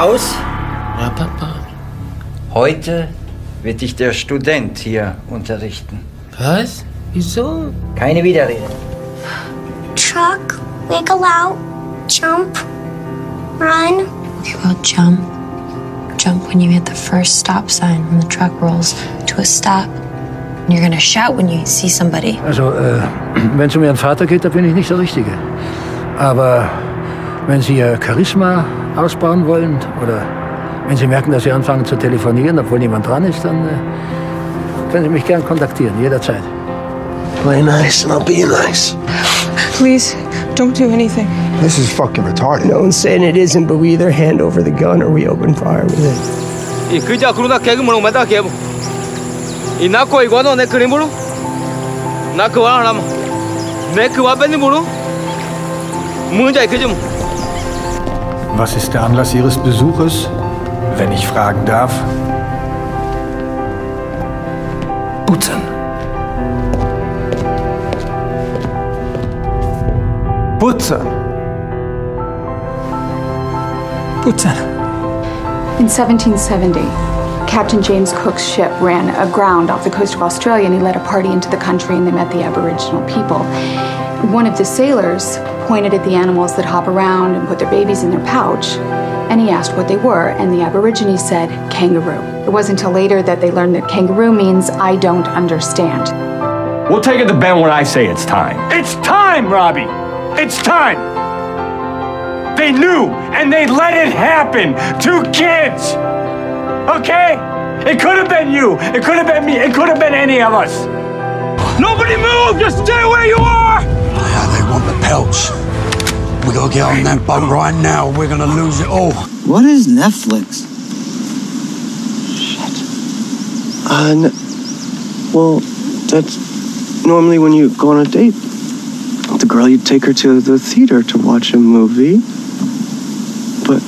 aus? Ja, Papa. Heute wird dich der Student hier unterrichten. Was? Wieso? Keine Widerrede. Truck, wiggle out, jump, run. You will jump. Jump when you hit the first stop sign when the truck rolls to a stop. And you're gonna shout when you see somebody. Also, äh, wenn es um Ihren Vater geht, da bin ich nicht der Richtige. Aber wenn Sie Ihr Charisma ausbauen wollen oder wenn Sie merken, dass Sie anfangen zu telefonieren, obwohl niemand dran ist, dann äh, können Sie mich gern kontaktieren, jederzeit. Play nice and I'll be nice. Please, don't do anything. This is fucking retarded. No one's saying it isn't, but we either hand over the gun or we open fire with it. E kija kruda kegu mano meda kegu. Inako iguano ne krimuru. Nako wa hanam. Ne kuwa beni muru. Munja ikijum. Was ist der Anlass Ihres Besuches, wenn ich fragen darf? Putzen. Putzen. Putzen. In 1770, Captain James Cook's ship ran aground off the coast of Australia and he led a party into the country and they met the Aboriginal people. One of the sailors pointed at the animals that hop around and put their babies in their pouch and he asked what they were and the Aborigines said kangaroo. It wasn't until later that they learned that kangaroo means I don't understand. We'll take it to Ben when I say it's time. It's time, Robbie! It's time! They knew and they let it happen. Two kids! Okay? It could have been you. It could have been me. It could have been any of us. Nobody move! Just stay where you are! Yeah, they want the pelts. We gotta get on that boat right now. We're gonna lose it all. What is Netflix? Uh, n- well, that's normally when you go on a date. The girl, you take her to the theater to watch a movie. But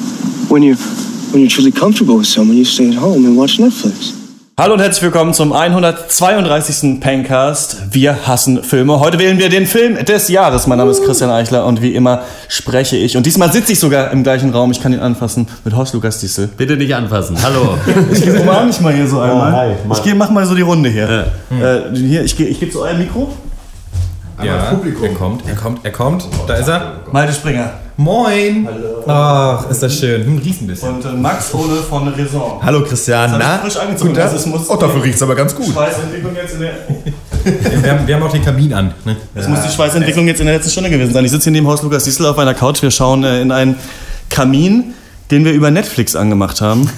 when you when you're truly comfortable with someone, you stay at home and watch Netflix. Hallo und herzlich willkommen zum 132. Pencast. Wir hassen Filme. Heute wählen wir den Film des Jahres. Mein Name ist Christian Eichler und wie immer spreche ich. Und diesmal sitze ich sogar im gleichen Raum. Ich kann ihn anfassen mit Horst Lukas Diesel. Bitte nicht anfassen. Hallo. Ich umarme mich mal hier so einmal. Oh, hi. ich geh, mach mal so die Runde hier. Äh, hier ich, geh- ich gebe so euer Mikro. Ja, er kommt, er kommt, er kommt. Da ist er. Malte Springer. Moin. Hallo. Ach, ist das schön. Hm, riecht ein bisschen. Und äh, Max Ole von Raison. Hallo Christian, Das na? ich frisch angezogen. Guten. Also muss- oh, dafür riecht es aber ganz gut. Schweißentwicklung jetzt in der. Wir haben, wir haben auch den Kamin an. Ne? Es muss die Schweißentwicklung jetzt in der letzten Stunde gewesen sein. Ich sitze hier neben Horst Lukas Diesel auf einer Couch. Wir schauen äh, in einen Kamin, den wir über Netflix angemacht haben.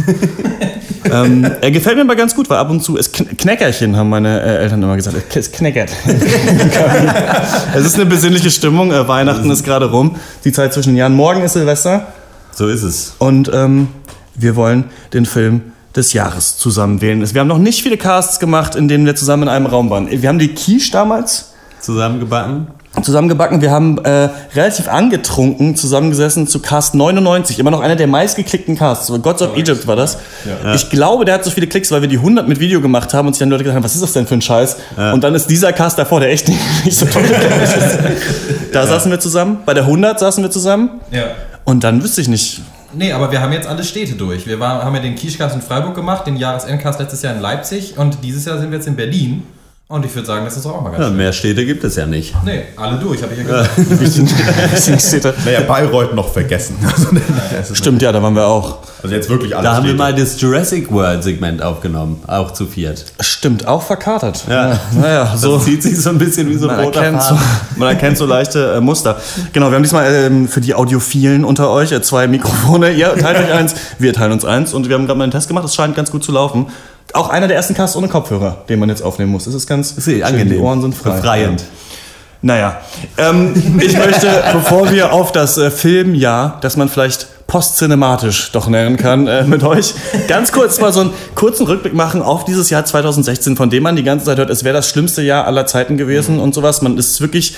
ähm, er gefällt mir aber ganz gut, weil ab und zu es Kn Knäckerchen, haben meine äh, Eltern immer gesagt. Es knackert. es ist eine besinnliche Stimmung. Äh, Weihnachten ist gerade rum. Die Zeit zwischen den Jahren. Morgen ist Silvester. So ist es. Und ähm, wir wollen den Film des Jahres zusammen wählen. Wir haben noch nicht viele Casts gemacht, in denen wir zusammen in einem Raum waren. Wir haben die Quiche damals Zusammengebacken. Zusammengebacken. Wir haben äh, relativ angetrunken zusammengesessen zu Cast 99. Immer noch einer der meistgeklickten Casts. Gods of Egypt war das. Ja. Ich glaube, der hat so viele Klicks, weil wir die 100 mit Video gemacht haben und sich dann Leute gesagt haben, was ist das denn für ein Scheiß? Und dann ist dieser Cast davor, der echt nicht, nicht so toll ist. Da saßen wir zusammen. Bei der 100 saßen wir zusammen. Ja. Und dann wüsste ich nicht. Nee, aber wir haben jetzt alle Städte durch. Wir waren, haben ja den Kischcast in Freiburg gemacht, den Jahresendcast letztes Jahr in Leipzig und dieses Jahr sind wir jetzt in Berlin. Und ich würde sagen, das ist doch auch mal ganz Ja, schön. mehr Städte gibt es ja nicht. Nee, alle durch, habe ich ja gesagt. Naja, Bayreuth noch vergessen. Also, Stimmt, ja, da waren wir auch. Also jetzt wirklich alle Da haben wir Städte. mal das Jurassic World Segment aufgenommen, auch zu viert. Stimmt, auch verkatert. Ja. Naja, Das so. zieht sich so ein bisschen wie so ein man, roter erkennt so, man erkennt so leichte äh, Muster. Genau, wir haben diesmal ähm, für die Audiophilen unter euch äh, zwei Mikrofone. Ihr teilt euch eins, wir teilen uns eins und wir haben gerade mal einen Test gemacht. Es scheint ganz gut zu laufen. Auch einer der ersten Casts ohne Kopfhörer, den man jetzt aufnehmen muss. Das ist ganz Ist eh schön. angenehm. Die Ohren sind frei. Befreiend. Naja, ähm, ich möchte, bevor wir auf das äh, Filmjahr, das man vielleicht postcinematisch doch nennen kann, äh, mit euch ganz kurz mal so einen kurzen Rückblick machen auf dieses Jahr 2016, von dem man die ganze Zeit hört, es wäre das schlimmste Jahr aller Zeiten gewesen und sowas. Man ist wirklich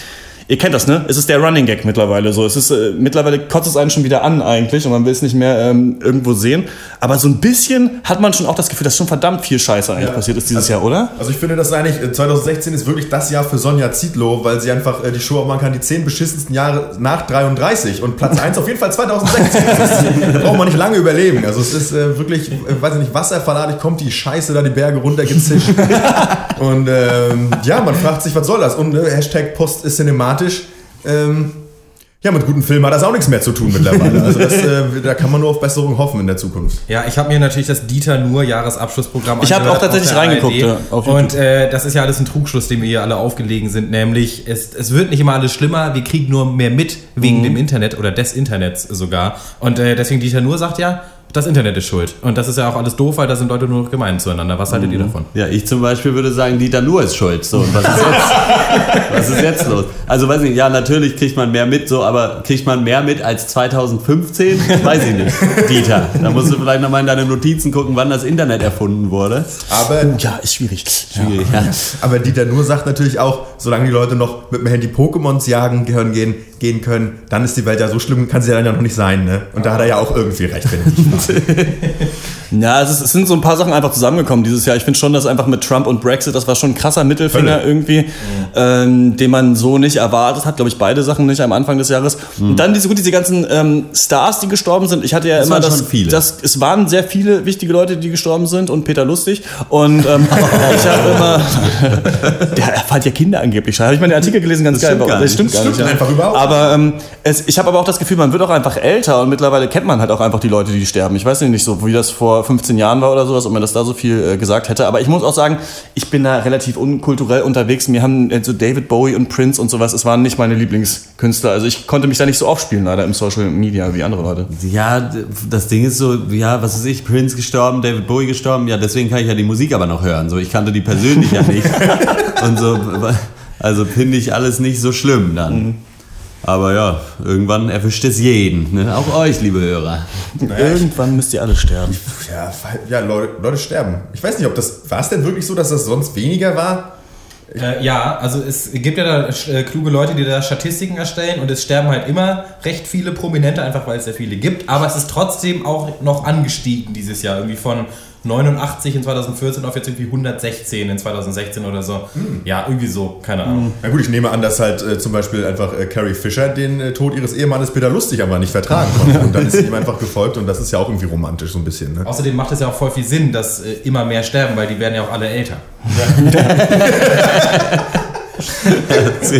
Ihr kennt das, ne? Es ist der Running Gag mittlerweile so. Es ist äh, mittlerweile kotzt es einen schon wieder an eigentlich und man will es nicht mehr ähm, irgendwo sehen. Aber so ein bisschen hat man schon auch das Gefühl, dass schon verdammt viel Scheiße eigentlich Ja. passiert ist dieses Also- Jahr, oder? Also ich finde, das ist eigentlich, äh, 2016 ist wirklich das Jahr für Sonja Zietlow, weil sie einfach äh, die Show machen kann, die zehn beschissensten Jahre nach 33 und Platz 1 auf jeden Fall 2016. Das ist, da braucht man nicht lange überlegen. Also es ist äh, wirklich, äh, weiß ich nicht, wasserverladig kommt die Scheiße da die Berge runtergezischt. und ähm, ja, man fragt sich, was soll das? Und äh, Hashtag Post ist cinematisch. Ähm, ja, mit guten Filmen hat das auch nichts mehr zu tun mittlerweile. Also das, äh, da kann man nur auf Besserung hoffen in der Zukunft. Ja, ich habe mir natürlich das Dieter Nur Jahresabschlussprogramm Ich hab angehört auch tatsächlich reingeguckt, ja. Und äh, das ist ja alles ein Trugschluss, dem wir hier alle aufgelegen sind, nämlich es, es wird nicht immer alles schlimmer, wir kriegen nur mehr mit wegen Mhm. dem Internet oder des Internets sogar. Und äh, deswegen Dieter Nur sagt ja, das Internet ist schuld. Und das ist ja auch alles doof, weil da sind Leute nur noch gemein zueinander. Was haltet ihr davon? Ja, ich zum Beispiel würde sagen, Dieter Nuhr ist schuld. So, und was ist jetzt, was ist jetzt los? Also weiß ich nicht, ja, natürlich kriegt man mehr mit, so, aber kriegt man mehr mit als 2015? Weiß ich nicht. Dieter, da musst du vielleicht nochmal in deine Notizen gucken, wann das Internet erfunden wurde. Aber ja, ist schwierig. Schwierig, ja. Aber Dieter Nur sagt natürlich auch, solange die Leute noch mit dem Handy Pokémons jagen gehören, gehen, gehen können, dann ist die Welt ja so schlimm, kann sie ja dann ja noch nicht sein. Ne? Und da hat er ja auch irgendwie recht, wenn ich nicht Ja, es, ist, es sind so ein paar Sachen einfach zusammengekommen dieses Jahr. Ich finde schon, dass einfach mit Trump und Brexit, das war schon ein krasser Mittelfinger Hölle. irgendwie, ähm, den man so nicht erwartet hat, glaube ich, beide Sachen nicht am Anfang des Jahres. Und dann diese, gut, diese ganzen ähm, Stars, die gestorben sind. Ich hatte ja Das immer das, das, es waren sehr viele wichtige Leute, die gestorben sind und Peter Lustig. Und ähm, ich habe immer, der fand ja Kinder angeblich. Habe ich mal den Artikel gelesen, ganz Das geil. stimmt gar das stimmt Das gar stimmt nicht. ja. einfach überhaupt Aber ähm, es, ich habe aber auch das Gefühl, man wird auch einfach älter und mittlerweile kennt man halt auch einfach die Leute, die sterben. Ich weiß nicht so, wie das vor 15 Jahren war oder sowas, ob man das da so viel äh, gesagt hätte. Aber ich muss auch sagen, ich bin da relativ unkulturell unterwegs. Mir haben äh, so David Bowie und Prince und sowas, es waren nicht meine Lieblingskünstler. Also ich konnte mich da nicht so aufspielen, leider im Social Media wie andere Leute. Ja, das Ding ist so, ja, was weiß ich, Prince gestorben, David Bowie gestorben, ja, deswegen kann ich ja die Musik aber noch hören. So, ich kannte die persönlich ja nicht. Und so, also finde ich alles nicht so schlimm dann. Aber ja, irgendwann erwischt es jeden, ne? auch euch, liebe Hörer. Irgendwann müsst ihr alle sterben. Ja, ja Leute, Leute sterben. Ich weiß nicht, ob das. War es denn wirklich so, dass das sonst weniger war? Äh, ja, also es gibt ja da äh, kluge Leute, die da Statistiken erstellen und es sterben halt immer recht viele Prominente, einfach weil es sehr viele gibt. Aber es ist trotzdem auch noch angestiegen dieses Jahr. Irgendwie von 89 in 2014 auf jetzt irgendwie 116 in 2016 oder so. Ja, irgendwie so, keine Ahnung. Na gut, ich nehme an, dass halt äh, zum Beispiel einfach äh, Carrie Fisher den äh, Tod ihres Ehemannes Peter Lustig aber nicht vertragen konnte. Und dann ist sie ihm einfach gefolgt und das ist ja auch irgendwie romantisch so ein bisschen. Ne? Außerdem macht es ja auch voll viel Sinn, dass äh, immer mehr sterben, weil die werden ja auch alle älter.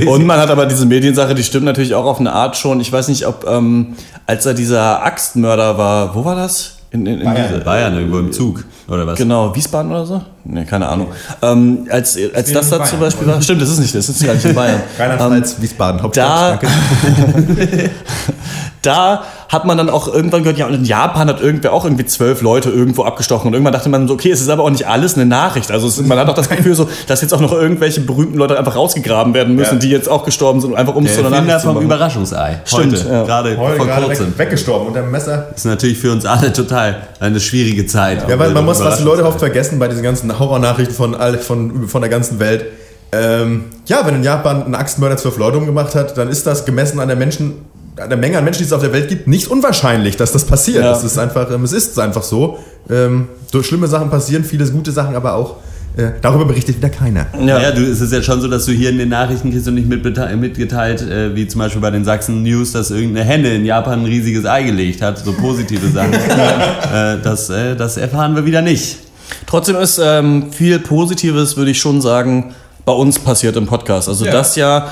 Und man hat aber diese Mediensache, die stimmt natürlich auch auf eine Art schon. Ich weiß nicht, ob ähm, als er dieser Axtmörder war, wo war das? In, in, in Bayern. Bayern irgendwo im Zug, oder was? Genau, Wiesbaden oder so? Ne, keine Ahnung. Ähm, als als das da zum Beispiel war, stimmt, das ist nicht, das ist gar nicht in Bayern. Rheinland-Pfalz, Wiesbaden, Hauptstadt. da, da hat man dann auch irgendwann gehört, ja, und in Japan hat irgendwer auch irgendwie zwölf Leute irgendwo abgestochen. Und irgendwann dachte man so, okay, es ist aber auch nicht alles eine Nachricht. Also es, man hat auch das Gefühl, so, dass jetzt auch noch irgendwelche berühmten Leute einfach rausgegraben werden müssen, Ja. die jetzt auch gestorben sind, einfach um es Der zu einer Erfinder Nachricht vom. Überraschungsei. Stimmt, Heute, ja. gerade Heute vor gerade kurzem. weg, weggestorben unter dem Messer. ist natürlich für uns alle total eine schwierige Zeit. Ja, weil man muss, was die Leute oft vergessen bei diesen ganzen Horrornachrichten von, von, von der ganzen Welt. Ähm, ja, wenn in Japan ein Axtmörder zwölf Leute umgemacht hat, dann ist das gemessen an der Menschen, an der Menge an Menschen, die es auf der Welt gibt, nicht unwahrscheinlich, dass das passiert. Ja. Es ist einfach, ähm, es ist einfach so. Ähm, durch schlimme Sachen passieren, viele gute Sachen, aber auch äh, darüber berichtet wieder keiner. Ja, ja du, es ist ja schon so, dass du hier in den Nachrichten kriegst und nicht mitgeteilt, äh, wie zum Beispiel bei den Sachsen News, dass irgendeine Henne in Japan ein riesiges Ei gelegt hat, so positive Sachen. äh, das, äh, das erfahren wir wieder nicht. Trotzdem ist ähm, viel Positives, würde ich schon sagen, bei uns passiert im Podcast. Also Ja. das Jahr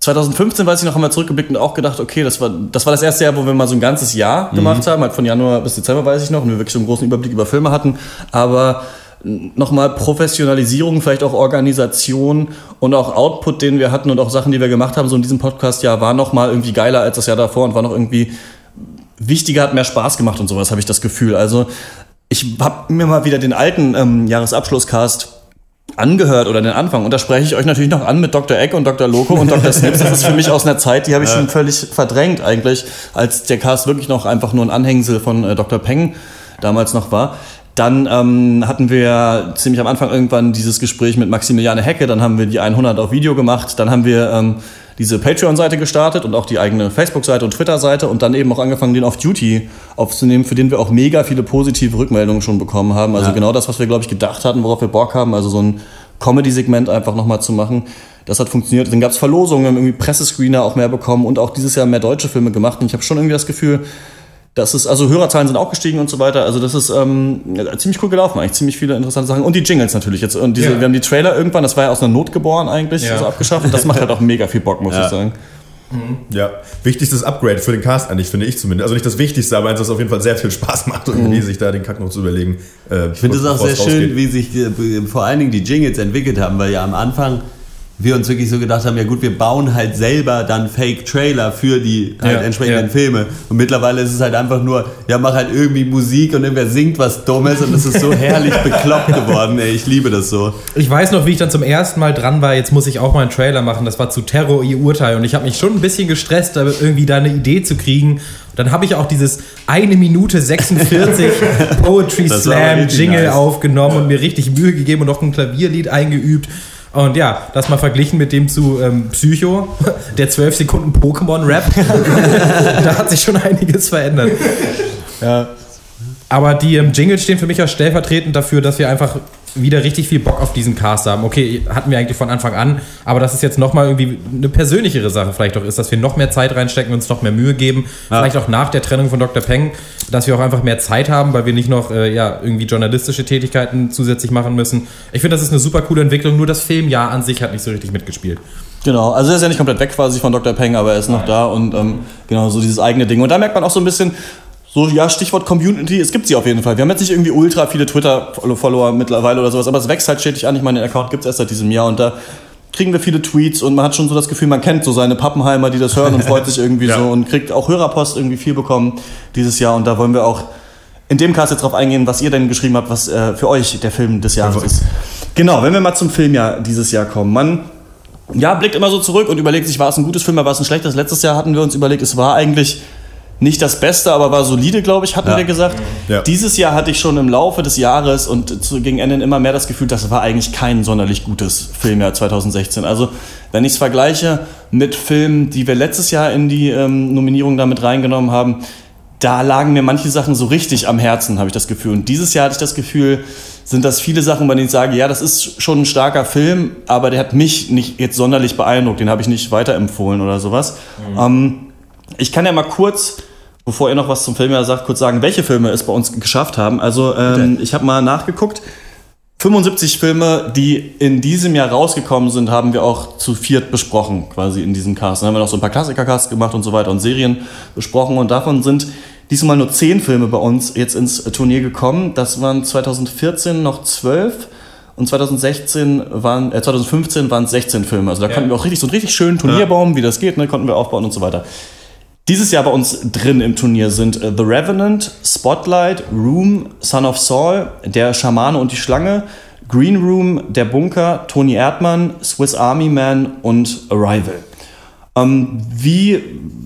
2015, weiß ich noch, haben wir zurückgeblickt und auch gedacht, okay, das war, das war das erste Jahr, wo wir mal so ein ganzes Jahr Mhm. gemacht haben, halt von Januar bis Dezember, weiß ich noch, und wir wirklich so einen großen Überblick über Filme hatten. Aber nochmal Professionalisierung, vielleicht auch Organisation und auch Output, den wir hatten und auch Sachen, die wir gemacht haben, so in diesem Podcast-Jahr, war nochmal irgendwie geiler als das Jahr davor und war noch irgendwie wichtiger, hat mehr Spaß gemacht und sowas, habe ich das Gefühl. Also ich habe mir mal wieder den alten ähm, Jahresabschlusscast angehört oder den Anfang und da spreche ich euch natürlich noch an mit Dr. Eck und Dr. Loco und Dr. Snips. Das ist für mich aus einer Zeit, die habe ich schon völlig verdrängt eigentlich, als der Cast wirklich noch einfach nur ein Anhängsel von äh, Dr. Peng damals noch war. Dann ähm, hatten wir ziemlich am Anfang irgendwann dieses Gespräch mit Maximiliane Hecke, dann haben wir die 100 auf Video gemacht, dann haben wir ähm, diese Patreon-Seite gestartet und auch die eigene Facebook-Seite und Twitter-Seite und dann eben auch angefangen, den Off-Duty aufzunehmen, für den wir auch mega viele positive Rückmeldungen schon bekommen haben. Also Ja. genau das, was wir, glaube ich, gedacht hatten, worauf wir Bock haben, also so ein Comedy-Segment einfach nochmal zu machen. Das hat funktioniert. Dann gab es Verlosungen, haben irgendwie Pressescreener auch mehr bekommen und auch dieses Jahr mehr deutsche Filme gemacht. Und ich habe schon irgendwie das Gefühl, das ist, also Hörerzahlen sind auch gestiegen und so weiter. Also das ist ähm, ja, ziemlich cool gelaufen, eigentlich ziemlich viele interessante Sachen. Und die Jingles natürlich jetzt. Und diese, Ja. wir haben die Trailer irgendwann, das war ja aus einer Not geboren eigentlich, Ja. so abgeschafft. Und das macht halt auch mega viel Bock, muss Ja. ich sagen. Ja, wichtigstes Upgrade für den Cast eigentlich, finde ich zumindest. Also nicht das Wichtigste, aber eins, was auf jeden Fall sehr viel Spaß macht, irgendwie sich da den Kack noch zu überlegen. Äh, Ich finde es auch sehr schön, wie sich äh, vor allen Dingen die Jingles entwickelt haben, weil ja am Anfang wir uns wirklich so gedacht haben, ja gut, wir bauen halt selber dann Fake-Trailer für die halt Ja, entsprechenden ja. Filme. Und mittlerweile ist es halt einfach nur, ja, mach halt irgendwie Musik und irgendwer singt was Dummes und es ist so herrlich bekloppt geworden. Ey, ich liebe das so. Ich weiß noch, wie ich dann zum ersten Mal dran war, jetzt muss ich auch mal einen Trailer machen. Das war zu Terror, ihr Urteil. Und ich habe mich schon ein bisschen gestresst, da irgendwie da eine Idee zu kriegen. Dann habe ich auch dieses eine Minute 46 Poetry Slam Jingle nice. aufgenommen und mir richtig Mühe gegeben und noch ein Klavierlied eingeübt. Und ja, das mal verglichen mit dem zu ähm, Psycho, der 12 Sekunden Pokémon-Rap. da hat sich schon einiges verändert. Ja. Aber die ähm, Jingles stehen für mich auch stellvertretend dafür, dass wir einfach wieder richtig viel Bock auf diesen Cast haben. Okay, hatten wir eigentlich von Anfang an, aber dass es jetzt nochmal irgendwie eine persönlichere Sache vielleicht auch ist, dass wir noch mehr Zeit reinstecken, uns noch mehr Mühe geben. Vielleicht auch nach der Trennung von Dr. Peng, dass wir auch einfach mehr Zeit haben, weil wir nicht noch äh, ja, irgendwie journalistische Tätigkeiten zusätzlich machen müssen. Ich finde, das ist eine super coole Entwicklung, nur das Filmjahr an sich hat nicht so richtig mitgespielt. Genau, also er ist ja nicht komplett weg quasi von Dr. Peng, aber er ist noch da und ähm, genau so dieses eigene Ding. Und da merkt man auch so ein bisschen, so ja, Stichwort Community, es gibt sie auf jeden Fall. Wir haben jetzt nicht irgendwie ultra viele Twitter-Follower mittlerweile oder sowas, aber es wächst halt stetig an. Ich meine, den Account gibt es erst seit diesem Jahr und da kriegen wir viele Tweets und man hat schon so das Gefühl, man kennt so seine Pappenheimer, die das hören und freut sich irgendwie so und kriegt auch Hörerpost irgendwie viel bekommen dieses Jahr und da wollen wir auch in dem Cast jetzt drauf eingehen, was ihr denn geschrieben habt, was äh, für euch der Film des Jahres ist. Genau, wenn wir mal zum Filmjahr dieses Jahr kommen. Man ja, blickt immer so zurück und überlegt sich, war es ein gutes Film, war es ein schlechtes. Letztes Jahr hatten wir uns überlegt, es war eigentlich nicht das Beste, aber war solide, glaube ich, hatten Ja. wir gesagt. Ja. Dieses Jahr hatte ich schon im Laufe des Jahres und zu, gegen Ende immer mehr das Gefühl, das war eigentlich kein sonderlich gutes Filmjahr 2016. Also, wenn ich es vergleiche mit Filmen, die wir letztes Jahr in die ähm, Nominierung damit reingenommen haben, da lagen mir manche Sachen so richtig am Herzen, habe ich das Gefühl. Und dieses Jahr hatte ich das Gefühl, sind das viele Sachen, bei denen ich sage, ja, das ist schon ein starker Film, aber der hat mich nicht jetzt sonderlich beeindruckt, den habe ich nicht weiterempfohlen oder sowas. Ähm, ich kann ja mal kurz, bevor ihr noch was zum Filmjahr sagt, kurz sagen, welche Filme es bei uns geschafft haben. Also ähm, ich habe mal nachgeguckt. 75 Filme, die in diesem Jahr rausgekommen sind, haben wir auch zu viert besprochen, quasi in diesem Cast. Dann haben wir noch so ein paar Klassiker-Casts gemacht und so weiter und Serien besprochen. Und davon sind diesmal nur 10 Filme bei uns jetzt ins Turnier gekommen. Das waren 2014 noch 12 und 2016 waren, äh, 2015 waren es 16 Filme. Also da konnten wir auch richtig so einen richtig schönen Turnierbaum, wie das geht, ne, konnten wir aufbauen und so weiter. Dieses Jahr bei uns drin im Turnier sind äh, The Revenant, Spotlight, Room, Son of Saul, Der Schamane und die Schlange, Green Room, Der Bunker, Tony Erdmann, Swiss Army Man und Arrival. Ähm, wie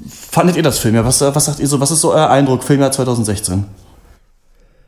fandet ihr das Filmjahr? Was, äh, was sagt ihr so? Was ist so euer Eindruck Filmjahr 2016?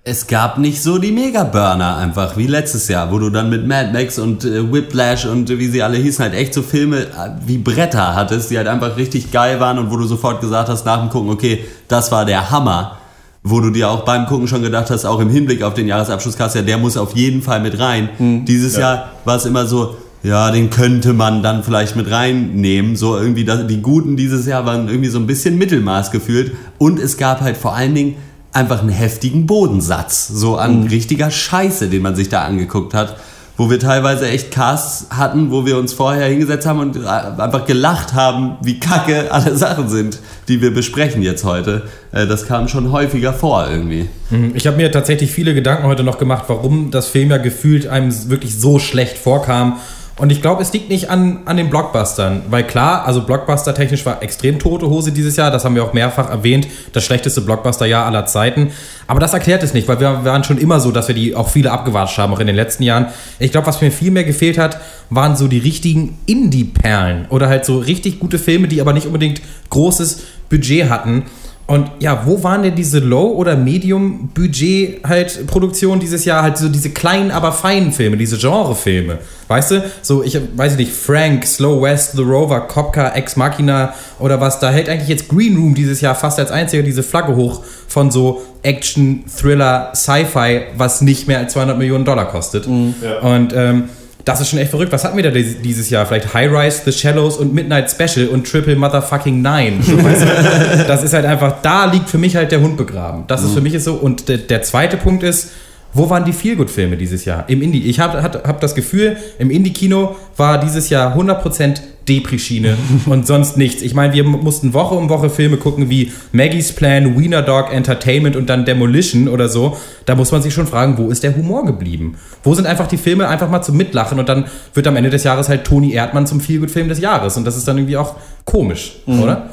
Es gab nicht so die Mega-Burner einfach wie letztes Jahr, wo du dann mit Mad Max und äh, Whiplash und äh, wie sie alle hießen, halt echt so Filme äh, wie Bretter hattest, die halt einfach richtig geil waren und wo du sofort gesagt hast nach dem Gucken, okay, das war der Hammer. Wo du dir auch beim Gucken schon gedacht hast, auch im Hinblick auf den Jahresabschlusskast, ja, der muss auf jeden Fall mit rein. Dieses Ja. Jahr war es immer so, ja, den könnte man dann vielleicht mit reinnehmen. So irgendwie, das, die Guten dieses Jahr waren irgendwie so ein bisschen Mittelmaß gefühlt. Und es gab halt vor allen Dingen einfach einen heftigen Bodensatz, so an richtiger Scheiße, den man sich da angeguckt hat, wo wir teilweise echt Casts hatten, wo wir uns vorher hingesetzt haben und äh, einfach gelacht haben, wie kacke alle Sachen sind, die wir besprechen jetzt heute. Äh, Das kam schon häufiger vor irgendwie. Mhm. Ich habe mir tatsächlich viele Gedanken heute noch gemacht, warum das Film ja gefühlt einem wirklich so schlecht vorkam. Und ich glaube, es liegt nicht an, an den Blockbustern. Weil klar, also Blockbuster-technisch war extrem tote Hose dieses Jahr. Das haben wir auch mehrfach erwähnt. Das schlechteste Blockbuster-Jahr aller Zeiten. Aber das erklärt es nicht, weil wir waren schon immer so, dass wir die auch viele abgewatscht haben, auch in den letzten Jahren. Ich glaube, was mir viel mehr gefehlt hat, waren so die richtigen Indie-Perlen. Oder halt so richtig gute Filme, die aber nicht unbedingt großes Budget hatten. Und ja, wo waren denn diese Low- oder Medium-Budget halt Produktionen dieses Jahr? Halt so diese kleinen, aber feinen Filme, diese Genrefilme. Weißt du? So, ich weiß ich nicht, Frank, Slow West, The Rover, Kopka, Ex Machina oder was. Da hält eigentlich jetzt Green Room dieses Jahr fast als einziger diese Flagge hoch von so Action, Thriller, Sci-Fi, was nicht mehr als 200 Millionen Dollar kostet. Ja. Und ähm, das ist schon echt verrückt. Was hatten wir da dies- dieses Jahr? Vielleicht High Rise, The Shallows und Midnight Special und Triple Motherfucking Nine. So, weißt du? Das ist halt einfach, da liegt für mich halt der Hund begraben. Das ist Mhm. für mich ist so. Und der, der zweite Punkt ist, wo waren die Feelgood-Filme dieses Jahr? Im Indie. Ich habe hab, hab das Gefühl, im Indie-Kino war dieses Jahr 100% Depri-Schiene und sonst nichts. Ich meine, wir mussten Woche um Woche Filme gucken wie Maggie's Plan, Wiener Dog Entertainment und dann Demolition oder so. Da muss man sich schon fragen, wo ist der Humor geblieben? Wo sind einfach die Filme einfach mal zum Mitlachen und dann wird am Ende des Jahres halt Toni Erdmann zum Feelgood-Film des Jahres und das ist dann irgendwie auch komisch, Mhm. oder?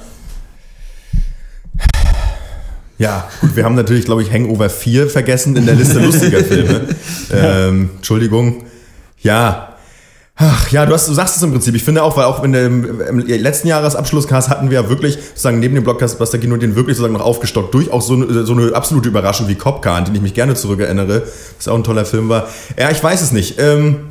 Ja, gut, wir haben natürlich, glaube ich, Hangover 4 vergessen in der Liste lustiger Filme. Ähm, Entschuldigung. Ja. Ach, ja, du, hast, du sagst es im Prinzip. Ich finde auch, weil auch in dem, im letzten Jahresabschlusscast hatten wir ja wirklich, sozusagen neben dem Blockcast Buster Kino, den wirklich sozusagen noch aufgestockt durch auch so eine, so eine absolute Überraschung wie Cop Car, an den ich mich gerne zurückerinnere, was auch ein toller Film war. Ja, ich weiß es nicht. Ähm,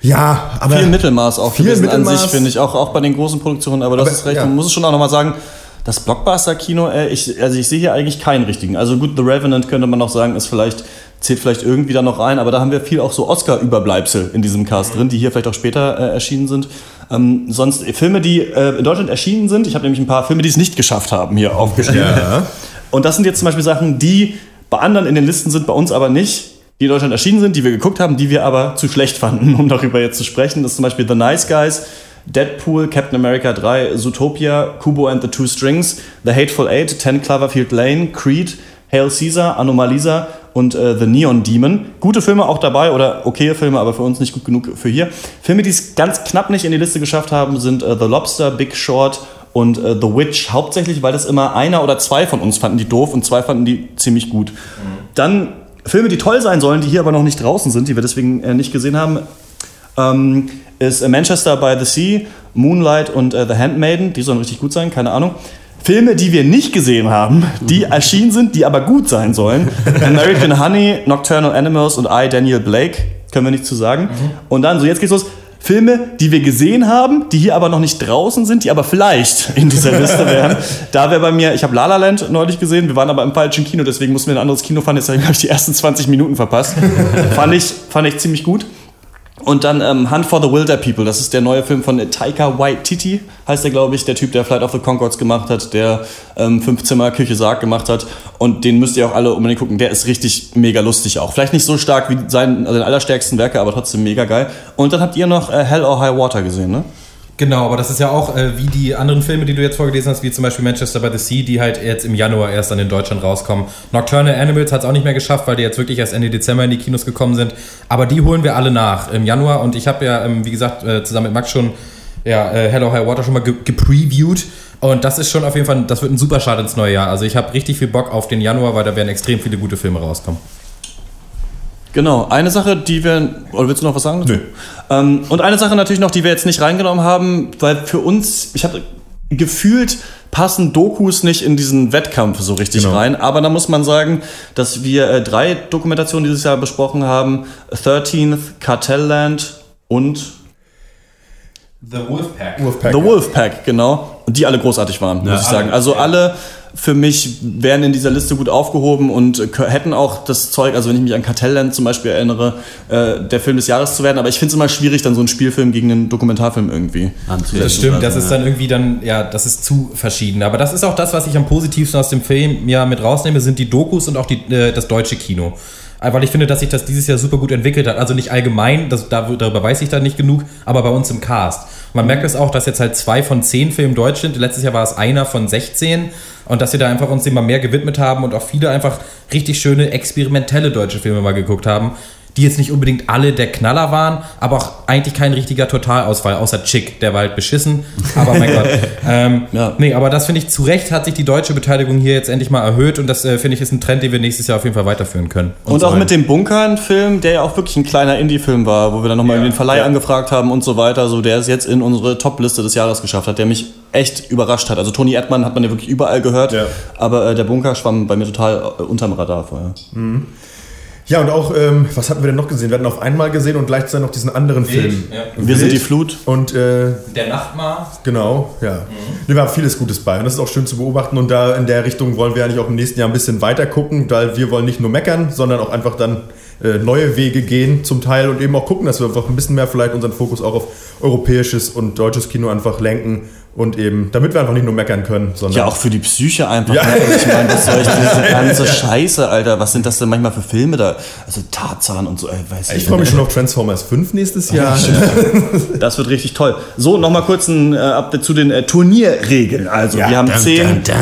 ja, aber. viel Mittelmaß auch viel gewesen an Mittelmaß. sich, finde ich, auch, auch bei den großen Produktionen. Aber du Aber, hast recht, ja. man muss es schon auch nochmal sagen, das Blockbuster-Kino, äh, ich, also ich sehe hier eigentlich keinen richtigen. Also gut, The Revenant könnte man noch sagen, ist vielleicht, zählt vielleicht irgendwie da noch rein, aber da haben wir viel auch so Oscar-Überbleibsel in diesem Cast drin, die hier vielleicht auch später äh, erschienen sind. Ähm, sonst äh, Filme, die äh, in Deutschland erschienen sind, ich habe nämlich ein paar Filme, die es nicht geschafft haben, hier aufgeschrieben. Ja. Und das sind jetzt zum Beispiel Sachen, die bei anderen in den Listen sind, bei uns aber nicht, die in Deutschland erschienen sind, die wir geguckt haben, die wir aber zu schlecht fanden, um darüber jetzt zu sprechen. Das ist zum Beispiel The Nice Guys, Deadpool, Captain America 3, Zootopia, Kubo and the Two Strings, The Hateful Eight, 10 Cloverfield Lane, Creed, Hail Caesar, Anomalisa und äh, The Neon Demon. Gute Filme auch dabei oder okaye Filme, aber für uns nicht gut genug für hier. Filme, die es ganz knapp nicht in die Liste geschafft haben, sind äh, The Lobster, Big Short und äh, The Witch. Hauptsächlich, weil das immer einer oder zwei von uns fanden die doof und zwei fanden die ziemlich gut. Dann Filme, die toll sein sollen, die hier aber noch nicht draußen sind, die wir deswegen äh, nicht gesehen haben, ähm, ist Manchester by the Sea, Moonlight und äh, The Handmaiden. Die sollen richtig gut sein, keine Ahnung. Filme, die wir nicht gesehen haben, die erschienen sind, die aber gut sein sollen. American Honey, Nocturnal Animals und I, Daniel Blake. Können wir nicht zu sagen. Und dann, so jetzt geht's los. Filme, die wir gesehen haben, die hier aber noch nicht draußen sind, die aber vielleicht in dieser Liste wären. Da wäre bei mir, ich habe La La Land neulich gesehen, wir waren aber im falschen Kino, deswegen mussten wir ein anderes Kino fahren, deswegen habe ich die ersten 20 Minuten verpasst. fand, ich, fand ich ziemlich gut. Und dann ähm, Hunt for the Wilder People, das ist der neue Film von Taika Waititi, heißt der, glaube ich, der Typ, der Flight of the Concords gemacht hat, der ähm, Fünfzimmer Küche Sarg gemacht hat. Und den müsst ihr auch alle unbedingt gucken. Der ist richtig mega lustig auch. Vielleicht nicht so stark wie sein, also seine allerstärksten Werke, aber trotzdem mega geil. Und dann habt ihr noch äh, Hell or High Water gesehen, ne? Genau, aber das ist ja auch äh, wie die anderen Filme, die du jetzt vorgelesen hast, wie zum Beispiel Manchester by the Sea, die halt jetzt im Januar erst dann in Deutschland rauskommen. Nocturnal Animals hat es auch nicht mehr geschafft, weil die jetzt wirklich erst Ende Dezember in die Kinos gekommen sind. Aber die holen wir alle nach im Januar und ich habe ja, ähm, wie gesagt, äh, zusammen mit Max schon ja, äh, Hello High Water schon mal ge gepreviewt. Und das ist schon auf jeden Fall, das wird ein super Start ins neue Jahr. Also ich habe richtig viel Bock auf den Januar, weil da werden extrem viele gute Filme rauskommen. Genau, eine Sache, die wir. Oder willst du noch was sagen? Nö. Ähm, und eine Sache natürlich noch, die wir jetzt nicht reingenommen haben, weil für uns, ich habe gefühlt passen Dokus nicht in diesen Wettkampf so richtig Genau. rein. Aber da muss man sagen, dass wir äh, drei Dokumentationen dieses Jahr besprochen haben: 13th, Cartelland und The Wolfpack. The Wolfpack, genau. Und die alle großartig waren, Ja, muss ich sagen. alle. Also alle für mich wären in dieser Liste gut aufgehoben und äh, hätten auch das Zeug, also wenn ich mich an Kartellland zum Beispiel erinnere, äh, der Film des Jahres zu werden. Aber ich finde es immer schwierig, dann so einen Spielfilm gegen einen Dokumentarfilm irgendwie. Das stimmt, das ist dann irgendwie dann, ja, das ist zu verschieden. Aber das ist auch das, was ich am positivsten aus dem Film ja mit rausnehme, sind die Dokus und auch die, äh, das deutsche Kino. Äh, Weil ich finde, dass sich das dieses Jahr super gut entwickelt hat. Also nicht allgemein, das, da, darüber weiß ich da nicht genug, aber bei uns im Cast. Man merkt es auch, dass jetzt halt zwei von zehn Filmen deutsch sind. Letztes Jahr war es einer von 16. Und dass wir da einfach uns dem mal mehr gewidmet haben und auch viele einfach richtig schöne experimentelle deutsche Filme mal geguckt haben, die jetzt nicht unbedingt alle der Knaller waren, aber auch eigentlich kein richtiger Totalausfall, außer Chick, der war halt beschissen. Aber mein Gott. Ähm, Nee, aber das finde ich, zu Recht hat sich die deutsche Beteiligung hier jetzt endlich mal erhöht und das äh, finde ich ist ein Trend, den wir nächstes Jahr auf jeden Fall weiterführen können. Und, auch sollen. mit dem Bunker ein Film, der ja auch wirklich ein kleiner Indie-Film war, wo wir dann nochmal den Verleih angefragt haben und so weiter. So, der es jetzt in unsere Top-Liste des Jahres geschafft hat, der mich echt überrascht hat. Also Tony Erdmann hat man ja wirklich überall gehört, aber äh, der Bunker schwamm bei mir total äh, unterm Radar vorher. Mhm. Ja, und auch, ähm, was hatten wir denn noch gesehen? Wir hatten auf einmal gesehen und gleichzeitig noch diesen anderen Wild, Film. ja. Wir sind die Flut. Und äh, Der Nachtmar. Genau, ja. Mhm. Da war vieles Gutes bei und das ist auch schön zu beobachten und da in der Richtung wollen wir eigentlich auch im nächsten Jahr ein bisschen weiter gucken, weil wir wollen nicht nur meckern, sondern auch einfach dann äh, neue Wege gehen zum Teil und eben auch gucken, dass wir einfach ein bisschen mehr vielleicht unseren Fokus auch auf europäisches und deutsches Kino einfach lenken und eben, damit wir einfach nicht nur meckern können, sondern... Ja, auch für die Psyche einfach. Ja. ne? Ich meine, was soll ich diese ganze Scheiße, Alter? Was sind das denn manchmal für Filme da? Also Tarzan und so, ey, weiß Ich freue mich schon auf Transformers 5 nächstes Jahr. Das wird richtig toll. So, nochmal kurz ein äh, Update zu den äh, Turnierregeln. Also, Ja, wir haben dun, zehn, dun, dun.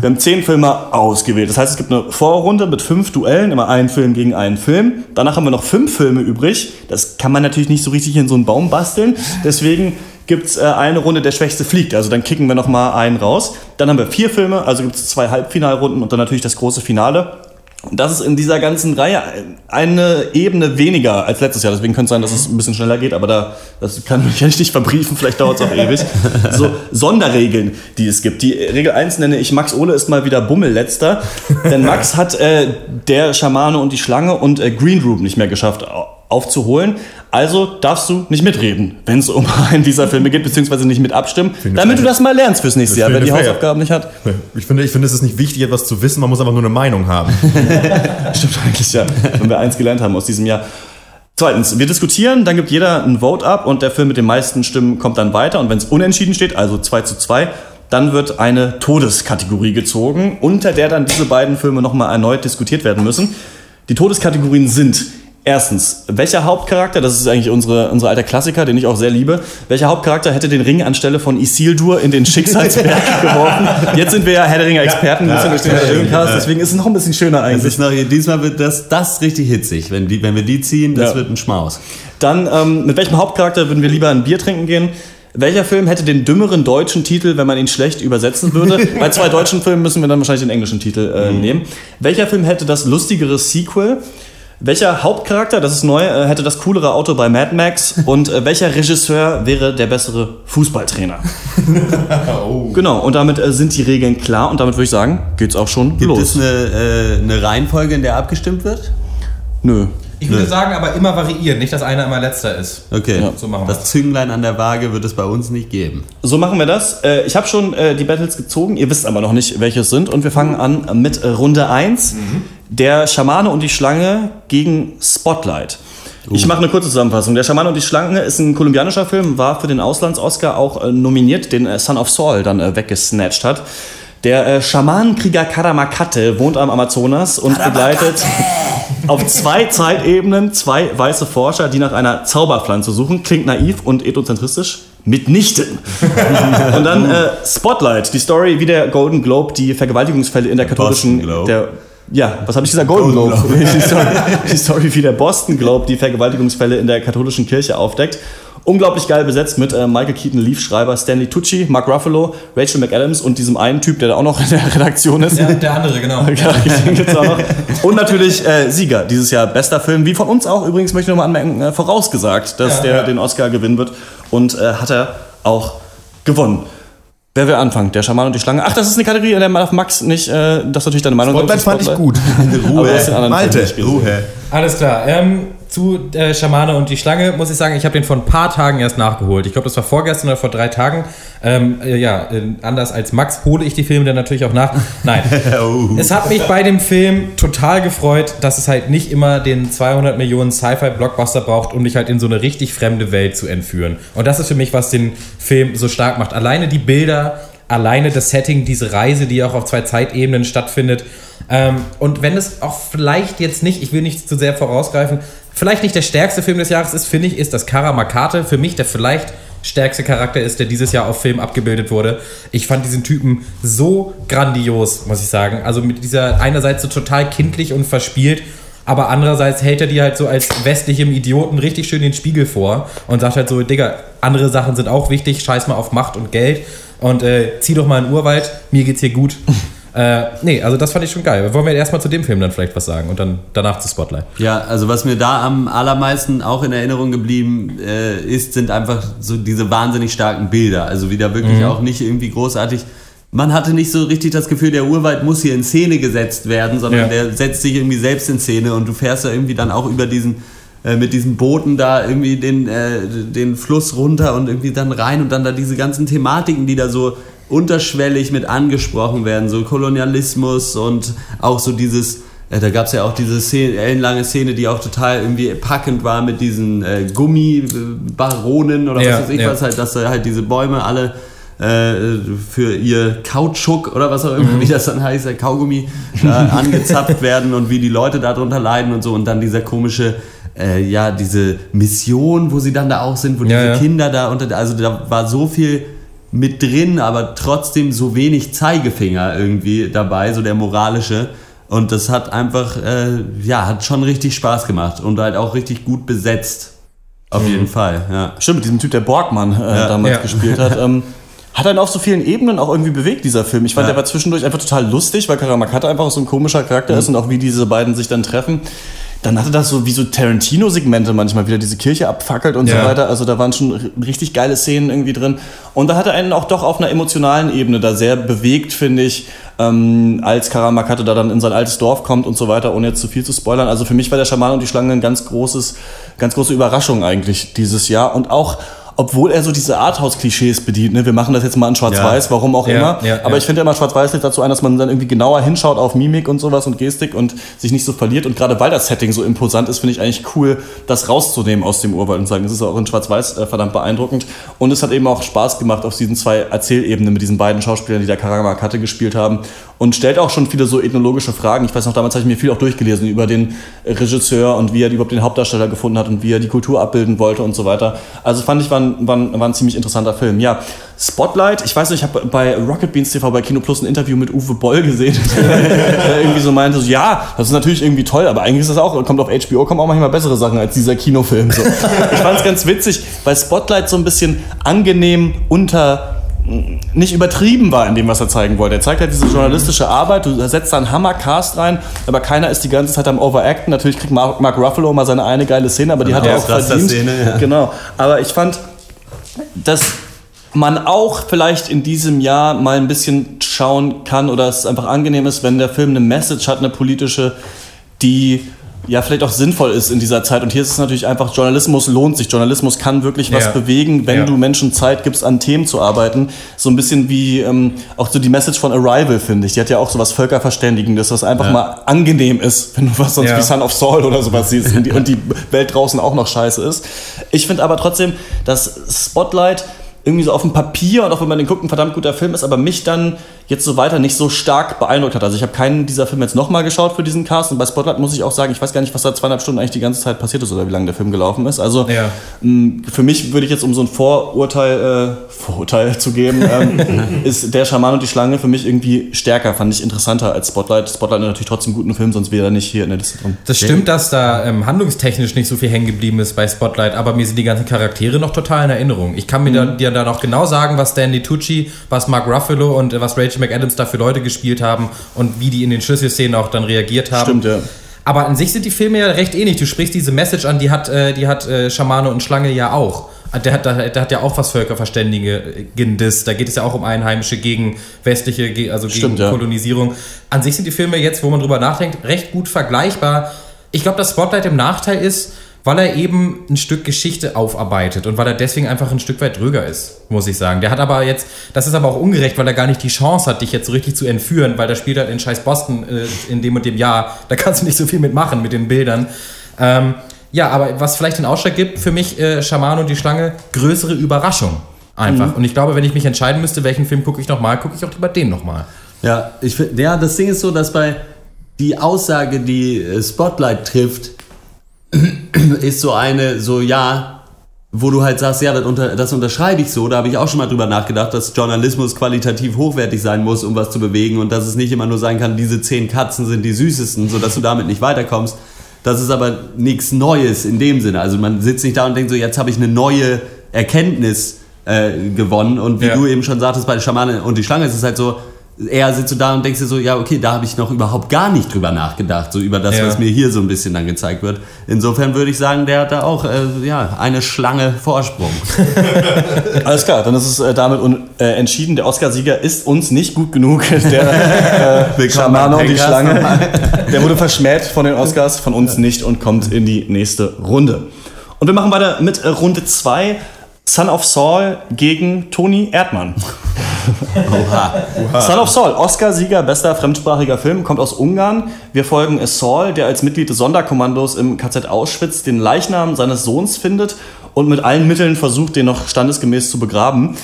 wir haben zehn Filme ausgewählt. Das heißt, es gibt eine Vorrunde mit fünf Duellen, immer einen Film gegen einen Film. Danach haben wir noch fünf Filme übrig. Das kann man natürlich nicht so richtig in so einen Baum basteln. Deswegen gibt es äh, eine Runde, der Schwächste fliegt. Also dann kicken wir nochmal einen raus. Dann haben wir vier Filme, also gibt es zwei Halbfinalrunden und dann natürlich das große Finale. Und das ist in dieser ganzen Reihe eine Ebene weniger als letztes Jahr. Deswegen könnte es sein, dass es ein bisschen schneller geht, aber da, das kann ich nicht verbriefen, vielleicht dauert es auch ewig. So Sonderregeln, die es gibt. Die Regel 1 nenne ich Max Ole ist mal wieder Bummelletzter. Denn Max hat äh, der Schamane und die Schlange und äh, Green Room nicht mehr geschafft aufzuholen. Also darfst du nicht mitreden, wenn es um einen dieser Filme geht, beziehungsweise nicht mit abstimmen, damit du das mal lernst fürs nächste Jahr, wenn die fair. Hausaufgaben nicht hat. Ich finde, ich finde, es ist nicht wichtig, etwas zu wissen, man muss einfach nur eine Meinung haben. Stimmt eigentlich, ja. Wenn wir eins gelernt haben aus diesem Jahr. Zweitens, wir diskutieren, dann gibt jeder ein Vote ab und der Film mit den meisten Stimmen kommt dann weiter. Und wenn es unentschieden steht, also 2 zu 2, dann wird eine Todeskategorie gezogen, unter der dann diese beiden Filme nochmal erneut diskutiert werden müssen. Die Todeskategorien sind erstens, welcher Hauptcharakter, das ist eigentlich unsere, unser alter Klassiker, den ich auch sehr liebe, welcher Hauptcharakter hätte den Ring anstelle von Isildur in den Schicksalsberg geworfen? Jetzt sind wir ja Herr der Ringe-Experten, Ja, ein bisschen durch den ja, Herr der ja. deswegen ist es noch ein bisschen schöner eigentlich. ist noch, diesmal wird das, das richtig hitzig. Wenn, die, wenn wir die ziehen, das Ja. wird ein Schmaus. Dann, ähm, mit welchem Hauptcharakter würden wir lieber ein Bier trinken gehen? Welcher Film hätte den dümmeren deutschen Titel, wenn man ihn schlecht übersetzen würde? Bei zwei deutschen Filmen müssen wir dann wahrscheinlich den englischen Titel äh, nehmen. Welcher Film hätte das lustigere Sequel? Welcher Hauptcharakter, das ist neu, äh, hätte das coolere Auto bei Mad Max? Und äh, welcher Regisseur wäre der bessere Fußballtrainer? Genau, und damit äh, sind die Regeln klar und damit würde ich sagen, geht's auch schon Gibt los. es eine, äh, eine Reihenfolge, in der abgestimmt wird? Nö. Ich würde sagen, aber immer variieren, nicht, dass einer immer letzter ist. Okay. Ja, so machen wir das Zünglein an der Waage wird es bei uns nicht geben. So machen wir das. Ich habe schon die Battles gezogen, ihr wisst aber noch nicht, welche es sind. Und wir fangen an mit Runde 1. Der Schamane und die Schlange gegen Spotlight. Ich mache eine kurze Zusammenfassung. Der Schamane und die Schlange ist ein kolumbianischer Film, war für den Auslands-Oscar auch äh, nominiert, den äh, Son of Saul dann äh, weggesnatcht hat. Der äh, Schamanenkrieger Karamakate wohnt am Amazonas und begleitet auf zwei Zeitebenen zwei weiße Forscher, die nach einer Zauberpflanze suchen. Klingt naiv und ethnozentristisch. Mitnichten. und dann äh, Spotlight, die Story wie der Golden Globe, die Vergewaltigungsfälle in der katholischen. Der, ja, was habe ich gesagt? Golden, Globe. die, Story, die Story wie der Boston Globe, die Vergewaltigungsfälle in der katholischen Kirche aufdeckt. Unglaublich geil besetzt mit äh, Michael Keaton, Leaf-Schreiber, Stanley Tucci, Mark Ruffalo, Rachel McAdams und diesem einen Typ, der da auch noch in der Redaktion ist. Ja, der andere, genau. Ja, den gibt's auch noch. Und natürlich äh, Sieger dieses Jahr, bester Film, wie von uns auch übrigens, möchte ich nochmal anmerken, äh, vorausgesagt, dass Ja, der ja. den Oscar gewinnen wird. Und äh, hat er auch gewonnen. Wer will anfangen? Der Schaman und die Schlange. Ach, das ist eine Kategorie, in der darf Max nicht, äh, das ist natürlich deine Meinung. Spotlight fand ich gut. Anderen Malte. Ruhe. Alles klar. Ähm, zu äh, Schamane und die Schlange muss ich sagen, ich habe den vor ein paar Tagen erst nachgeholt. Ich glaube, das war vorgestern oder vor drei Tagen. Ähm, äh, ja, äh, anders als Max hole ich die Filme dann natürlich auch nach. Nein. Es hat mich bei dem Film total gefreut, dass es halt nicht immer den 200 Millionen Sci-Fi-Blockbuster braucht, um dich halt in so eine richtig fremde Welt zu entführen. Und das ist für mich, was den Film so stark macht. Alleine die Bilder, alleine das Setting, diese Reise, die auch auf zwei Zeitebenen stattfindet. Ähm, und wenn es auch vielleicht jetzt nicht, ich will nicht zu sehr vorausgreifen, vielleicht nicht der stärkste Film des Jahres ist, finde ich, ist das Karamakate für mich der vielleicht stärkste Charakter ist, der dieses Jahr auf Film abgebildet wurde. Ich fand diesen Typen so grandios, muss ich sagen. Also mit dieser einerseits so total kindlich und verspielt, aber andererseits hält er dir halt so als westlichem Idioten richtig schön den Spiegel vor und sagt halt so, Digga, andere Sachen sind auch wichtig, scheiß mal auf Macht und Geld und äh, zieh doch mal in den Urwald, mir geht's hier gut. Äh, nee, also das fand ich schon geil. Wollen wir erstmal zu dem Film dann vielleicht was sagen und dann danach zu Spotlight. Ja, also was mir da am allermeisten auch in Erinnerung geblieben äh, ist, sind einfach so diese wahnsinnig starken Bilder. Also wieder wirklich Mhm. auch nicht irgendwie großartig. Man hatte nicht so richtig das Gefühl, der Urwald muss hier in Szene gesetzt werden, sondern Ja. der setzt sich irgendwie selbst in Szene und du fährst da irgendwie dann auch über diesen äh, mit diesen Booten da irgendwie den, äh, den Fluss runter und irgendwie dann rein und dann da diese ganzen Thematiken, die da so unterschwellig mit angesprochen werden, so Kolonialismus und auch so dieses, äh, da gab es ja auch diese Szene, ellenlange Szene, die auch total irgendwie packend war mit diesen äh, Gummibaronen oder Ja, was weiß ich ja. was, halt, dass da halt diese Bäume alle äh, für ihr Kautschuk oder was auch immer, Mhm. wie das dann heißt, der Kaugummi, da angezapft werden und wie die Leute darunter leiden und so und dann dieser komische äh, ja, diese Mission, wo sie dann da auch sind, wo Ja, diese ja. Kinder da unter, also da war so viel mit drin, aber trotzdem so wenig Zeigefinger irgendwie dabei, so der moralische. Und das hat einfach, äh, ja, hat schon richtig Spaß gemacht und halt auch richtig gut besetzt. Auf jeden Fall, ja. Stimmt, mit diesem Typ, der Borgmann äh, Ja. damals Ja. gespielt hat. Ähm, hat einen auf so vielen Ebenen auch irgendwie bewegt, dieser Film. Ich fand, Ja. der war zwischendurch einfach total lustig, weil Karamakata einfach so ein komischer Charakter Mhm. ist und auch wie diese beiden sich dann treffen. Dann hatte das so wie so Tarantino-Segmente manchmal wieder diese Kirche abfackelt und Ja. so weiter. Also da waren schon richtig geile Szenen irgendwie drin. Und da hat er einen auch doch auf einer emotionalen Ebene da sehr bewegt, finde ich, ähm, als Karamakata da dann in sein altes Dorf kommt und so weiter, ohne jetzt zu viel zu spoilern. Also für mich war der Schaman und die Schlange ein ganz großes, ganz große Überraschung eigentlich dieses Jahr. Und auch, obwohl er so diese Arthouse-Klischees bedient, ne? wir machen das jetzt mal in Schwarz-Weiß, Ja. warum auch Ja, immer. ja, Aber ich finde immer, Schwarz-Weiß lädt dazu ein, dass man dann irgendwie genauer hinschaut auf Mimik und sowas und Gestik und sich nicht so verliert. Und gerade weil das Setting so imposant ist, finde ich eigentlich cool, das rauszunehmen aus dem Urwald und sagen, das ist auch in Schwarz-Weiß äh, verdammt beeindruckend. Und es hat eben auch Spaß gemacht auf diesen zwei Erzählebenen mit diesen beiden Schauspielern, die da Karamakate gespielt haben. Und stellt auch schon viele so ethnologische Fragen. Ich weiß noch, damals habe ich mir viel auch durchgelesen über den Regisseur und wie er überhaupt den Hauptdarsteller gefunden hat und wie er die Kultur abbilden wollte und so weiter. Also fand ich, war ein, war ein, war ein ziemlich interessanter Film. Ja, Spotlight, ich weiß nicht, ich habe bei Rocket Beans TV bei Kino Plus ein Interview mit Uwe Boll gesehen, der irgendwie so meinte, so, ja, das ist natürlich irgendwie toll, aber eigentlich ist das auch, kommt auf HBO, kommen auch manchmal bessere Sachen als dieser Kinofilm. So. Ich fand es ganz witzig, weil Spotlight so ein bisschen angenehm unter nicht übertrieben war in dem, was er zeigen wollte. Er zeigt halt diese journalistische Arbeit, du setzt da einen Hammer-Cast rein, aber keiner ist die ganze Zeit am Overacten. Natürlich kriegt Mark, Mark Ruffalo mal seine eine geile Szene, aber die hat er auch verdient. Szene, ja. Genau. Aber ich fand, dass man auch vielleicht in diesem Jahr mal ein bisschen schauen kann oder es einfach angenehm ist, wenn der Film eine Message hat, eine politische, die ja vielleicht auch sinnvoll ist in dieser Zeit. Und hier ist es natürlich einfach, Journalismus lohnt sich. Journalismus kann wirklich was Ja. bewegen, wenn Ja. du Menschen Zeit gibst, an Themen zu arbeiten. So ein bisschen wie ähm, auch so die Message von Arrival, finde ich. Die hat ja auch so was Völkerverständigendes, was einfach Ja. mal angenehm ist, wenn du was sonst wie Son of Saul oder sowas siehst und die, und die Welt draußen auch noch scheiße ist. Ich finde aber trotzdem, dass Spotlight irgendwie so auf dem Papier und auch wenn man den guckt, ein verdammt guter Film ist, aber mich dann jetzt so weiter nicht so stark beeindruckt hat. Also ich habe keinen dieser Filme jetzt nochmal geschaut für diesen Cast und bei Spotlight muss ich auch sagen, ich weiß gar nicht, was da zweieinhalb Stunden eigentlich die ganze Zeit passiert ist oder wie lange der Film gelaufen ist. Also Ja. mh, für mich würde ich jetzt um so ein Vorurteil, äh, Vorurteil zu geben, ähm, ist der Schaman und die Schlange für mich irgendwie stärker, fand ich interessanter als Spotlight. Spotlight ist natürlich trotzdem einen guten Film, sonst wäre er nicht hier in der Liste drin. Das stimmt, dass da ähm, handlungstechnisch nicht so viel hängen geblieben ist bei Spotlight, aber mir sind die ganzen Charaktere noch total in Erinnerung. Ich kann mir da, dir dann auch genau sagen, was Stanley Tucci, was Mark Ruffalo und äh, was Rachel McAdams da für Leute gespielt haben und wie die in den Schlüsselszenen auch dann reagiert haben. Stimmt, ja. Aber an sich sind die Filme ja recht ähnlich. Du sprichst diese Message an, die hat, äh, die hat äh, Schamane und Schlange ja auch. Der hat, der, hat ja auch was Völkerverständigendes. Da geht es ja auch um Einheimische gegen westliche, also gegen Stimmt, ja. Kolonisierung. An sich sind die Filme jetzt, wo man drüber nachdenkt, recht gut vergleichbar. Ich glaube, dass Spotlight im Nachteil ist, weil er eben ein Stück Geschichte aufarbeitet und weil er deswegen einfach ein Stück weit dröger ist, muss ich sagen. Der hat aber jetzt, das ist aber auch ungerecht, weil er gar nicht die Chance hat, dich jetzt so richtig zu entführen, weil der spielt halt in scheiß Boston äh, in dem und dem Jahr. Da kannst du nicht so viel mitmachen mit den Bildern. Ähm, ja, aber was vielleicht den Ausschlag gibt für mich, äh, Schaman und die Schlange, größere Überraschung. Einfach. Mhm. Und ich glaube, wenn ich mich entscheiden müsste, welchen Film gucke ich nochmal, gucke ich auch lieber den nochmal. Ja, ich ja, das Ding ist so, dass bei die Aussage, die äh, Spotlight trifft, ist so eine, so ja, wo du halt sagst, ja, das, unter, das unterschreibe ich so. Da habe ich auch schon mal drüber nachgedacht, dass Journalismus qualitativ hochwertig sein muss, um was zu bewegen und dass es nicht immer nur sein kann, diese zehn Katzen sind die süßesten, sodass du damit nicht weiterkommst. Das ist aber nichts Neues in dem Sinne. Also man sitzt nicht da und denkt so, jetzt habe ich eine neue Erkenntnis äh, gewonnen. Und wie Ja. du eben schon sagtest, bei Schamane und die Schlange ist es halt so, eher sitzt du da und denkst dir so, ja, okay, da habe ich noch überhaupt gar nicht drüber nachgedacht, so über das, Ja. was mir hier so ein bisschen dann gezeigt wird. Insofern würde ich sagen, der hat da auch äh, ja, eine Schlange Vorsprung. Alles klar, dann ist es äh, damit äh, entschieden. Der Oscarsieger ist uns nicht gut genug. Der äh, Schamane und die Schlange. Der wurde verschmäht von den Oscars, von uns nicht und kommt in die nächste Runde. Und wir machen weiter mit äh, Runde 2. Son of Saul gegen Toni Erdmann. Son of Saul, Oscar-Sieger, bester fremdsprachiger Film, kommt aus Ungarn. Wir folgen Saul, der als Mitglied des Sonderkommandos im KZ Auschwitz den Leichnam seines Sohns findet und mit allen Mitteln versucht, den noch standesgemäß zu begraben.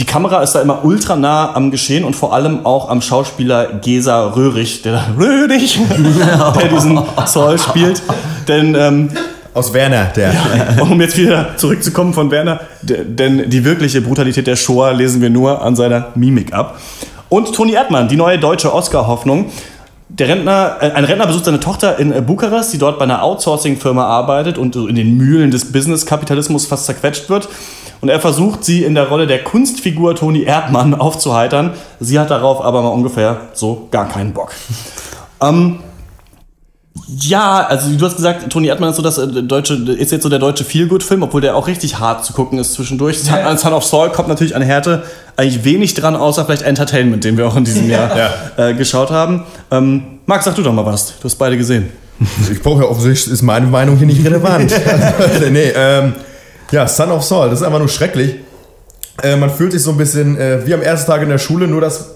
Die Kamera ist da immer ultra nah am Geschehen und vor allem auch am Schauspieler Gesa Röhrig, der da, Röhrig, der diesen Saul spielt. Denn ähm, aus Werner, der. um jetzt wieder zurückzukommen von Werner, denn die wirkliche Brutalität der Shoah lesen wir nur an seiner Mimik ab. Und Toni Erdmann, die neue deutsche Oscar-Hoffnung. Der Rentner, äh, ein Rentner besucht seine Tochter in äh, Bukarest, die dort bei einer Outsourcing-Firma arbeitet und in den Mühlen des Business-Kapitalismus fast zerquetscht wird. Und er versucht, sie in der Rolle der Kunstfigur Toni Erdmann aufzuheitern. Sie hat darauf aber mal ungefähr so gar keinen Bock. Ähm, ja, also du hast gesagt, Toni Erdmann ist so das äh, deutsche, ist jetzt so der deutsche Feelgood-Film, obwohl der auch richtig hart zu gucken ist zwischendurch. An Son of Saul kommt natürlich an Härte eigentlich wenig dran, außer vielleicht Entertainment, den wir auch in diesem Jahr äh, geschaut haben. Ähm, Max, sag du doch mal was. Du hast beide gesehen. Ich brauche ja offensichtlich, ist meine Meinung hier nicht relevant. nee, ähm, ja, Son of Saul, das ist einfach nur schrecklich. Äh, man fühlt sich so ein bisschen äh, wie am ersten Tag in der Schule, nur dass,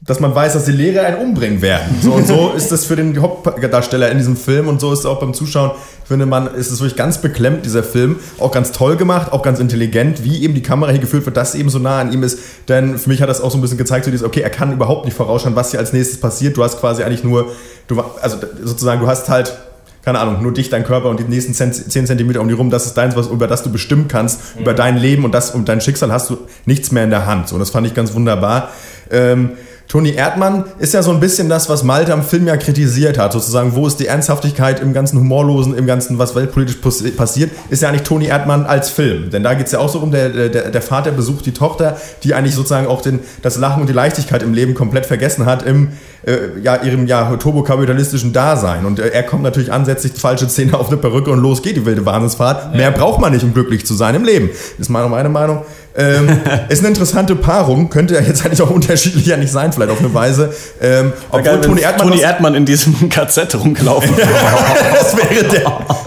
dass man weiß, dass die Lehrer einen umbringen werden. So und so ist das für den Hauptdarsteller in diesem Film und so ist es auch beim Zuschauen. Finde man, ist es wirklich ganz beklemmt, dieser Film. Auch ganz toll gemacht, auch ganz intelligent, wie eben die Kamera hier geführt wird, dass eben so nah an ihm ist. Denn für mich hat das auch so ein bisschen gezeigt, so dieses, okay, er kann überhaupt nicht vorausschauen, was hier als nächstes passiert. Du hast quasi eigentlich nur, du, also sozusagen, du hast halt keine Ahnung, nur dich, dein Körper und die nächsten 10 Zentimeter um die rum, das ist deins, was, über das du bestimmen kannst, über dein Leben und das und dein Schicksal hast du nichts mehr in der Hand. So, und das fand ich ganz wunderbar. Ähm, Toni Erdmann ist ja so ein bisschen das, was Malte am Film ja kritisiert hat, sozusagen, wo ist die Ernsthaftigkeit im ganzen Humorlosen, im ganzen, was weltpolitisch passi- passiert, ist ja eigentlich Toni Erdmann als Film. Denn da geht es ja auch so um, der, der, der Vater besucht die Tochter, die eigentlich sozusagen auch den, das Lachen und die Leichtigkeit im Leben komplett vergessen hat, im äh, ja, ihrem ja, turbokapitalistischen Dasein. Und äh, er kommt natürlich an, setzt sich die falsche Szene auf eine Perücke und los geht die wilde Wahnsinnsfahrt. Mehr braucht man nicht, um glücklich zu sein im Leben. Ist meine, meine Meinung. Ähm, ist eine interessante Paarung, könnte ja jetzt eigentlich auch unterschiedlicher nicht sein, vielleicht auf eine Weise. Ähm, obwohl Geil, Toni Erdmann, Toni Erdmann in diesem KZ rumgelaufen. das wäre der.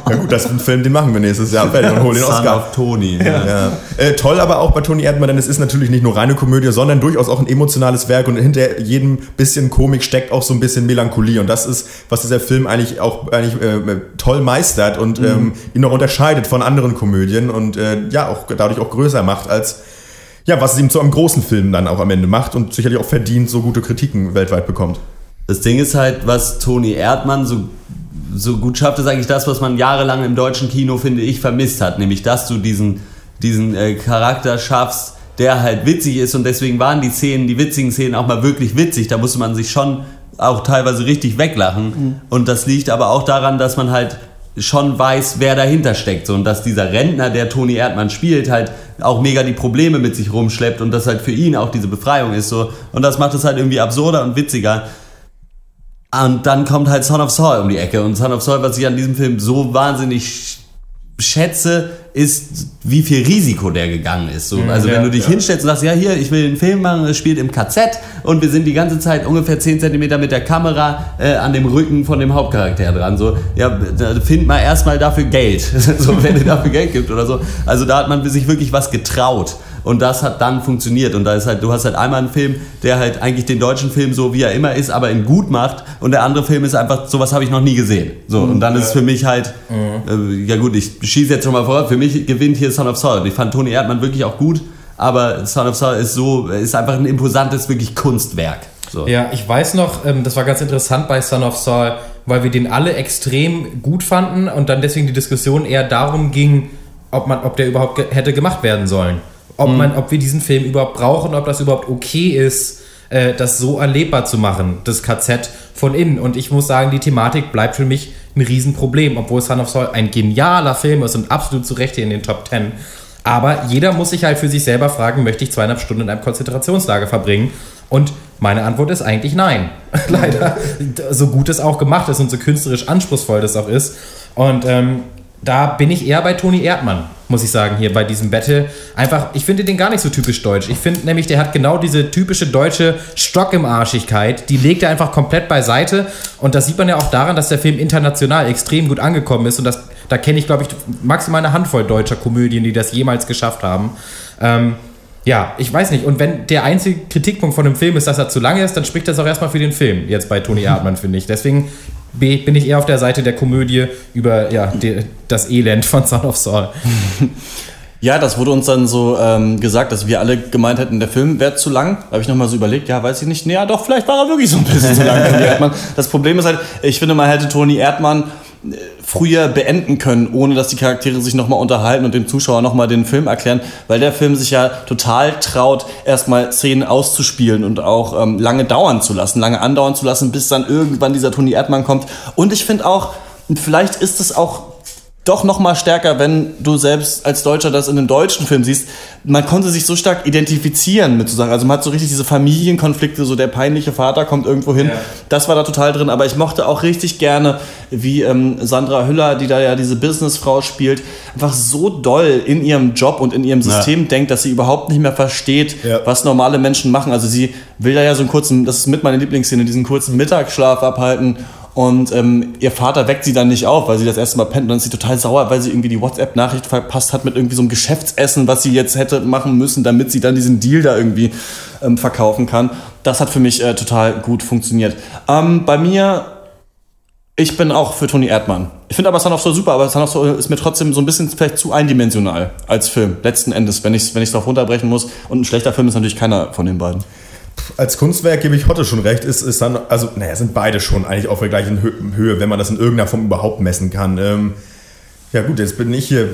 Ja gut, das ist ein Film, den machen wir nächstes Jahr fertig und holen den Son Oscar. of Toni. Ja. Ja. Äh, toll aber auch bei Toni Erdmann, denn es ist natürlich nicht nur reine Komödie, sondern durchaus auch ein emotionales Werk und hinter jedem bisschen Komik steckt auch so ein bisschen Melancholie und das ist, was dieser Film eigentlich auch eigentlich, äh, toll meistert und Mhm. ähm, ihn noch unterscheidet von anderen Komödien und äh, ja auch dadurch auch größer macht als ja, was es ihm zu einem großen Film dann auch am Ende macht und sicherlich auch verdient so gute Kritiken weltweit bekommt. Das Ding ist halt, was Toni Erdmann so, so gut schafft, ist eigentlich das, was man jahrelang im deutschen Kino, finde ich, vermisst hat. Nämlich, dass du diesen, diesen äh, Charakter schaffst, der halt witzig ist und deswegen waren die Szenen, die witzigen Szenen auch mal wirklich witzig. Da musste man sich schon auch teilweise richtig weglachen. Und das liegt aber auch daran, dass man halt schon weiß, wer dahinter steckt. So, und dass dieser Rentner, der Toni Erdmann spielt, halt auch mega die Probleme mit sich rumschleppt und das halt für ihn auch diese Befreiung ist. So. Und das macht es halt irgendwie absurder und witziger. Und dann kommt halt Son of Saul um die Ecke. Und Son of Saul, was ich an diesem Film so wahnsinnig schätze, ist, wie viel Risiko der gegangen ist. So, Mhm, also ja, wenn du dich ja. hinstellst und sagst, ja hier, ich will einen Film machen, es spielt im KZ und wir sind die ganze Zeit ungefähr 10 Zentimeter mit der Kamera äh, an dem Rücken von dem Hauptcharakter dran. So, ja, da find mal erstmal dafür Geld. so, wenn ihr dafür Geld gibt oder so. Also da hat man sich wirklich was getraut. Und das hat dann funktioniert. Und da ist halt, du hast halt einmal einen Film, der halt eigentlich den deutschen Film so wie er immer ist, aber in gut macht. Und der andere Film ist einfach, sowas habe ich noch nie gesehen. So, und dann ist es für mich halt, äh, ja gut, ich schieße jetzt schon mal vor, für mich gewinnt hier Son of Saul. Ich fand Toni Erdmann wirklich auch gut, aber Son of Saul ist so, ist einfach ein imposantes, wirklich Kunstwerk. So. Ja, ich weiß noch, ähm, das war ganz interessant bei Son of Saul, weil wir den alle extrem gut fanden und dann deswegen die Diskussion eher darum ging, ob man, ob der überhaupt hätte gemacht werden sollen. Ob Mhm. man, ob wir diesen Film überhaupt brauchen, ob das überhaupt okay ist, äh, das so erlebbar zu machen, das KZ von innen. Und ich muss sagen, die Thematik bleibt für mich ein Riesenproblem, obwohl Son of Saul ein genialer Film ist und absolut zu Recht hier in den Top Ten. Aber jeder muss sich halt für sich selber fragen, möchte ich zweieinhalb Stunden in einem Konzentrationslager verbringen? Und meine Antwort ist eigentlich nein. Leider, so gut es auch gemacht ist und so künstlerisch anspruchsvoll das auch ist. Und ähm, da bin ich eher bei Toni Erdmann, muss ich sagen, hier bei diesem Battle. Einfach, ich finde den gar nicht so typisch deutsch. Ich finde nämlich, der hat genau diese typische deutsche Stock im Arschigkeit. Die legt er einfach komplett beiseite. Und das sieht man ja auch daran, dass der Film international extrem gut angekommen ist. Und das, da kenne ich, glaube ich, maximal eine Handvoll deutscher Komödien, die das jemals geschafft haben. Ähm, ja, ich weiß nicht. Und wenn der einzige Kritikpunkt von dem Film ist, dass er zu lang ist, dann spricht das auch erstmal für den Film, jetzt bei Toni Erdmann, finde ich. Deswegen B, bin ich eher auf der Seite der Komödie über ja, die, das Elend von Son of Saul. Ja, das wurde uns dann so ähm, gesagt, dass wir alle gemeint hätten, der Film wäre zu lang. Da habe ich nochmal so überlegt, ja, weiß ich nicht. Nee, ja, doch, vielleicht war er wirklich so ein bisschen zu lang. Das Problem ist halt, ich finde, man hätte Toni Erdmann früher beenden können, ohne dass die Charaktere sich nochmal unterhalten und dem Zuschauer nochmal den Film erklären, weil der Film sich ja total traut, erstmal Szenen auszuspielen und auch ähm, lange dauern zu lassen, lange andauern zu lassen, bis dann irgendwann dieser Toni Erdmann kommt. Und ich finde auch, vielleicht ist es auch doch noch mal stärker, wenn du selbst als Deutscher das in einem deutschen Film siehst. Man konnte sich so stark identifizieren mit sozusagen. Also man hat so richtig diese Familienkonflikte, so der peinliche Vater kommt irgendwo hin. Ja. Das war da total drin. Aber ich mochte auch richtig gerne, wie ähm, Sandra Hüller, die da ja diese Businessfrau spielt, einfach so doll in ihrem Job und in ihrem System denkt, dass sie überhaupt nicht mehr versteht, was normale Menschen machen. Also sie will da ja so einen kurzen, das ist mit meiner Lieblingsszene, diesen kurzen Mittagsschlaf abhalten und ähm, ihr Vater weckt sie dann nicht auf, weil sie das erste Mal pennt. Und dann ist sie total sauer, weil sie irgendwie die WhatsApp-Nachricht verpasst hat mit irgendwie so einem Geschäftsessen, was sie jetzt hätte machen müssen, damit sie dann diesen Deal da irgendwie ähm, verkaufen kann. Das hat für mich äh, total gut funktioniert. Ähm, bei mir, ich bin auch für Toni Erdmann. Ich finde aber Son of Soul super, aber Son of Soul ist mir trotzdem so ein bisschen vielleicht zu eindimensional als Film. Letzten Endes, wenn ich es wenn ich's darauf runterbrechen muss. Und ein schlechter Film ist natürlich keiner von den beiden. Als Kunstwerk gebe ich Hotte schon recht, ist, ist dann, also, naja, sind beide schon eigentlich auf der gleichen Hö Höhe, wenn man das in irgendeiner Form überhaupt messen kann. Ähm, ja, gut, jetzt bin ich hier.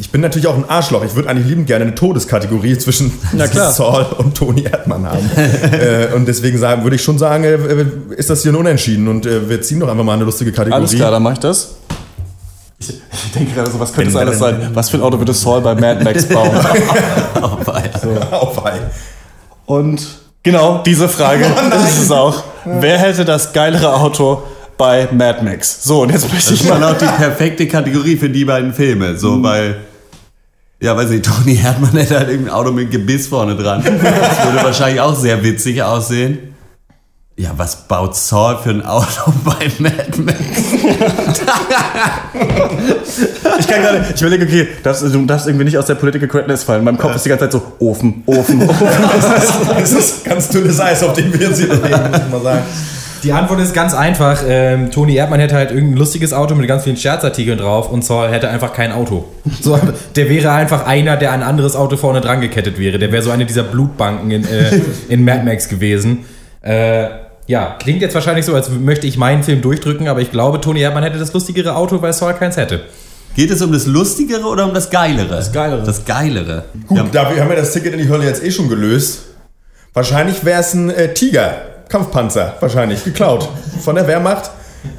Ich bin natürlich auch ein Arschloch. Ich würde eigentlich liebend gerne eine Todeskategorie zwischen. Saul und Toni Erdmann haben. äh, und deswegen sagen, würde ich schon sagen, äh, ist das hier ein Unentschieden. Und äh, wir ziehen doch einfach mal eine lustige Kategorie. Alles klar, dann mach ich das. Ich, ich denke gerade so, was könnte es alles sein? Was für ein Auto würde Saul bei Mad Max bauen? Auf so. Auf Ei. Und genau diese Frage ist es auch. Wer hätte das geilere Auto bei Mad Max? So, und jetzt möchte Das ich mal auch die perfekte Kategorie für die beiden Filme. So, weil, ja, weiß nicht, Toni Erdmann hätte halt irgendein Auto mit Gebiss vorne dran. Das würde wahrscheinlich auch sehr witzig aussehen. Ja, was baut Saul für ein Auto bei Mad Max? Ich kann gerade, ich überlege, okay, darfst, du darfst irgendwie nicht aus der Political Correctness fallen. In meinem Kopf ist die ganze Zeit so Ofen, Ofen, Ofen. Das ist ganz dünnes Eis, auf dem wir jetzt hier bewegen, muss ich mal sagen. Die Antwort ist ganz einfach. Ähm, Toni Erdmann hätte halt irgendein lustiges Auto mit ganz vielen Scherzartikeln drauf und Saul hätte einfach kein Auto. So, der wäre einfach einer, der ein anderes Auto vorne dran gekettet wäre. Der wäre so eine dieser Blutbanken in, äh, in Mad Max gewesen. Äh, ja, klingt jetzt wahrscheinlich so, als möchte ich meinen Film durchdrücken, aber ich glaube, Toni Erdmann hätte das lustigere Auto, weil Saul keins hätte. Geht es um das Lustigere oder um das Geilere? Das Geilere. Das Geilere. Gut, da wir haben ja das Ticket in die Hölle jetzt eh schon gelöst. Wahrscheinlich wäre es ein äh, Tiger, Kampfpanzer, wahrscheinlich, geklaut von der Wehrmacht.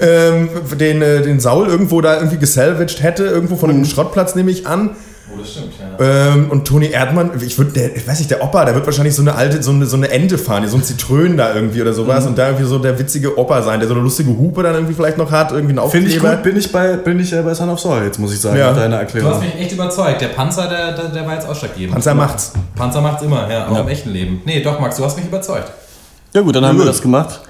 Ähm, den, äh, den Saul irgendwo da irgendwie gesalvaged hätte, irgendwo von einem Schrottplatz nehme ich an. Oh, das stimmt, ja. Ähm, und Toni Erdmann, ich würde, der, ich weiß nicht, der Opa, der wird wahrscheinlich so eine alte, so eine, so eine Ente fahren, so ein Zitrön da irgendwie oder sowas Mhm. und da irgendwie so der witzige Opa sein, der so eine lustige Hupe dann irgendwie vielleicht noch hat, irgendwie einen Aufkleber. Finde ich gut, bin ich bei, bin ich äh, bei Son of Saul, jetzt muss ich sagen, Ja. mit deiner Du Erklärung. hast mich echt überzeugt. Der Panzer, der, der, der war jetzt ausschlaggebend. Panzer macht's. Panzer macht's immer, ja, auch Ja. im echten Leben. Nee, doch, Max, du hast mich überzeugt. Ja gut, dann haben wir das gemacht.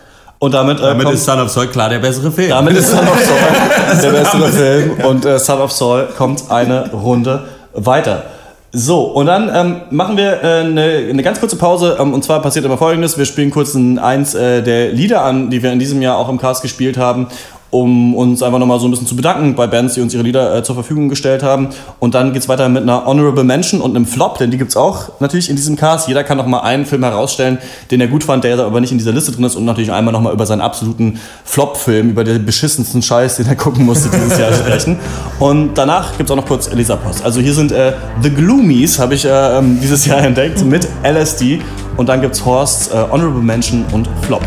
Und damit, äh, Damit kommt- ist Son of Saul klar der bessere Film. Damit ist Son of Saul der bessere Film und äh, Son of Saul kommt eine Runde weiter. So, und dann ähm, machen wir äh, eine, eine ganz kurze Pause. Ähm, und zwar passiert immer folgendes: Wir spielen kurz ein, eins äh, der Lieder an, die wir in diesem Jahr auch im Cast gespielt haben. Um uns einfach nochmal so ein bisschen zu bedanken bei Bands, die uns ihre Lieder äh, zur Verfügung gestellt haben. Und dann geht's weiter mit einer Honorable Mention und einem Flop, denn die gibt's auch natürlich in diesem Cast. Jeder kann noch mal einen Film herausstellen, den er gut fand, der aber nicht in dieser Liste drin ist und natürlich einmal nochmal über seinen absoluten Flop-Film, über den beschissensten Scheiß, den er gucken musste dieses Jahr sprechen. Und danach gibt's auch noch kurz Elisa Post. Also hier sind äh, The Gloomies, habe ich äh, dieses Jahr entdeckt, mit LSD. Und dann gibt's Horsts äh, Honorable Mention und Flop.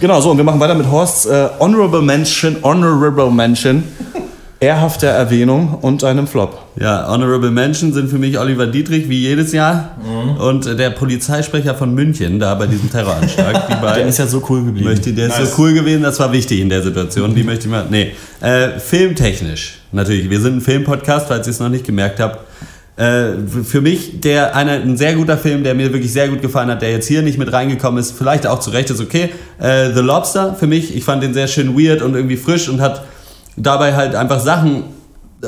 Genau, so, und wir machen weiter mit Horsts äh, Honorable Mention, Honorable Mention, ehrhafter Erwähnung und einem Flop. Ja, Honorable Mention sind für mich Oliver Dietrich, wie jedes Jahr. Mhm. Und äh, der Polizeisprecher von München, da bei diesem Terroranschlag. Die beiden. Der ist ja so cool geblieben. Möchte, der ist Nice. so cool gewesen, das war wichtig in der Situation. Die möchte ich mal. Nee. Äh, filmtechnisch, natürlich. Wir sind ein Filmpodcast, falls ihr es noch nicht gemerkt habt. Äh, für mich der einer, ein sehr guter Film, der mir wirklich sehr gut gefallen hat, der jetzt hier nicht mit reingekommen ist, vielleicht auch zu Recht ist okay. Äh, The Lobster für mich, ich fand den sehr schön weird und irgendwie frisch und hat dabei halt einfach Sachen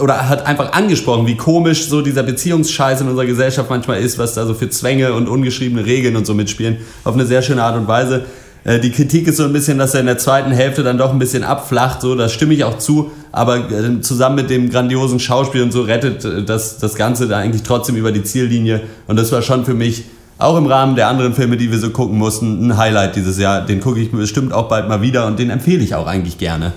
oder hat einfach angesprochen, wie komisch so dieser Beziehungsscheiß in unserer Gesellschaft manchmal ist, was da so für Zwänge und ungeschriebene Regeln und so mitspielen, auf eine sehr schöne Art und Weise. Äh, Die Kritik ist so ein bisschen, dass er in der zweiten Hälfte dann doch ein bisschen abflacht, so, das stimme ich auch zu, aber äh, zusammen mit dem grandiosen Schauspiel und so rettet äh, das, das Ganze da eigentlich trotzdem über die Ziellinie und das war schon für mich auch im Rahmen der anderen Filme, die wir so gucken mussten, ein Highlight dieses Jahr. Den gucke ich bestimmt auch bald mal wieder und den empfehle ich auch eigentlich gerne.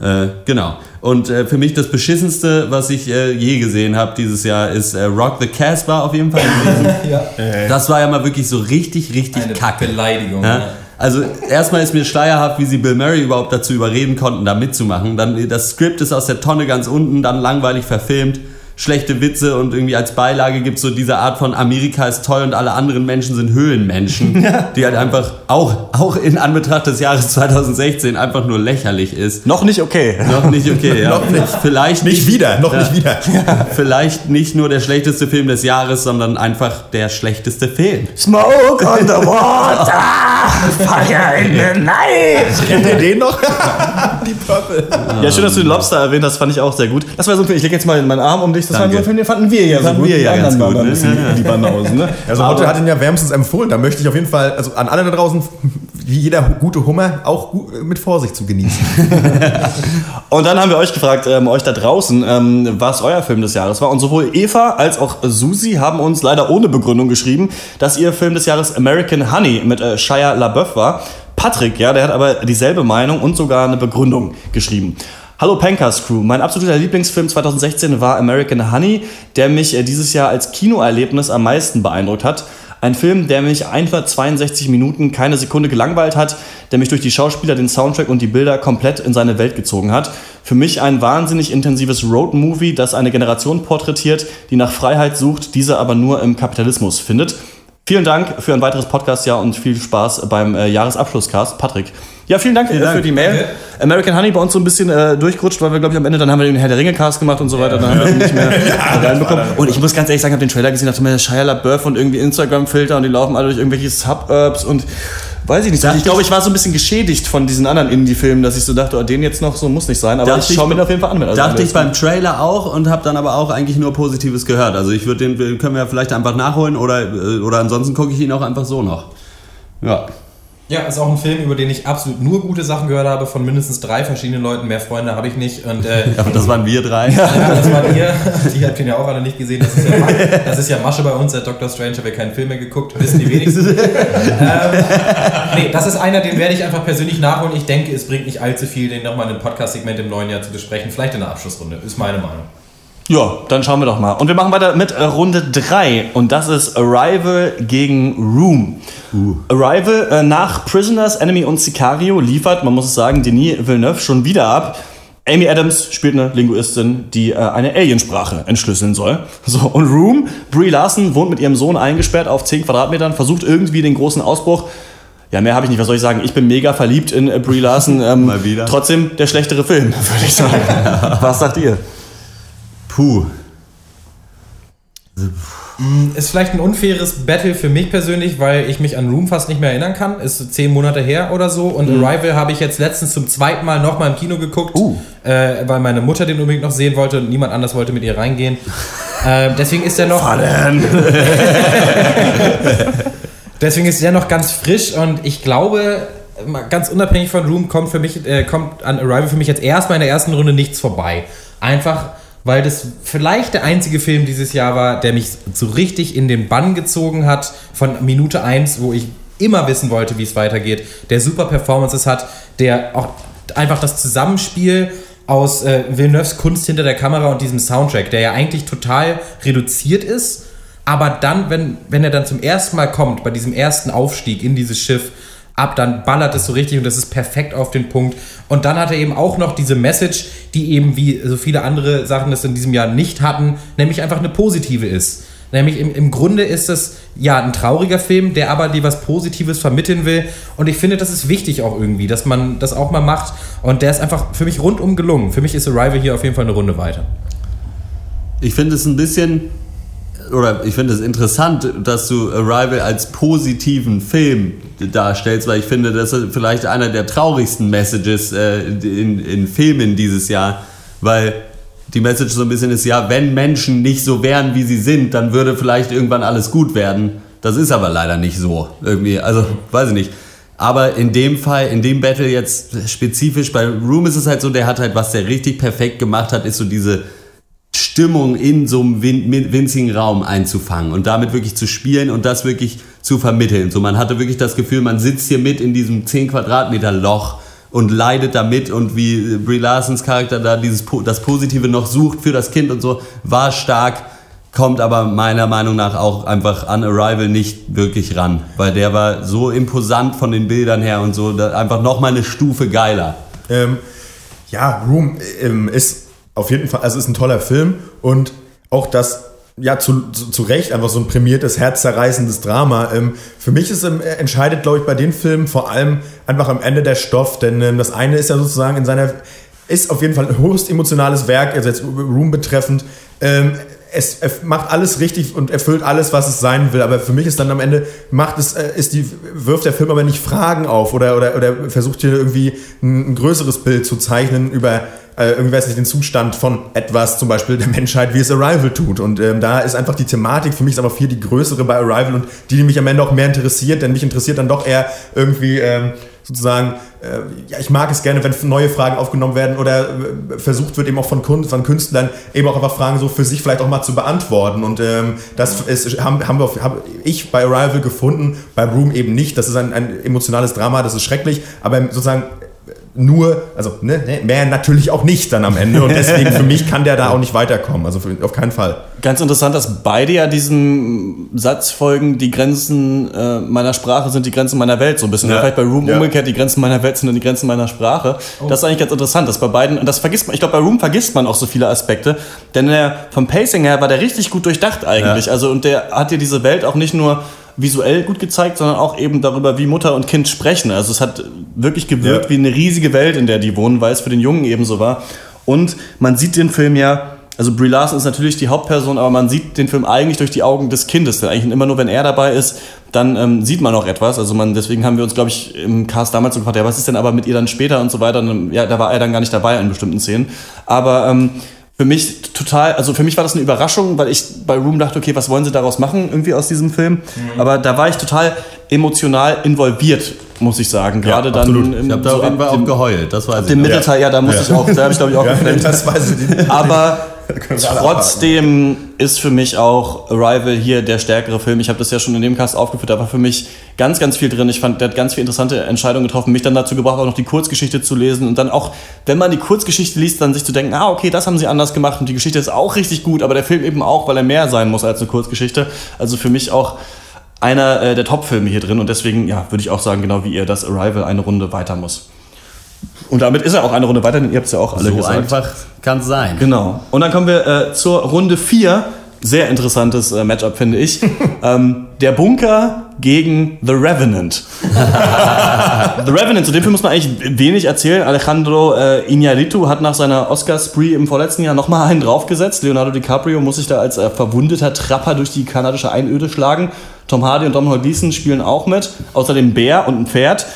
Äh, genau. Und äh, für mich das beschissenste, was ich äh, je gesehen habe dieses Jahr, ist Rock the Casbah auf jeden Fall gewesen. Ja. Das war ja mal wirklich so richtig, richtig Eine kacke. Beleidigung. Ja? Ja. Also erstmal ist mir schleierhaft, wie sie Bill Murray überhaupt dazu überreden konnten, da mitzumachen. Dann das Skript ist aus der Tonne ganz unten, dann langweilig verfilmt, schlechte Witze und irgendwie als Beilage gibt es so diese Art von Amerika ist toll und alle anderen Menschen sind Höhlenmenschen, die halt einfach auch, auch in Anbetracht des Jahres 2016 einfach nur lächerlich ist. Noch nicht okay. Noch nicht okay, ja. Noch nicht. Vielleicht Nicht wieder, noch ja. nicht wieder. Vielleicht nicht nur der schlechteste Film des Jahres, sondern einfach der schlechteste Film. Smoke on the water, fire in the night. Kennt ihr den noch? Die Purple. Ja, schön, dass du den Lobster erwähnt hast, fand ich auch sehr gut. Das war so ein Film, ich lege jetzt mal meinen Arm um dich, das war Danke. Film, den fanden wir ja so Fanden gut. wir ja ganz gut, ne? bisschen Ja, die Banausen, ne? Also Hotte hat ihn ja wärmstens empfohlen. Da möchte ich auf jeden Fall, also an alle da draußen, wie jeder gute Hummer, auch mit Vorsicht zu genießen. Und dann haben wir euch gefragt, ähm, euch da draußen, ähm, was euer Film des Jahres war. Und sowohl Eva als auch Susi haben uns leider ohne Begründung geschrieben, dass ihr Film des Jahres American Honey mit äh, Shia LaBeouf war. Patrick, ja, der hat aber dieselbe Meinung und sogar eine Begründung geschrieben. Hallo Pankers Crew, mein absoluter Lieblingsfilm 2016 war American Honey, der mich äh, dieses Jahr als Kinoerlebnis am meisten beeindruckt hat. Ein Film, der mich 162 Minuten keine Sekunde gelangweilt hat, der mich durch die Schauspieler, den Soundtrack und die Bilder komplett in seine Welt gezogen hat. Für mich ein wahnsinnig intensives Road-Movie, das eine Generation porträtiert, die nach Freiheit sucht, diese aber nur im Kapitalismus findet. Vielen Dank für ein weiteres Podcastjahr und viel Spaß beim äh, Jahresabschlusscast. Patrick. Ja, vielen Dank, äh, Dank. für die Mail. American Honey bei uns so ein bisschen äh, durchgerutscht, weil wir, glaube ich, am Ende dann haben wir den Herr der Ringe Cast gemacht und so weiter. Dann haben wir ihn nicht mehr reinbekommen. Und ich muss ganz ehrlich sagen, ich habe den Trailer gesehen, dachte mir, Shia LaBeouf und irgendwie Instagram-Filter und die laufen alle durch irgendwelche Suburbs und weiß ich nicht. Ich glaube, ich war so ein bisschen geschädigt von diesen anderen Indie-Filmen, dass ich so dachte, oh, den jetzt noch so muss nicht sein. Aber Dachte ich schaue mir den auf jeden Fall an. wenn er Dachte ich beim Trailer auch und habe dann aber auch eigentlich nur Positives gehört. Also ich würde den den können wir vielleicht einfach nachholen oder, äh, oder ansonsten gucke ich ihn auch einfach so noch. Ja. Ja, ist auch ein Film, über den ich absolut nur gute Sachen gehört habe, von mindestens drei verschiedenen Leuten. Mehr Freunde habe ich nicht. Und, äh, Aber das waren wir drei. Ja, das waren ihr. Die habt ihr ja auch alle nicht gesehen. Das ist ja, das ist ja Masche bei uns, seit Dr. Strange haben wir keinen Film mehr geguckt, wissen die wenigsten. ähm, nee, das ist einer, den werde ich einfach persönlich nachholen. Ich denke, es bringt nicht allzu viel, den nochmal in einem Podcast-Segment im neuen Jahr zu besprechen. Vielleicht in der Abschlussrunde, ist meine Meinung. Ja, dann schauen wir doch mal. Und wir machen weiter mit äh, Runde 3 und das ist Arrival gegen Room. Arrival äh, nach Prisoners, Enemy und Sicario liefert, man muss es sagen, Denis Villeneuve schon wieder ab. Amy Adams spielt eine Linguistin, die äh, eine Aliensprache entschlüsseln soll. So, und Room, Brie Larson wohnt mit ihrem Sohn eingesperrt auf 10 Quadratmetern, versucht irgendwie den großen Ausbruch. Ja, mehr habe ich nicht. Was soll ich sagen? Ich bin mega verliebt in äh, Brie Larson. Ähm, Mal wieder. Trotzdem der schlechtere Film, würde ich sagen. Was sagt ihr? Puh. Mm, Ist vielleicht ein unfaires Battle für mich persönlich, weil ich mich an Room fast nicht mehr erinnern kann. Ist zehn Monate her oder so. Und Mhm. Arrival habe ich jetzt letztens zum zweiten Mal nochmal im Kino geguckt, Uh. äh, weil meine Mutter den unbedingt noch sehen wollte und niemand anders wollte mit ihr reingehen. ähm, deswegen ist er noch. deswegen ist er noch ganz frisch und ich glaube, ganz unabhängig von Room kommt für mich, äh, kommt an Arrival für mich jetzt erstmal in der ersten Runde nichts vorbei. Einfach weil das vielleicht der einzige Film dieses Jahr war, der mich so richtig in den Bann gezogen hat von Minute 1, wo ich immer wissen wollte, wie es weitergeht, der super Performances hat, der auch einfach das Zusammenspiel aus äh, Villeneuves Kunst hinter der Kamera und diesem Soundtrack, der ja eigentlich total reduziert ist, aber dann, wenn, wenn er dann zum ersten Mal kommt, bei diesem ersten Aufstieg in dieses Schiff, ab, dann ballert es so richtig und das ist perfekt auf den Punkt. Und dann hat er eben auch noch diese Message, die eben wie so viele andere Sachen das in diesem Jahr nicht hatten, nämlich einfach eine positive ist. Nämlich im, im Grunde ist es ja ein trauriger Film, der aber dir was Positives vermitteln will. Und ich finde, das ist wichtig auch irgendwie, dass man das auch mal macht. Und der ist einfach für mich rundum gelungen. Für mich ist Arrival hier auf jeden Fall eine Runde weiter. Ich finde es ein bisschen, oder ich finde es interessant, dass du Arrival als positiven Film darstellst, weil ich finde, das ist vielleicht einer der traurigsten Messages äh, in, in Filmen dieses Jahr, weil die Message so ein bisschen ist, ja, wenn Menschen nicht so wären, wie sie sind, dann würde vielleicht irgendwann alles gut werden. Das ist aber leider nicht so. Irgendwie, also, weiß ich nicht. Aber in dem Fall, in dem Battle jetzt spezifisch, bei Room ist es halt so, der hat halt, was der richtig perfekt gemacht hat, ist so diese Stimmung in so einem winzigen Raum einzufangen und damit wirklich zu spielen und das wirklich zu vermitteln. So, man hatte wirklich das Gefühl, man sitzt hier mit in diesem 10 Quadratmeter Loch und leidet damit und wie Brie Larsons Charakter da dieses das Positive noch sucht für das Kind und so, war stark, kommt aber meiner Meinung nach auch einfach an Arrival nicht wirklich ran, weil der war so imposant von den Bildern her und so, einfach noch mal eine Stufe geiler. Ähm, ja, Room ähm, ist auf jeden Fall, also ist ein toller Film und auch das, ja, zu, zu, zu Recht einfach so ein prämiertes, herzzerreißendes Drama. Ähm, für mich ist, ähm, entscheidet, glaube ich, bei den Filmen vor allem einfach am Ende der Stoff, denn ähm, das eine ist ja sozusagen in seiner, ist auf jeden Fall ein höchst emotionales Werk, also jetzt Room betreffend. Es, macht alles richtig und erfüllt alles, was es sein will. Aber für mich ist dann am Ende, macht es, äh, ist die, wirft der Film aber nicht Fragen auf oder, oder, oder versucht hier irgendwie ein, ein größeres Bild zu zeichnen über äh, irgendwie weiß nicht, den Zustand von etwas, zum Beispiel der Menschheit, wie es Arrival tut. Und ähm, da ist einfach die Thematik, für mich ist aber viel die größere bei Arrival und die, die mich am Ende auch mehr interessiert, denn mich interessiert dann doch eher irgendwie ähm, sozusagen, ja, ich mag es gerne, wenn neue Fragen aufgenommen werden oder äh, versucht wird eben auch von, Kun von Künstlern eben auch einfach Fragen so für sich vielleicht auch mal zu beantworten. Und ähm, das ist, haben, haben wir, auf- hab ich bei Arrival gefunden, bei Room eben nicht. Das ist ein, ein emotionales Drama, das ist schrecklich, aber sozusagen nur, also ne, ne, mehr natürlich auch nicht dann am Ende. Und deswegen für mich kann der da auch nicht weiterkommen. Also für, auf keinen Fall. Ganz interessant, dass beide ja diesem Satz folgen, die Grenzen äh, meiner Sprache sind die Grenzen meiner Welt, so ein bisschen. Ja. Vielleicht bei Room Ja. umgekehrt, die Grenzen meiner Welt sind dann die Grenzen meiner Sprache. Oh. Das ist eigentlich ganz interessant, dass bei beiden, und das vergisst man, ich glaube, bei Room vergisst man auch so viele Aspekte, denn der, vom Pacing her war der richtig gut durchdacht eigentlich. Also, und der hat dir diese Welt auch nicht nur visuell gut gezeigt, sondern auch eben darüber, wie Mutter und Kind sprechen. Also es hat wirklich gewirkt Ja. wie eine riesige Welt, in der die wohnen, weil es für den Jungen eben so war. Und man sieht den Film ja, also Brie Larson ist natürlich die Hauptperson, aber man sieht den Film eigentlich durch die Augen des Kindes. Denn eigentlich immer nur, wenn er dabei ist, dann ähm, sieht man auch etwas. Also man, deswegen haben wir uns, glaube ich, im Cast damals so gefragt, ja, was ist denn aber mit ihr dann später und so weiter. Und, ähm, ja, da war er dann gar nicht dabei in bestimmten Szenen. Aber ähm, für mich total, also für mich war das eine Überraschung, weil ich bei Room dachte, okay, was wollen sie daraus machen, irgendwie aus diesem Film. Aber da war ich total emotional involviert, muss ich sagen. Gerade dann. absolut. im- Ich hab da so ab auch geheult, das weiß ab ich Dem noch. Mittelteil, ja, da muss Ja. ich auch, da habe ich glaube ich auch Ja, geflennt. das weiß ich. Aber trotzdem ist für mich auch Arrival hier der stärkere Film. Ich habe das ja schon in dem Cast aufgeführt, da war für mich ganz, ganz viel drin. Ich fand, der hat ganz viele interessante Entscheidungen getroffen, mich dann dazu gebracht, auch noch die Kurzgeschichte zu lesen und dann auch, wenn man die Kurzgeschichte liest, dann sich zu denken, ah, okay, das haben sie anders gemacht und die Geschichte ist auch richtig gut, aber der Film eben auch, weil er mehr sein muss als eine Kurzgeschichte. Also für mich auch einer äh, der Top-Filme hier drin und deswegen, ja, würde ich auch sagen, genau wie ihr, dass Arrival eine Runde weiter muss. Und damit ist er auch eine Runde weiter, denn ihr habt es ja auch alle So gesagt. einfach kann es sein. Genau. Und dann kommen wir äh, zur Runde 4. Sehr interessantes äh, Matchup, finde ich. ähm, der Bunker gegen The Revenant. The Revenant, zu dem Film muss man eigentlich wenig erzählen. Alejandro äh, Iñárritu hat nach seiner Oscar-Spree im vorletzten Jahr nochmal einen draufgesetzt. Leonardo DiCaprio muss sich da als äh, verwundeter Trapper durch die kanadische Einöde schlagen. Tom Hardy und Domhnall Gleeson spielen auch mit. Außerdem Bär und ein Pferd.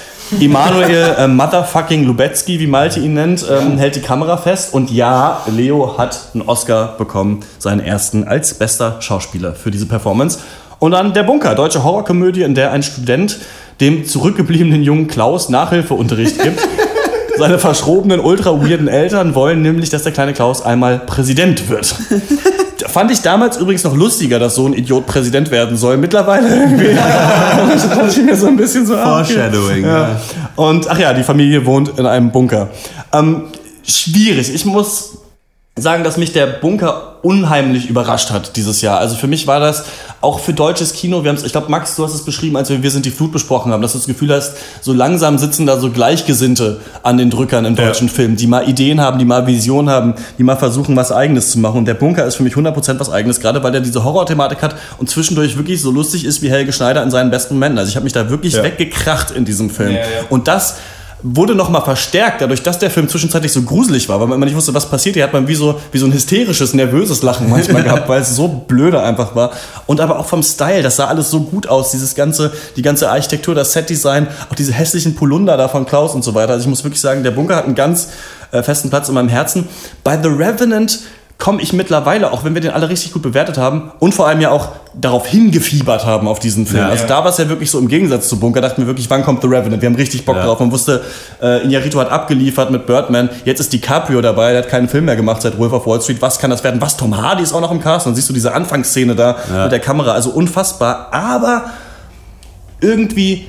Emanuel äh, Motherfucking Lubetzky, wie Malte ihn nennt, ähm, hält die Kamera fest. Und ja, Leo hat einen Oscar bekommen, seinen ersten als bester Schauspieler für diese Performance. Und dann Der Bunker, deutsche Horrorkomödie, in der ein Student dem zurückgebliebenen jungen Klaus Nachhilfeunterricht gibt. Seine verschrobenen, ultra weirden Eltern wollen nämlich, dass der kleine Klaus einmal Präsident wird. Fand ich damals übrigens noch lustiger, dass so ein Idiot Präsident werden soll. Mittlerweile irgendwie. das ich mir so ein bisschen so. Foreshadowing, Ja. ja. Und ach ja, die Familie wohnt in einem Bunker. Ähm, schwierig. Ich muss sagen, dass mich der Bunker unheimlich überrascht hat dieses Jahr. Also für mich war das auch für deutsches Kino, wir haben es, ich glaube, Max, du hast es beschrieben, als wir Wir sind die Flut besprochen haben, dass du das Gefühl hast, so langsam sitzen da so Gleichgesinnte an den Drückern im deutschen Film, die mal Ideen haben, die mal Visionen haben, die mal versuchen, was Eigenes zu machen. Und der Bunker ist für mich 100% was Eigenes, gerade weil der diese Horror-Thematik hat und zwischendurch wirklich so lustig ist wie Helge Schneider in seinen besten Momenten. Also ich habe mich da wirklich Ja. weggekracht in diesem Film. Ja, ja. Und das wurde noch mal verstärkt, dadurch, dass der Film zwischenzeitlich so gruselig war, weil man immer nicht wusste, was passiert. Hier hat man wie so, wie so ein hysterisches, nervöses Lachen manchmal gehabt, weil es so blöde einfach war. Und aber auch vom Style, das sah alles so gut aus, dieses ganze, die ganze Architektur, das Setdesign, auch diese hässlichen Polunder da von Klaus und so weiter. Also ich muss wirklich sagen, der Bunker hat einen ganz äh, festen Platz in meinem Herzen. Bei The Revenant komme ich mittlerweile, auch wenn wir den alle richtig gut bewertet haben und vor allem ja auch darauf hingefiebert haben auf diesen Film. Ja. also da war es ja wirklich so im Gegensatz zu Bunker, dachten wir wirklich, wann kommt The Revenant? Wir haben richtig Bock Ja. drauf. Man wusste, äh, Iñárritu hat abgeliefert mit Birdman. Jetzt ist DiCaprio dabei, der hat keinen Film mehr gemacht seit Wolf of Wall Street. Was kann das werden? Was? Tom Hardy ist auch noch im Cast. Dann siehst du diese Anfangsszene da Ja. mit der Kamera. Also unfassbar. Aber irgendwie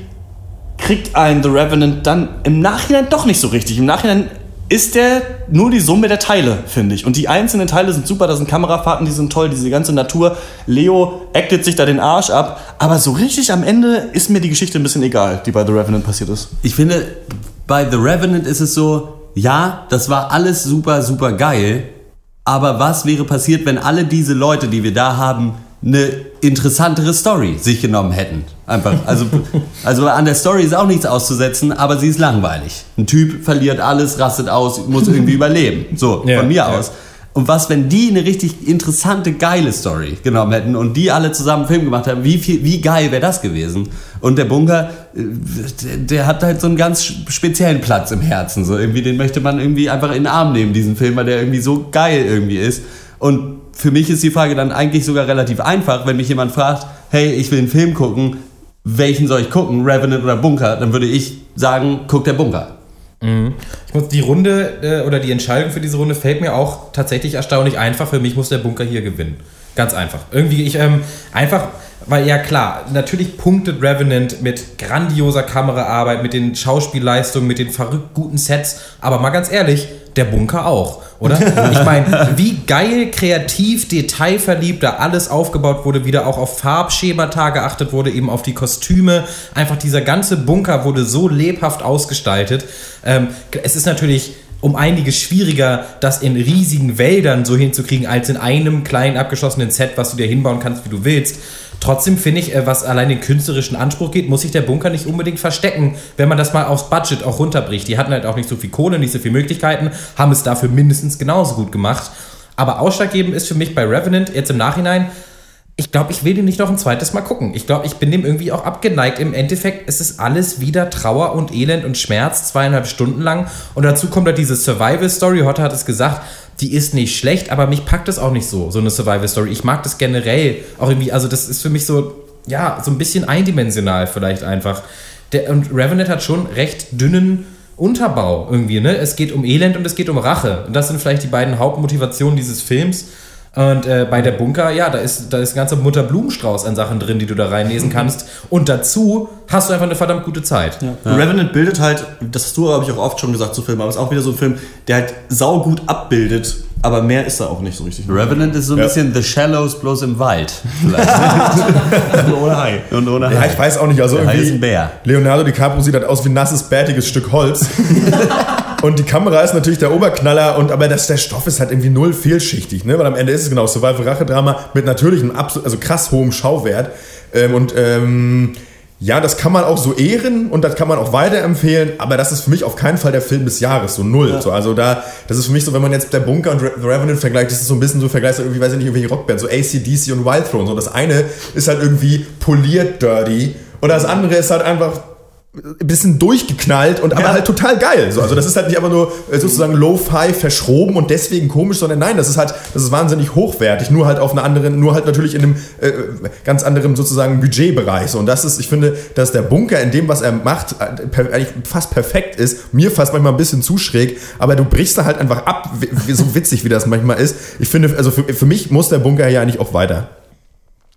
kriegt ein The Revenant dann im Nachhinein doch nicht so richtig. Im Nachhinein ist der nur die Summe der Teile, finde ich. Und die einzelnen Teile sind super, da sind Kamerafahrten, die sind toll, diese ganze Natur. Leo actet sich da den Arsch ab. Aber so richtig am Ende ist mir die Geschichte ein bisschen egal, die bei The Revenant passiert ist. Ich finde, bei The Revenant ist es so, ja, das war alles super, super geil. Aber was wäre passiert, wenn alle diese Leute, die wir da haben, eine interessantere Story sich genommen hätten? Einfach. Also, also an der Story ist auch nichts auszusetzen, aber sie ist langweilig. Ein Typ verliert alles, rastet aus, muss irgendwie überleben. So, Ja, von mir ja. aus. Und was, wenn die eine richtig interessante, geile Story genommen hätten und die alle zusammen einen Film gemacht haben, wie, viel, wie geil wäre das gewesen? Und der Bunker, äh, der, der hat halt so einen ganz speziellen Platz im Herzen. So irgendwie, den möchte man irgendwie einfach in den Arm nehmen, diesen Film, weil der irgendwie so geil irgendwie ist. Und für mich ist die Frage dann eigentlich sogar relativ einfach, wenn mich jemand fragt, hey, ich will einen Film gucken, welchen soll ich gucken, Revenant oder Bunker? Dann würde ich sagen, guck der Bunker. Mhm. Ich muss die Runde äh, oder die Entscheidung für diese Runde fällt mir auch tatsächlich erstaunlich einfach. Für mich muss der Bunker hier gewinnen. Ganz einfach. Irgendwie, ich, ähm, einfach, weil ja klar, natürlich punktet Revenant mit grandioser Kameraarbeit, mit den Schauspielleistungen, mit den verrückt guten Sets, aber mal ganz ehrlich, der Bunker auch, oder? Ich meine, wie geil, kreativ, detailverliebt da alles aufgebaut wurde, wieder auch auf Farbschemata geachtet wurde, eben auf die Kostüme. Einfach dieser ganze Bunker wurde so lebhaft ausgestaltet. Ähm, es ist natürlich um einiges schwieriger, das in riesigen Wäldern so hinzukriegen, als in einem kleinen abgeschossenen Set, was du dir hinbauen kannst, wie du willst. Trotzdem finde ich, äh, was allein den künstlerischen Anspruch geht, muss sich der Bunker nicht unbedingt verstecken, wenn man das mal aufs Budget auch runterbricht. Die hatten halt auch nicht so viel Kohle, nicht so viele Möglichkeiten, haben es dafür mindestens genauso gut gemacht. Aber ausschlaggebend ist für mich bei Revenant jetzt im Nachhinein, ich glaube, ich will den nicht noch ein zweites Mal gucken. Ich glaube, ich bin dem irgendwie auch abgeneigt. Im Endeffekt ist es alles wieder Trauer und Elend und Schmerz, zweieinhalb Stunden lang. Und dazu kommt da diese Survival-Story. Hotte hat es gesagt, die ist nicht schlecht, aber mich packt es auch nicht so, so eine Survival-Story. Ich mag das generell auch irgendwie, also das ist für mich so, ja, so ein bisschen eindimensional vielleicht einfach. Der, und Revenant hat schon recht dünnen Unterbau irgendwie, ne? Es geht um Elend und es geht um Rache. Und das sind vielleicht die beiden Hauptmotivationen dieses Films. Und äh, bei der Bunker, ja, da ist, da ist ein ganzer Mutter Blumenstrauß an Sachen drin, die du da reinlesen kannst. Und dazu hast du einfach eine verdammt gute Zeit. Revenant bildet halt, das hast du, habe ich auch oft schon gesagt zu Filmen, aber es ist auch wieder so ein Film, der halt saugut abbildet, aber mehr ist da auch nicht so richtig. Revenant ist so ein Ja. bisschen The Shallows bloß im Wald. Vielleicht. Und ohne Hai. Und ohne Ja, Hai. ich weiß auch nicht. Also Der Hai irgendwie ist ein Bär. Leonardo DiCaprio sieht halt aus wie ein nasses, bärtiges Stück Holz. und die Kamera ist natürlich der Oberknaller, und aber das, der Stoff ist halt irgendwie null vielschichtig, ne? Weil am Ende ist es genau Survival-Rache-Drama mit natürlich einem absolut, also krass hohem Schauwert. Ähm, und ähm, ja, das kann man auch so ehren und das kann man auch weiterempfehlen, aber das ist für mich auf keinen Fall der Film des Jahres, so null. So, also da, das ist für mich so, wenn man jetzt der Bunker und The Revenant vergleicht, das ist so ein bisschen so vergleicht, irgendwie, weiß ich nicht, irgendwelche Rockbands, so ACDC und Wild Throne. So, das eine ist halt irgendwie poliert dirty und das andere ist halt einfach ein bisschen durchgeknallt und aber halt total geil. So, also das ist halt nicht einfach nur äh, sozusagen Lo-Fi verschroben und deswegen komisch, sondern nein, das ist halt, das ist wahnsinnig hochwertig, nur halt auf einer anderen, nur halt natürlich in einem äh, ganz anderen sozusagen Budgetbereich. So, und das ist, ich finde, dass der Bunker in dem, was er macht, äh, eigentlich fast perfekt ist. Mir fast manchmal ein bisschen zu schräg, aber du brichst da halt einfach ab, so witzig wie das manchmal ist. Ich finde, also für, für mich muss der Bunker ja eigentlich auch weiter.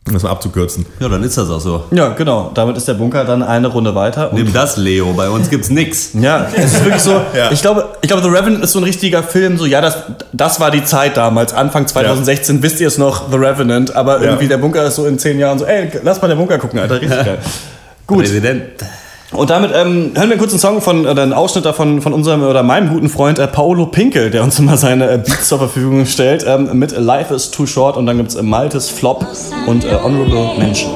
Um das mal abzukürzen. Ja, dann ist das auch so. Ja, genau. Damit ist der Bunker dann eine Runde weiter. Nimm das, Leo. Bei uns gibt's nix. Ja, es ist wirklich so. Ich glaube, ich glaube, The Revenant ist so ein richtiger Film. So, ja, das, das war die Zeit damals. Anfang 2016 wisst ihr es noch, The Revenant. Aber Ja. irgendwie der Bunker ist so in zehn Jahren so, ey, lass mal den Bunker gucken, Alter. Richtig geil. Gut. Präsident. Und damit ähm, hören wir einen kurzen Song von, oder einen Ausschnitt davon von unserem oder meinem guten Freund äh, Paolo Pinkel, der uns immer seine äh, Beats zur Verfügung stellt, ähm, mit Life is Too Short und dann gibt's äh, Maltes Flop und äh, Honorable Mention.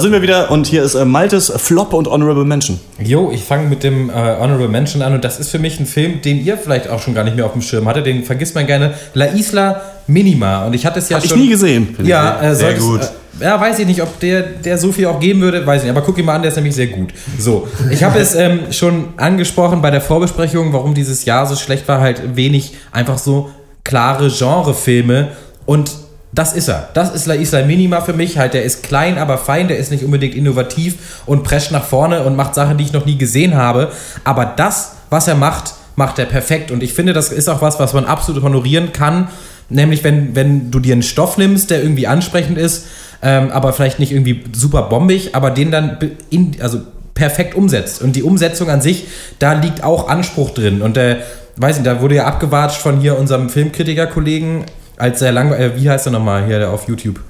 Sind wir wieder und hier ist äh, Maltes Flop und Honorable Mention. Jo, ich fange mit dem äh, Honorable Mention an und das ist für mich ein Film, den ihr vielleicht auch schon gar nicht mehr auf dem Schirm hattet. Den vergisst man gerne. La Isla Minima. Und ich hatte es ja Hab ich schon. nie gesehen. Ja, ich äh, sehr gut. Äh, ja, weiß ich nicht, ob der, der so viel auch geben würde, weiß ich nicht. Aber guck ihn mal an, der ist nämlich sehr gut. So, ich habe es ähm, schon angesprochen bei der Vorbesprechung, warum dieses Jahr so schlecht war. Halt wenig einfach so klare Genrefilme. Und das ist er. Das ist La Isla Minima für mich. Halt, der ist klein, aber fein. Der ist nicht unbedingt innovativ und prescht nach vorne und macht Sachen, die ich noch nie gesehen habe. Aber das, was er macht, macht er perfekt. Und ich finde, das ist auch was, was man absolut honorieren kann. Nämlich, wenn, wenn du dir einen Stoff nimmst, der irgendwie ansprechend ist, ähm, aber vielleicht nicht irgendwie super bombig, aber den dann in, also perfekt umsetzt. Und die Umsetzung an sich, da liegt auch Anspruch drin. Und äh, weiß nicht, da wurde ja abgewatscht von hier unserem Filmkritiker-Kollegen, als er lang, äh, wie heißt er nochmal hier der auf YouTube?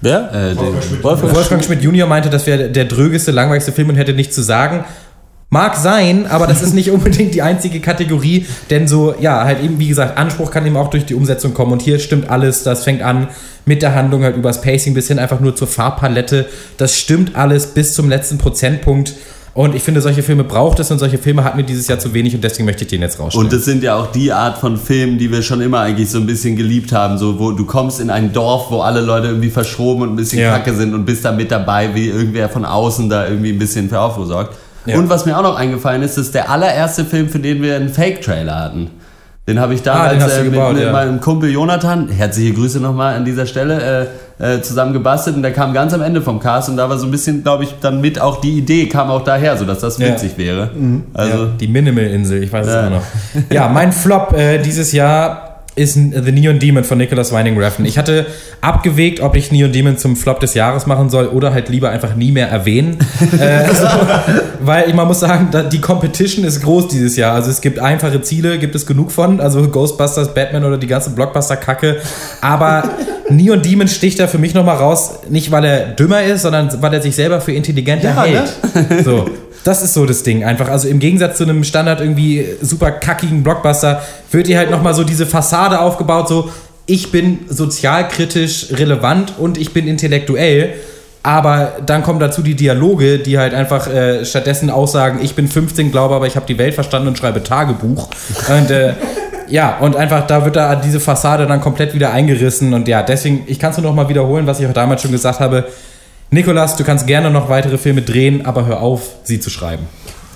Wer? Äh, den, Wolfgang, Wolfgang Schmidt Junior meinte, das wäre der drögeste, langweiligste Film und hätte nichts zu sagen. Mag sein, aber das ist nicht unbedingt die einzige Kategorie, denn so, ja, halt eben, wie gesagt, Anspruch kann eben auch durch die Umsetzung kommen und hier stimmt alles, das fängt an mit der Handlung halt übers Pacing bis hin einfach nur zur Farbpalette, das stimmt alles bis zum letzten Prozentpunkt und ich finde, solche Filme braucht es und solche Filme hatten wir dieses Jahr zu wenig und deswegen möchte ich den jetzt rausstellen. Und das sind ja auch die Art von Filmen, die wir schon immer eigentlich so ein bisschen geliebt haben. So, wo du kommst in ein Dorf, wo alle Leute irgendwie verschroben und ein bisschen Ja. kacke sind und bist da mit dabei, wie irgendwer von außen da irgendwie ein bisschen für Aufruhr sorgt. Ja. Und was mir auch noch eingefallen ist, ist der allererste Film, für den wir einen Fake-Trailer hatten. Den habe ich Ah, damals du äh, mit, gebaut, mit ja. meinem Kumpel Jonathan, herzliche Grüße nochmal an dieser Stelle, äh, äh, zusammen gebastelt und der kam ganz am Ende vom Cast und da war so ein bisschen, glaube ich, dann mit auch die Idee kam auch daher, sodass das Ja. witzig wäre. Also ja, die Minimal-Insel, ich weiß es Ja. immer noch. Ja, mein Flop äh, dieses Jahr ist The Neon Demon von Nicholas Winding Refn. Ich hatte abgewegt, ob ich Neon Demon zum Flop des Jahres machen soll oder halt lieber einfach nie mehr erwähnen. äh, so, weil man muss sagen, die Competition ist groß dieses Jahr. Also es gibt einfache Ziele, gibt es genug von. Also Ghostbusters, Batman oder die ganze Blockbuster-Kacke. Aber Neon Demon sticht da für mich nochmal raus, nicht weil er dümmer ist, sondern weil er sich selber für intelligenter Ja, hält. ne? So. Das ist so das Ding einfach. Also im Gegensatz zu einem Standard irgendwie super kackigen Blockbuster wird hier halt nochmal so diese Fassade aufgebaut, so ich bin sozialkritisch relevant und ich bin intellektuell. Aber dann kommen dazu die Dialoge, die halt einfach äh, stattdessen aussagen, ich bin 15, glaube aber ich habe die Welt verstanden und schreibe Tagebuch. Und äh, ja, und einfach da wird da diese Fassade dann komplett wieder eingerissen. Und ja, deswegen, ich kann es nur noch mal wiederholen, was ich auch damals schon gesagt habe. Nikolas, du kannst gerne noch weitere Filme drehen, aber hör auf, sie zu schreiben.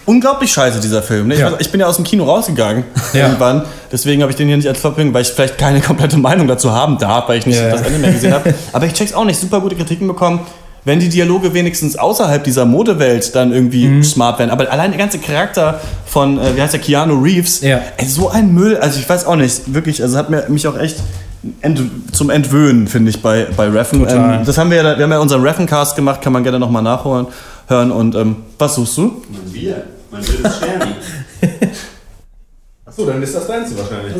Unglaublich scheiße, dieser Film. Ne? Ich, Ja. weiß, ich bin ja aus dem Kino rausgegangen Ja. irgendwann. Deswegen habe ich den hier nicht als Flop weil ich vielleicht keine komplette Meinung dazu haben darf, weil ich nicht ja. das Ende mehr gesehen habe. Aber ich check's auch nicht. Super gute Kritiken bekommen. Wenn die Dialoge wenigstens außerhalb dieser Modewelt dann irgendwie Mhm. smart werden. Aber allein der ganze Charakter von, äh, wie heißt der, Keanu Reeves, ey, so ein Müll. Also ich weiß auch nicht, wirklich, also hat mir, mich auch echt ent, zum Entwöhnen, finde ich, bei, bei Reffen. Ähm, das haben wir ja, wir haben ja unseren Reffen-Cast gemacht, kann man gerne nochmal nachholen. Hören und ähm, was suchst du? Wir. Mein drittes Sterni. Achso, dann ist das deins wahrscheinlich.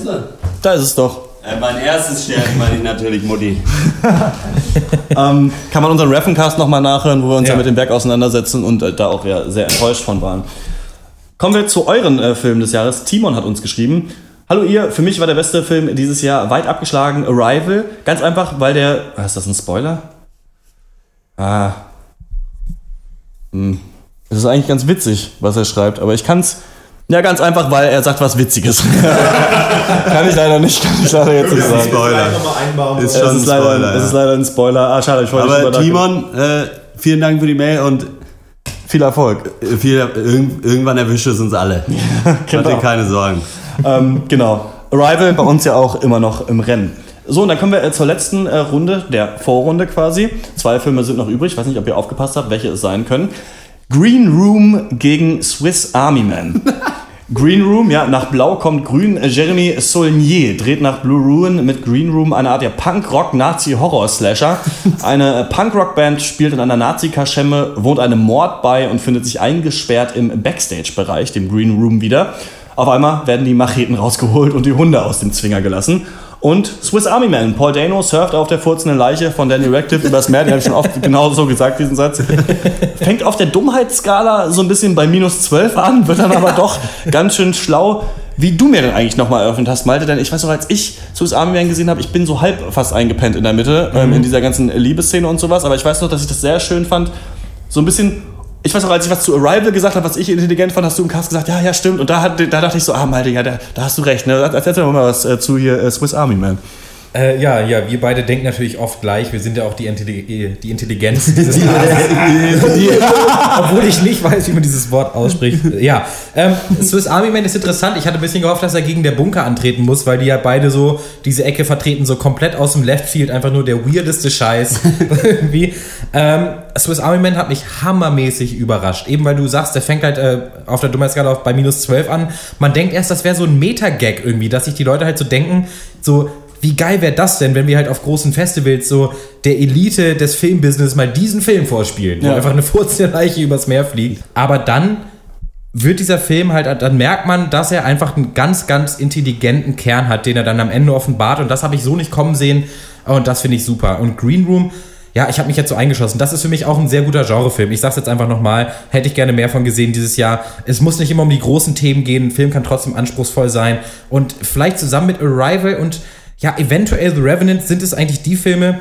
Da ist es doch. Äh, mein erstes Sterni meine ich natürlich Mutti. ähm, kann man unseren Referencast nochmal nachhören, wo wir uns ja. Ja. mit dem Werk auseinandersetzen und äh, da auch ja sehr enttäuscht von waren. Kommen wir zu euren äh, Filmen des Jahres. Timon hat uns geschrieben. Hallo ihr, für mich war der beste Film dieses Jahr weit abgeschlagen Arrival. Ganz einfach, weil der. Ah, Ist das ein Spoiler? Ah. Hm. Es ist eigentlich ganz witzig, was er schreibt, aber ich kann's. Ja, ganz einfach, weil er sagt was Witziges. kann ich leider nicht, kann ich leider jetzt nicht Ist ein sagen. Spoiler. Ist schon es, ist ein leider, Spoiler, es ja. ist leider ein Spoiler. Ah, schade, ich wollte Aber nicht Timon, äh, vielen Dank für die Mail und viel Erfolg. Viel, irg irgendwann erwischt es uns alle. Mach dir genau. keine Sorgen. ähm, genau. Arrival bei uns ja auch immer noch im Rennen. So, und dann kommen wir äh, zur letzten äh, Runde, der Vorrunde quasi. Zwei Filme sind noch übrig. Ich weiß nicht, ob ihr aufgepasst habt, welche es sein können. Green Room gegen Swiss Army Man. Green Room, ja, nach Blau kommt Grün. Jeremy Saulnier dreht nach Blue Ruin mit Green Room eine Art ja Punk-Rock-Nazi-Horror-Slasher. Eine äh, Punk-Rock-Band spielt in einer Nazi-Kaschemme, wohnt einem Mord bei und findet sich eingesperrt im Backstage-Bereich, dem Green Room wieder. Auf einmal werden die Macheten rausgeholt und die Hunde aus dem Zwinger gelassen. Und Swiss Army Man, Paul Dano surft auf der furzenden Leiche von Danny Radcliffe übers Meer, den habe ich schon oft genau so gesagt, diesen Satz. Fängt auf der Dummheitsskala so ein bisschen bei minus 12 an, wird dann aber doch ganz schön schlau. Wie du mir denn eigentlich nochmal eröffnet hast, Malte, denn ich weiß noch, als ich Swiss Army Man gesehen habe, ich bin so halb fast eingepennt in der Mitte, ähm, in dieser ganzen Liebesszene und sowas, aber ich weiß noch, dass ich das sehr schön fand, so ein bisschen ich weiß noch, als ich was zu Arrival gesagt habe, was ich intelligent fand, hast du im Cast gesagt, ja, ja, stimmt. Und da, hat, da dachte ich so, ah, Malte, ja, da, da hast du recht. Ne? Erzähl doch mal was äh, zu hier äh, Swiss Army Man. Äh, ja, ja, wir beide denken natürlich oft gleich. Wir sind ja auch die, Intelli die Intelligenz dieses. Obwohl ich nicht weiß, wie man dieses Wort ausspricht. Ja, ähm, Swiss Army Man ist interessant. Ich hatte ein bisschen gehofft, dass er gegen der Bunker antreten muss, weil die ja beide so diese Ecke vertreten, so komplett aus dem Left Field, einfach nur der weirdeste Scheiß. Irgendwie. Ähm, Swiss Army Man hat mich hammermäßig überrascht. Eben weil du sagst, der fängt halt äh, auf der Dummheitsskala auf bei minus 12 an. Man denkt erst, das wäre so ein Meta-Gag irgendwie, dass sich die Leute halt so denken, so, wie geil wäre das denn, wenn wir halt auf großen Festivals so der Elite des Filmbusiness mal diesen Film vorspielen, wo Ja. einfach eine furzende Leiche übers Meer fliegt. Aber dann wird dieser Film halt, dann merkt man, dass er einfach einen ganz, ganz intelligenten Kern hat, den er dann am Ende offenbart. Und das habe ich so nicht kommen sehen. Und das finde ich super. Und Green Room, ja, ich habe mich jetzt so eingeschossen. Das ist für mich auch ein sehr guter Genrefilm. Ich sag's jetzt einfach nochmal, hätte ich gerne mehr von gesehen dieses Jahr. Es muss nicht immer um die großen Themen gehen. Ein Film kann trotzdem anspruchsvoll sein. Und vielleicht zusammen mit Arrival und ja, eventuell The Revenant sind es eigentlich die Filme,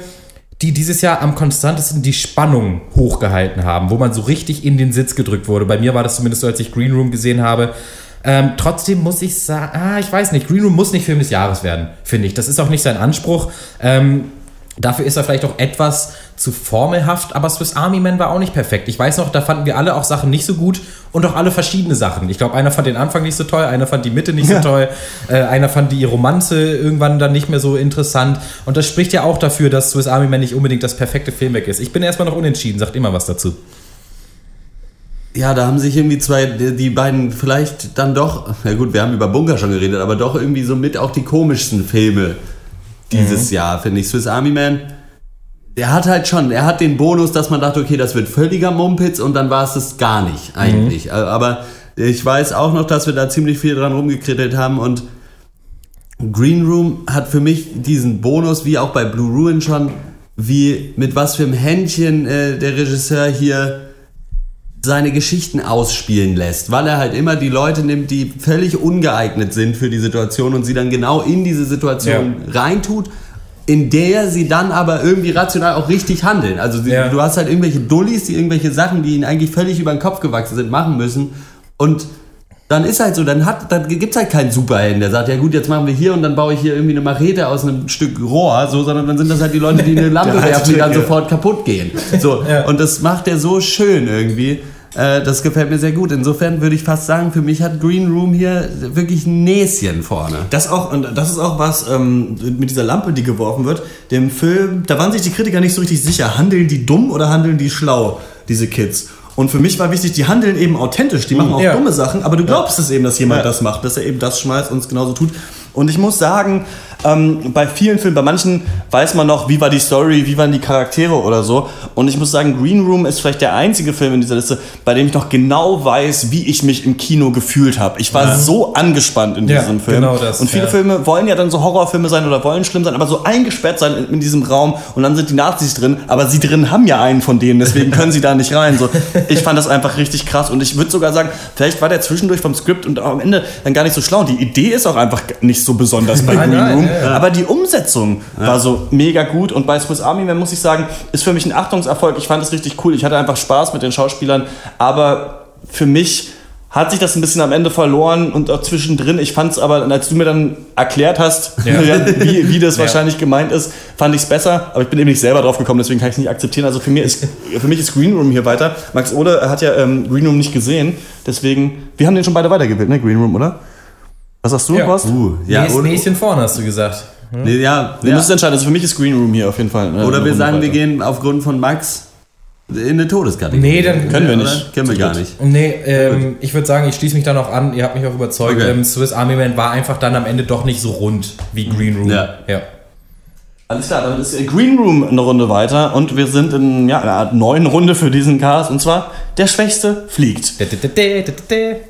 die dieses Jahr am konstantesten die Spannung hochgehalten haben, wo man so richtig in den Sitz gedrückt wurde. Bei mir war das zumindest so, als ich Green Room gesehen habe. Ähm, trotzdem muss ich sagen, ah, ich weiß nicht, Green Room muss nicht Film des Jahres werden, finde ich. Das ist auch nicht sein Anspruch. Ähm, dafür ist er vielleicht auch etwas zu formelhaft, aber Swiss Army Man war auch nicht perfekt. Ich weiß noch, da fanden wir alle auch Sachen nicht so gut und auch alle verschiedene Sachen. Ich glaube, einer fand den Anfang nicht so toll, einer fand die Mitte nicht so toll, äh, einer fand die Romanze irgendwann dann nicht mehr so interessant. Und das spricht ja auch dafür, dass Swiss Army Man nicht unbedingt das perfekte Filmwerk ist. Ich bin erstmal noch unentschieden, sagt immer was dazu. ja, da haben sich irgendwie zwei, die die beiden vielleicht dann doch, na gut, wir haben über Bunker schon geredet, aber doch irgendwie so mit auch die komischsten Filme dieses Mhm. Jahr, finde ich. Swiss Army Man, der hat halt schon, er hat den Bonus, dass man dachte, okay, das wird völliger Mumpitz und dann war es das gar nicht eigentlich. Mhm. Aber ich weiß auch noch, dass wir da ziemlich viel dran rumgekrittelt haben und Green Room hat für mich diesen Bonus, wie auch bei Blue Ruin schon, wie mit was für einem Händchen äh, der Regisseur hier seine Geschichten ausspielen lässt, weil er halt immer die Leute nimmt, die völlig ungeeignet sind für die Situation und sie dann genau in diese Situation reintut, in der sie dann aber irgendwie rational auch richtig handeln. Also sie, du hast halt irgendwelche Dullis, die irgendwelche Sachen, die ihnen eigentlich völlig über den Kopf gewachsen sind, machen müssen und dann ist halt so, dann, hat, dann gibt es halt keinen Superhelden, der sagt, ja gut, jetzt machen wir hier und dann baue ich hier irgendwie eine Machete aus einem Stück Rohr, so, sondern dann sind das halt die Leute, die eine Lampe werfen, die dann sofort kaputt gehen. So, Und das macht er so schön irgendwie. Äh, Das gefällt mir sehr gut. Insofern würde ich fast sagen, für mich hat Green Room hier wirklich ein Näschen vorne. Das auch, und das ist auch was ähm, mit dieser Lampe, die geworfen wird. Dem Film, da waren sich die Kritiker nicht so richtig sicher. Handeln die dumm oder handeln die schlau, diese Kids? Und für mich war wichtig, die handeln eben authentisch, die machen auch Ja. dumme Sachen, aber du glaubst es eben, dass jemand Ja. das macht, dass er eben das schmeißt und es genauso tut. Und ich muss sagen, ähm, bei vielen Filmen, bei manchen weiß man noch, wie war die Story, wie waren die Charaktere oder so. Und ich muss sagen, Green Room ist vielleicht der einzige Film in dieser Liste, bei dem ich noch genau weiß, wie ich mich im Kino gefühlt habe. Ich war Ja. so angespannt in Ja, diesem Film. genau das, und viele ja. Filme wollen ja dann so Horrorfilme sein oder wollen schlimm sein, aber so eingesperrt sein in, in diesem Raum und dann sind die Nazis drin, aber sie drin haben ja einen von denen, deswegen können sie da nicht rein. So, ich fand das einfach richtig krass und ich würde sogar sagen, vielleicht war der zwischendurch vom Skript und am Ende dann gar nicht so schlau. Und die Idee ist auch einfach nicht so besonders bei Nein, Green nein, Room, ja, ja. aber die Umsetzung war so mega gut und bei Swiss Army Man muss ich sagen, ist für mich ein Achtungserfolg. Ich fand es richtig cool. Ich hatte einfach Spaß mit den Schauspielern, aber für mich hat sich das ein bisschen am Ende verloren und auch zwischendrin. Ich fand es aber, als du mir dann erklärt hast, Ja. wie, wie das Ja. wahrscheinlich gemeint ist, fand ich es besser. Aber ich bin eben nicht selber drauf gekommen, deswegen kann ich es nicht akzeptieren. Also für, mir ist, für mich ist Green Room hier weiter. Max Ode hat ja ähm, Green Room nicht gesehen, deswegen, wir haben den schon beide weitergewählt, ne? Green Room, oder? Was sagst du, Ja. Horst? Uh, Ja, Nächst, Näschen vorne, hast du gesagt. Hm? Nee, ja, Wir ja. müssen entscheiden. Also für mich ist Green Room hier auf jeden Fall. äh, Oder wir sagen, wir weiter. gehen aufgrund von Max in eine Todeskategorie. Nee, dann Können wir Oder? nicht. Können wir gar nicht. Nee, ähm, ich würde sagen, ich schließe mich da noch an. Ihr habt mich auch überzeugt. Okay. Ähm, Swiss Army Man war einfach dann am Ende doch nicht so rund wie Green Room. Ja. ja. Alles klar, dann ist Green Room eine Runde weiter und wir sind in ja, einer Art neuen Runde für diesen Cast und zwar der Schwächste fliegt.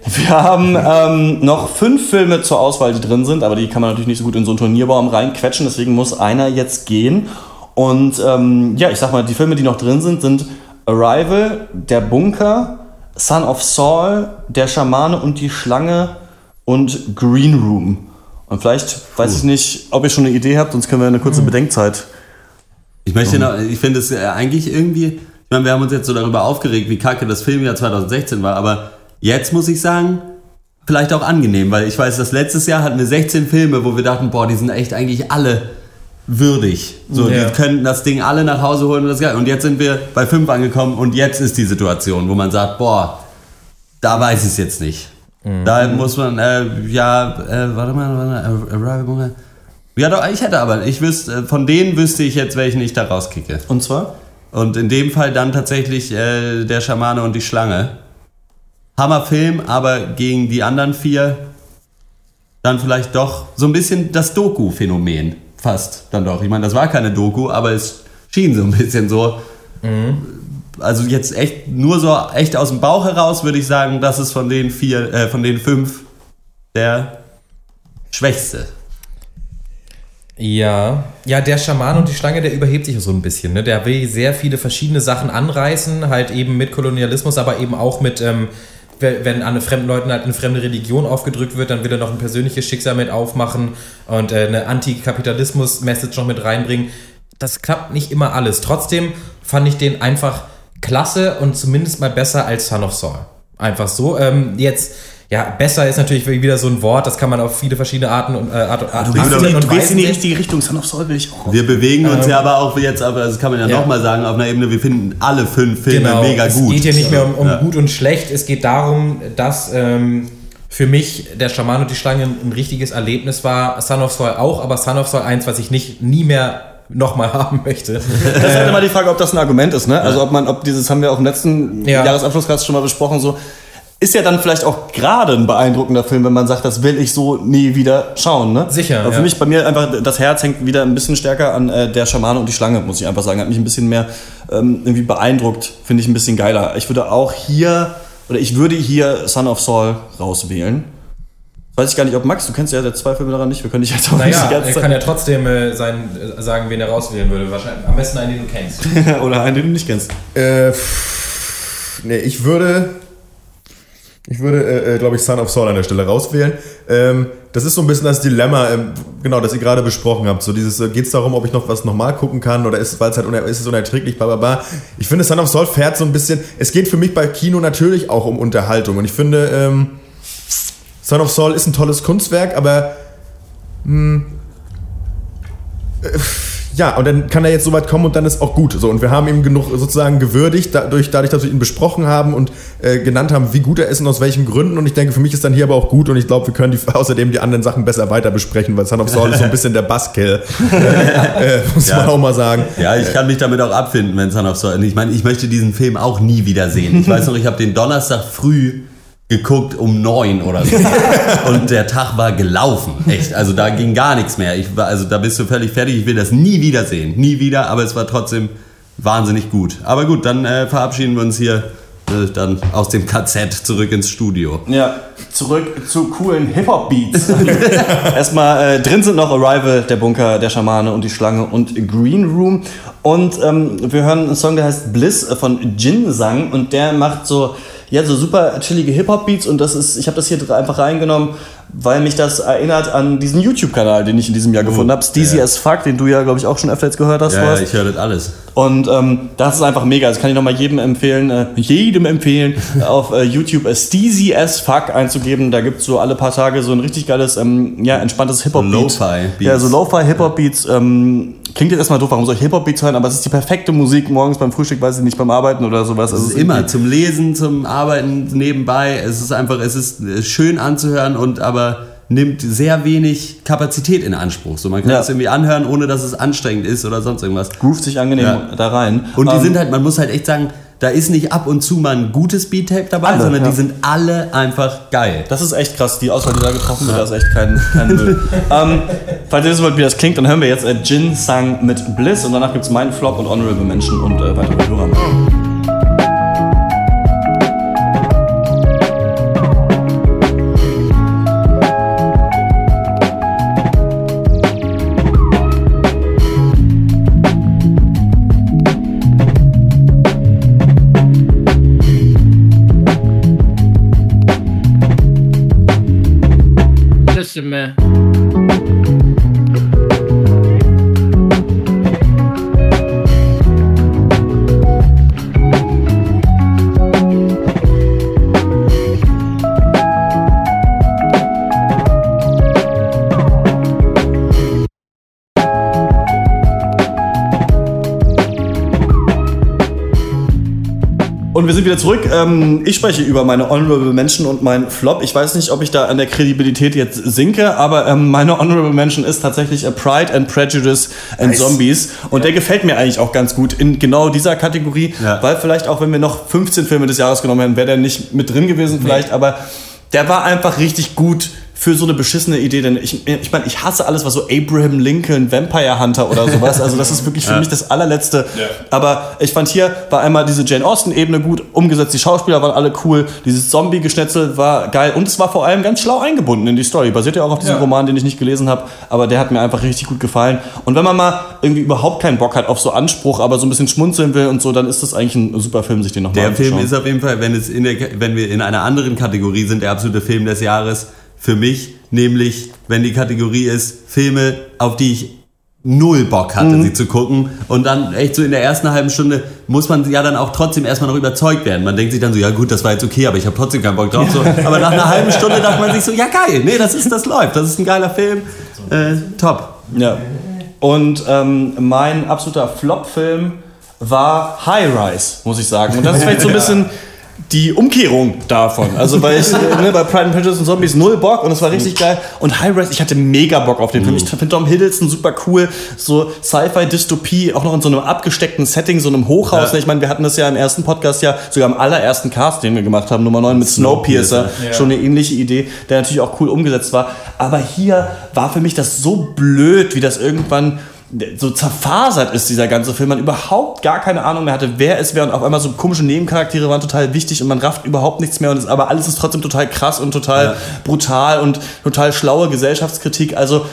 Wir haben ähm, noch fünf Filme zur Auswahl, die drin sind, aber die kann man natürlich nicht so gut in so einen Turnierbaum reinquetschen, deswegen muss einer jetzt gehen. Und ähm, ja, ich sag mal, die Filme, die noch drin sind, sind Arrival, Der Bunker, Son of Saul, Der Schamane und die Schlange und Green Room. Und vielleicht weiß ich nicht, ob ihr schon eine Idee habt, sonst können wir eine kurze Bedenkzeit. Ich möchte noch, ich finde es äh, eigentlich irgendwie, ich meine, wir haben uns jetzt so darüber aufgeregt, wie kacke das Filmjahr 2016 war, aber jetzt muss ich sagen, vielleicht auch angenehm, weil ich weiß, das letztes Jahr hatten wir 16 Filme, wo wir dachten, boah, die sind echt eigentlich alle würdig. So, Ja. die können das Ding alle nach Hause holen und das ist geil. Und jetzt sind wir bei 5 angekommen und jetzt ist die Situation, wo man sagt, boah, da weiß ich es jetzt nicht. Da muss man, äh, ja, äh, warte mal, warte mal, äh. Ja, doch, ich hätte aber, ich wüsste, von denen wüsste ich jetzt, welchen ich da rauskicke. Und zwar? Und in dem Fall dann tatsächlich äh, der Schamane und die Schlange. Hammerfilm, aber gegen die anderen vier dann vielleicht doch so ein bisschen das Doku-Phänomen. Fast dann doch. Ich meine, das war keine Doku, aber es schien so ein bisschen so. Also jetzt echt nur so echt aus dem Bauch heraus würde ich sagen, das ist von den vier, äh, von den fünf der schwächste. Ja, ja, der Schaman und die Schlange, der überhebt sich so ein bisschen. Ne? Der will sehr viele verschiedene Sachen anreißen, halt eben mit Kolonialismus, aber eben auch mit, ähm, we- wenn an fremden Leuten halt eine fremde Religion aufgedrückt wird, dann will er noch ein persönliches Schicksal mit aufmachen und äh, eine Antikapitalismus-Message noch mit reinbringen. Das klappt nicht immer alles. Trotzdem fand ich den einfach klasse und zumindest mal besser als Son of Saul. Einfach so. Ähm, jetzt, ja, besser ist natürlich wieder so ein Wort, das kann man auf viele verschiedene Arten und äh, Art, Art, Du gehst, in du gehst in die richtige Richtung. Son of Saul will ich auch. Wir bewegen uns Ähm, ja aber auch jetzt, aber das kann man ja, ja. nochmal sagen, auf einer Ebene, wir finden alle fünf Filme mega es gut. geht hier nicht mehr um, um Ja. gut und schlecht. Es geht darum, dass ähm, für mich der Schaman und die Schlange ein richtiges Erlebnis war. Son of Saul auch, aber Son of Saul eins, was ich nicht nie mehr nochmal haben möchte. Das ist halt immer die Frage, ob das ein Argument ist, ne? Also ob man, ob dieses haben wir auch im letzten Ja. Jahresabschlusscast schon mal besprochen, so ist ja dann vielleicht auch gerade ein beeindruckender Film, wenn man sagt, das will ich so nie wieder schauen, ne? Sicher, Aber für ja. mich bei mir einfach das Herz hängt wieder ein bisschen stärker an äh, der Schamane und die Schlange, muss ich einfach sagen, hat mich ein bisschen mehr ähm, irgendwie beeindruckt, finde ich ein bisschen geiler. Ich würde auch hier oder ich würde hier Son of Saul rauswählen. Weiß ich gar nicht, ob Max, du kennst ja der zwei Filme daran nicht, wir können dich jetzt auch nicht Naja, die ganze er Zeit- kann ja trotzdem äh, sein, äh, sagen, wen er rauswählen würde. Wahrscheinlich am besten einen, den du kennst. Oder einen, den du nicht kennst. Äh, pff, nee, ich würde. Ich würde, äh, äh, glaube ich, Son of Saul an der Stelle rauswählen. Ähm, das ist so ein bisschen das Dilemma, ähm, genau, das ihr gerade besprochen habt. So dieses, äh, geht es darum, ob ich noch was nochmal gucken kann oder ist, weil es halt uner ist es unerträglich, bla bla bla. Ich finde, Son of Saul fährt so ein bisschen. Es geht für mich bei Kino natürlich auch um Unterhaltung. Und ich finde, ähm, Son of Saul ist ein tolles Kunstwerk, aber mh, äh, ja, und dann kann er jetzt so weit kommen und dann ist auch gut. So, und wir haben ihn genug sozusagen gewürdigt, dadurch, dadurch dass wir ihn besprochen haben und äh, genannt haben, wie gut er ist und aus welchen Gründen. Und ich denke, für mich ist dann hier aber auch gut und ich glaube, wir können die, außerdem die anderen Sachen besser weiter besprechen, weil Son of Saul ist so ein bisschen der Buzzkill. äh, muss man auch mal sagen. Ja, ich kann mich damit auch abfinden, wenn Son of Saul. Ich meine, ich möchte diesen Film auch nie wiedersehen. Ich weiß noch, ich habe den Donnerstag früh geguckt um neun oder so. Und der Tag war gelaufen. Echt. Also da ging gar nichts mehr. Ich war, also da bist du völlig fertig. Ich will das nie wiedersehen. Nie wieder, aber es war trotzdem wahnsinnig gut. Aber gut, dann äh, verabschieden wir uns hier äh, dann aus dem KZ zurück ins Studio. Ja, zurück zu coolen Hip-Hop-Beats. Erstmal äh, drin sind noch Arrival, der Bunker, der Schamane und die Schlange und Green Room. Und ähm, wir hören einen Song, der heißt Bliss von Jin Sang und der macht so, ja, so super chillige Hip-Hop-Beats und das ist, ich habe das hier einfach reingenommen, weil mich das erinnert an diesen YouTube-Kanal, den ich in diesem Jahr gefunden habe. Steezy as Fuck, den du ja, glaube ich, auch schon öfter jetzt gehört hast. Ja, ja, ich höre das alles. Und ähm, das ist einfach mega. Das kann ich nochmal jedem empfehlen, äh, jedem empfehlen, auf äh, YouTube äh, Steezy as Fuck einzugeben. Da gibt's so alle paar Tage so ein richtig geiles, ähm, ja, entspanntes Hip-Hop-Beat. Lo-Fi-Beats. Ja, so Lo-Fi-Hip-Hop-Beats. Ähm, klingt jetzt erstmal doof, warum soll ich Hip-Hop-Beats hören? Aber es ist die perfekte Musik morgens beim Frühstück, weiß ich nicht, beim Arbeiten oder sowas. Es Also ist immer zum Lesen, zum Arbeiten nebenbei. Es ist einfach, es ist äh, schön anzuhören und aber nimmt sehr wenig Kapazität in Anspruch. So, man kann Ja. es irgendwie anhören, ohne dass es anstrengend ist oder sonst irgendwas. Groovt sich angenehm da rein. Und die Ähm, sind halt, man muss halt echt sagen, da ist nicht ab und zu mal ein gutes Beat-Tape dabei, Alle, sondern ja. die sind alle einfach geil. Das ist echt krass, die Auswahl, die da getroffen wird, das ist echt kein, kein Müll. ähm, falls ihr wissen wollt, wie das klingt, dann hören wir jetzt äh, Jin Sang mit Bliss und danach gibt's meinen Flop und Honorable Mention und äh, weitere Hörer. Wir sind wieder zurück. Ähm, ich spreche über meine Honorable Mention und meinen Flop. Ich weiß nicht, ob ich da an der Kredibilität jetzt sinke, aber ähm, meine Honorable Mention ist tatsächlich a Pride and Prejudice and Nice. Zombies. Und der gefällt mir eigentlich auch ganz gut in genau dieser Kategorie, weil vielleicht auch, wenn wir noch 15 Filme des Jahres genommen hätten, wäre der nicht mit drin gewesen vielleicht, aber der war einfach richtig gut für so eine beschissene Idee, denn ich, ich meine, ich hasse alles, was so Abraham Lincoln, Vampire Hunter oder sowas, also das ist wirklich für Ja. mich das allerletzte. Aber ich fand hier war einmal diese Jane Austen-Ebene gut umgesetzt, die Schauspieler waren alle cool, dieses Zombie-Geschnetzel war geil und es war vor allem ganz schlau eingebunden in die Story. Basiert ja auch auf diesem Ja. Roman, den ich nicht gelesen habe, aber der hat mir einfach richtig gut gefallen. Und wenn man mal irgendwie überhaupt keinen Bock hat auf so Anspruch, aber so ein bisschen schmunzeln will und so, dann ist das eigentlich ein super Film, sich den nochmal Der Film anzuschauen. ist auf jeden Fall, wenn, es in der, wenn wir in einer anderen Kategorie sind, der absolute Film des Jahres für mich, nämlich wenn die Kategorie ist Filme, auf die ich null Bock hatte, Mhm. sie zu gucken. Und dann echt so in der ersten halben Stunde muss man ja dann auch trotzdem erstmal noch überzeugt werden. Man denkt sich dann so, ja gut, das war jetzt okay, aber ich habe trotzdem keinen Bock drauf. So. Aber nach einer halben Stunde dachte man sich so, ja geil, nee, das ist, das läuft, das ist ein geiler Film. Äh, top. Ja. Und ähm, mein absoluter Flop-Film war High Rise, muss ich sagen. Und das ist vielleicht so ein bisschen die Umkehrung davon. Also weil ich äh, ne, bei Pride and Prejudice und Zombies null Bock und es war richtig geil. Und High Rise, ich hatte mega Bock auf den Film. Ich finde Tom Hiddleston super cool. So Sci-Fi-Dystopie, auch noch in so einem abgesteckten Setting, so einem Hochhaus. Ja. Ich meine, wir hatten das ja im ersten Podcast ja, sogar im allerersten Cast, den wir gemacht haben, Nummer 9 mit Snowpiercer. Snowpiercer. Schon eine ähnliche Idee, der natürlich auch cool umgesetzt war. Aber hier war für mich das so blöd, wie das irgendwann so zerfasert ist, dieser ganze Film. Man überhaupt gar keine Ahnung mehr hatte, wer es wäre. Und auf einmal so komische Nebencharaktere waren total wichtig und man rafft überhaupt nichts mehr. Und es, aber alles ist trotzdem total krass und total Ja. brutal und total schlaue Gesellschaftskritik. Also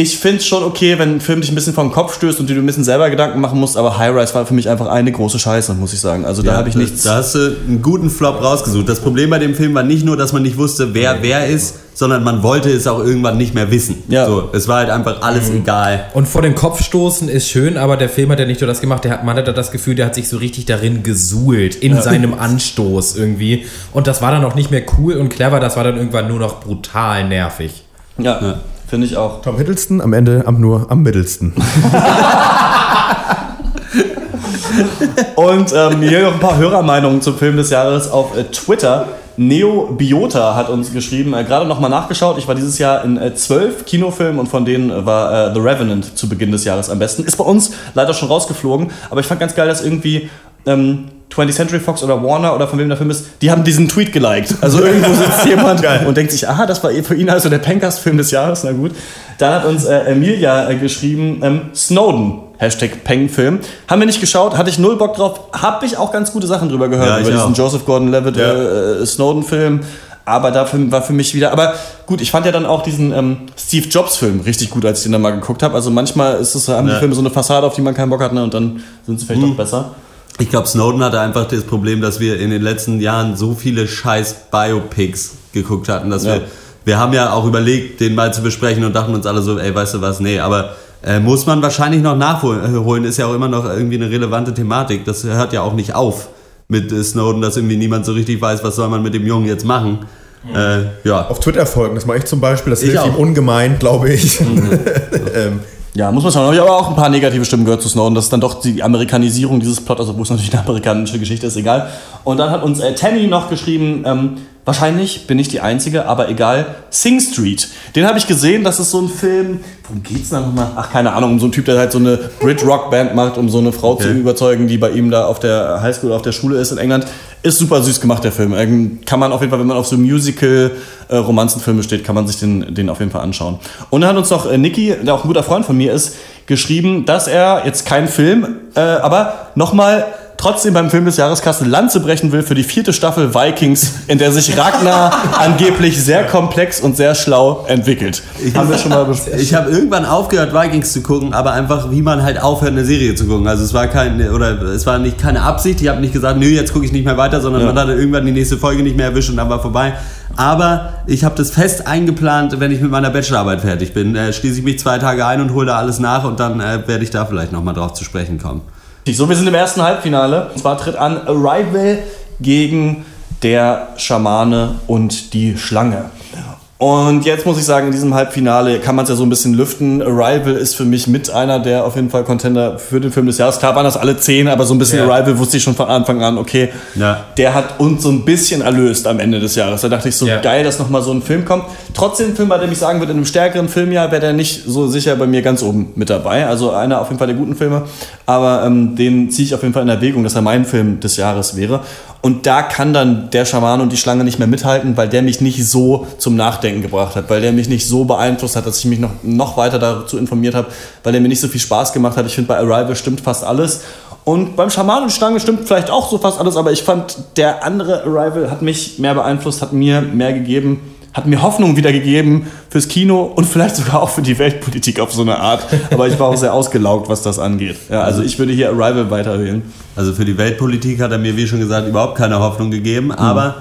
ich finde es schon okay, wenn ein Film dich ein bisschen vom Kopf stößt und du dir ein bisschen selber Gedanken machen musst, aber High Rise war für mich einfach eine große Scheiße, muss ich sagen. Also da Ja, habe ich nichts. Da hast du einen guten Flop rausgesucht. Das Problem bei dem Film war nicht nur, dass man nicht wusste, wer wer ist, sondern man wollte es auch irgendwann nicht mehr wissen. Ja. So, es war halt einfach alles egal. Und vor den Kopf stoßen ist schön, aber der Film hat ja nicht nur das gemacht, der hat, man hat das Gefühl, der hat sich so richtig darin gesuhlt, in Ja. seinem Anstoß irgendwie. Und das war dann auch nicht mehr cool und clever, das war dann irgendwann nur noch brutal nervig. Ja, finde ich auch. Tom Hiddleston am Ende am nur am mittelsten. Und ähm, hier noch ein paar Hörermeinungen zum Film des Jahres auf äh, Twitter. Neobiota hat uns geschrieben, äh, gerade nochmal nachgeschaut. Ich war dieses Jahr in äh, zwölf Kinofilmen und von denen äh, war äh, The Revenant zu Beginn des Jahres am besten. Ist bei uns leider schon rausgeflogen, aber ich fand ganz geil, dass irgendwie ähm, 20th Century Fox oder Warner oder von wem der Film ist, die haben diesen Tweet geliked. Also irgendwo sitzt jemand und denkt sich, aha, das war für ihn also der Pencast-Film des Jahres, na gut. Dann hat uns äh, Emilia äh, geschrieben, ähm, Snowden, Hashtag Peng-Film. Haben wir nicht geschaut, hatte ich null Bock drauf. Habe ich auch ganz gute Sachen drüber gehört, Ja, über diesen auch. Joseph Gordon-Levitt äh, äh, Snowden-Film. Aber dafür war für mich wieder. Aber gut, ich fand ja dann auch diesen ähm, Steve Jobs-Film richtig gut, als ich den dann mal geguckt habe. Also manchmal ist es, haben die Ja. Filme so eine Fassade, auf die man keinen Bock hat, ne? und dann sind sie vielleicht Mhm. auch besser. Ich glaube, Snowden hatte einfach das Problem, dass wir in den letzten Jahren so viele scheiß Biopics geguckt hatten, dass Ja. wir, wir haben ja auch überlegt, den mal zu besprechen und dachten uns alle so, ey, weißt du was, nee, aber äh, muss man wahrscheinlich noch nachholen, ist ja auch immer noch irgendwie eine relevante Thematik. Das hört ja auch nicht auf mit äh, Snowden, dass irgendwie niemand so richtig weiß, was soll man mit dem Jungen jetzt machen. Äh, ja. Auf Twitter folgen, das mache ich zum Beispiel, das Ich hilft ihm auch. ungemein, glaube ich. ähm, Ja, muss man. Habe ich aber auch ein paar negative Stimmen gehört zu Snowden. Das ist dann doch die Amerikanisierung dieses Plot, also wo es natürlich eine amerikanische Geschichte ist, egal. Und dann hat uns äh, Tammy noch geschrieben, ähm, wahrscheinlich bin ich die Einzige, aber egal, Sing Street. Den habe ich gesehen, das ist so ein Film, worum geht's da nochmal? Ach, keine Ahnung, um so einen Typ, der halt so eine Brit-Rock-Band macht, um so eine Frau zu Okay. überzeugen, die bei ihm da auf der Highschool, auf der Schule ist in England. Ist super süß gemacht, der Film. Ähm, Kann man auf jeden Fall, wenn man auf so Musical-Romanzenfilme steht, kann man sich den, den auf jeden Fall anschauen. Und dann hat uns noch äh, Niki, der auch ein guter Freund von mir ist, geschrieben, dass er jetzt kein Film, äh, aber nochmal trotzdem beim Film des Jahres Kassel Lanze brechen will für die vierte Staffel Vikings, in der sich Ragnar angeblich sehr komplex und sehr schlau entwickelt. Ich habe irgendwann aufgehört, Vikings zu gucken, aber einfach, wie man halt aufhört, eine Serie zu gucken. Also es war kein, oder es war nicht keine Absicht. Ich habe nicht gesagt, nö, jetzt gucke ich nicht mehr weiter, sondern Ja. man hatte irgendwann die nächste Folge nicht mehr erwischt und dann war vorbei. Aber ich habe das fest eingeplant, wenn ich mit meiner Bachelorarbeit fertig bin. Äh, schließe ich mich zwei Tage ein und hole da alles nach und dann äh, werde ich da vielleicht nochmal drauf zu sprechen kommen. So, wir sind im ersten Halbfinale. Und zwar tritt an Arrival gegen der Schamane und die Schlange. Und jetzt muss ich sagen, in diesem Halbfinale kann man es ja so ein bisschen lüften. Arrival ist für mich mit einer der auf jeden Fall Contender für den Film des Jahres. Klar waren das alle zehn, aber so ein bisschen Ja. Arrival wusste ich schon von Anfang an, okay, der hat uns so ein bisschen erlöst am Ende des Jahres. Da dachte ich so, geil, dass nochmal so ein Film kommt. Trotzdem ein Film, bei dem ich sagen würde, in einem stärkeren Filmjahr wäre der nicht so sicher bei mir ganz oben mit dabei. Also einer auf jeden Fall der guten Filme. Aber ähm, den ziehe ich auf jeden Fall in Erwägung, dass er mein Film des Jahres wäre. Und da kann dann der Schaman und die Schlange nicht mehr mithalten, weil der mich nicht so zum Nachdenken gebracht hat, weil der mich nicht so beeinflusst hat, dass ich mich noch, noch weiter dazu informiert habe, weil der mir nicht so viel Spaß gemacht hat. Ich finde, bei Arrival stimmt fast alles. Und beim Schaman und Schlange stimmt vielleicht auch so fast alles, aber ich fand, der andere Arrival hat mich mehr beeinflusst, hat mir mehr gegeben, hat mir Hoffnung wieder gegeben fürs Kino und vielleicht sogar auch für die Weltpolitik auf so eine Art. Aber ich war auch sehr ausgelaugt, was das angeht. Ja, also ich würde hier Arrival weiterwählen. Also für die Weltpolitik hat er mir, wie schon gesagt, überhaupt keine Hoffnung gegeben. Aber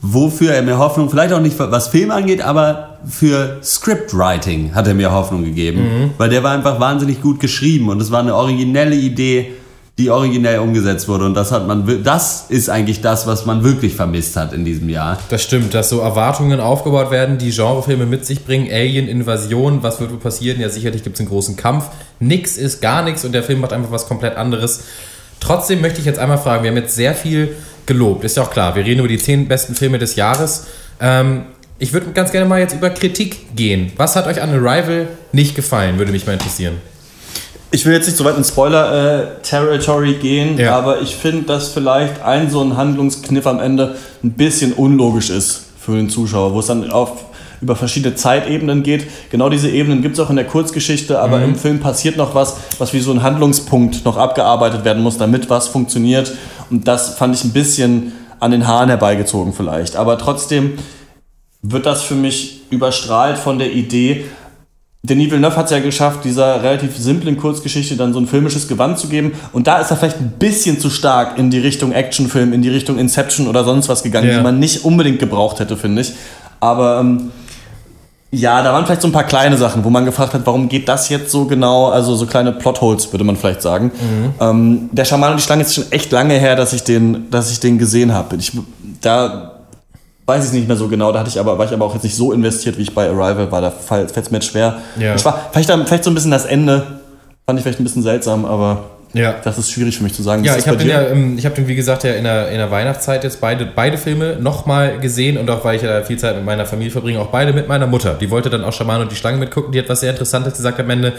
wofür er mir Hoffnung, vielleicht auch nicht was Film angeht, aber für Scriptwriting hat er mir Hoffnung gegeben. Mhm. Weil der war einfach wahnsinnig gut geschrieben und es war eine originelle Idee, die originell umgesetzt wurde. Und das hat man, das ist eigentlich das, was man wirklich vermisst hat in diesem Jahr. Das stimmt, dass so Erwartungen aufgebaut werden, die Genrefilme mit sich bringen. Alien, Invasion, was wird wohl passieren? Ja, sicherlich gibt es einen großen Kampf. Nix ist gar nichts und der Film macht einfach was komplett anderes. Trotzdem möchte ich jetzt einmal fragen, wir haben jetzt sehr viel gelobt, ist ja auch klar. Wir reden über die zehn besten Filme des Jahres. Ähm, ich würde ganz gerne mal jetzt über Kritik gehen. Was hat euch an Arrival nicht gefallen, würde mich mal interessieren. Ich will jetzt nicht so weit in Spoiler-Territory gehen, aber ich finde, dass vielleicht ein so ein Handlungskniff am Ende ein bisschen unlogisch ist für den Zuschauer, wo es dann auf über verschiedene Zeitebenen geht. Genau diese Ebenen gibt es auch in der Kurzgeschichte, aber Mhm. im Film passiert noch was, was wie so ein Handlungspunkt noch abgearbeitet werden muss, damit was funktioniert. Und das fand ich ein bisschen an den Haaren herbeigezogen vielleicht. Aber trotzdem wird das für mich überstrahlt von der Idee, Denis Villeneuve hat es ja geschafft, dieser relativ simplen Kurzgeschichte dann so ein filmisches Gewand zu geben. Und da ist er vielleicht ein bisschen zu stark in die Richtung Actionfilm, in die Richtung Inception oder sonst was gegangen, Ja. die man nicht unbedingt gebraucht hätte, finde ich. Aber ähm, ja, da waren vielleicht so ein paar kleine Sachen, wo man gefragt hat, warum geht das jetzt so genau? Also so kleine Plotholes, würde man vielleicht sagen. Ähm, der Schaman und die Schlange ist schon echt lange her, dass ich den, dass ich den gesehen habe. Ich, da weiß ich es nicht mehr so genau. Da hatte ich aber, war ich aber auch jetzt nicht so investiert, wie ich bei Arrival war. Da fällt es mir jetzt schwer. Ja. Ich war vielleicht, vielleicht so ein bisschen das Ende. Fand ich vielleicht ein bisschen seltsam, aber Ja. das ist schwierig für mich zu sagen. Ja, ich habe den, ja, ähm, ich hab den, wie gesagt, ja in der, in der Weihnachtszeit jetzt beide, beide Filme nochmal gesehen und auch weil ich ja viel Zeit mit meiner Familie verbringe, auch beide mit meiner Mutter. Die wollte dann auch Schaman und die Schlange mitgucken, die hat was sehr Interessantes gesagt am Ende.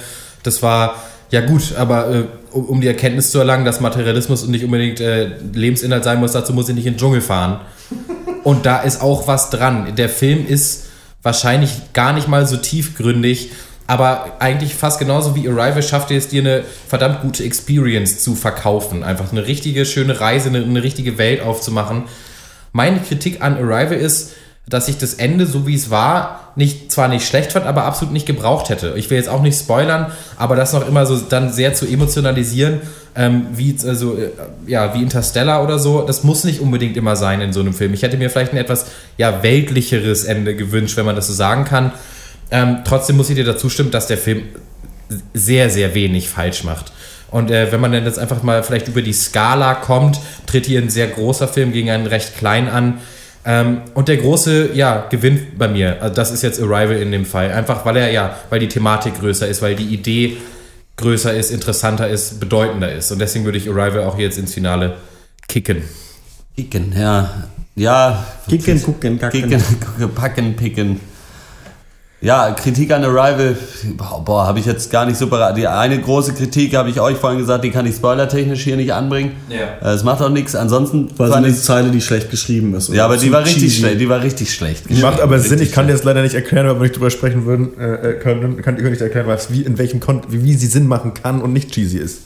Das war, ja gut, aber äh, um, um die Erkenntnis zu erlangen, dass Materialismus nicht unbedingt äh, Lebensinhalt sein muss, dazu muss ich nicht in den Dschungel fahren. Und da ist auch was dran. Der Film ist wahrscheinlich gar nicht mal so tiefgründig, aber eigentlich fast genauso wie Arrival schafft er es dir eine verdammt gute Experience zu verkaufen. Einfach eine richtige, schöne Reise, eine, eine richtige Welt aufzumachen. Meine Kritik an Arrival ist, dass ich das Ende, so wie es war, nicht zwar nicht schlecht fand, aber absolut nicht gebraucht hätte. Ich will jetzt auch nicht spoilern, aber das noch immer so dann sehr zu emotionalisieren, ähm, wie also äh, ja wie Interstellar oder so, das muss nicht unbedingt immer sein in so einem Film. Ich hätte mir vielleicht ein etwas ja weltlicheres Ende gewünscht, wenn man das so sagen kann. Ähm, trotzdem muss ich dir dazu stimmen, dass der Film sehr, sehr wenig falsch macht. Und äh, wenn man dann jetzt einfach mal vielleicht über die Skala kommt, tritt hier ein sehr großer Film gegen einen recht kleinen an. Ähm, und der große, ja, gewinnt bei mir. Also das ist jetzt Arrival in dem Fall. Einfach weil er, ja, weil die Thematik größer ist, weil die Idee größer ist, interessanter ist, bedeutender ist. Und deswegen würde ich Arrival auch jetzt ins Finale kicken. Kicken, ja. Ja. Kicken, gucken, kacken. Kicken, gucken, packen, picken. Ja, Kritik an Arrival, boah, boah habe ich jetzt gar nicht so parat. Die eine große Kritik habe ich euch vorhin gesagt, die kann ich spoilertechnisch hier nicht anbringen. Ja. Äh, Es macht auch nichts. Ansonsten War eine ich- Zeile, die schlecht geschrieben ist. Ja, aber die war richtig cheesy. schlecht. Die war richtig schlecht. Macht aber Richtig Sinn, ich kann dir das leider nicht erklären, weil wir nicht drüber sprechen würden, äh, äh, können, kann ich euch nicht erklären, was, wie, in welchem Kon wie, wie sie Sinn machen kann und nicht cheesy ist.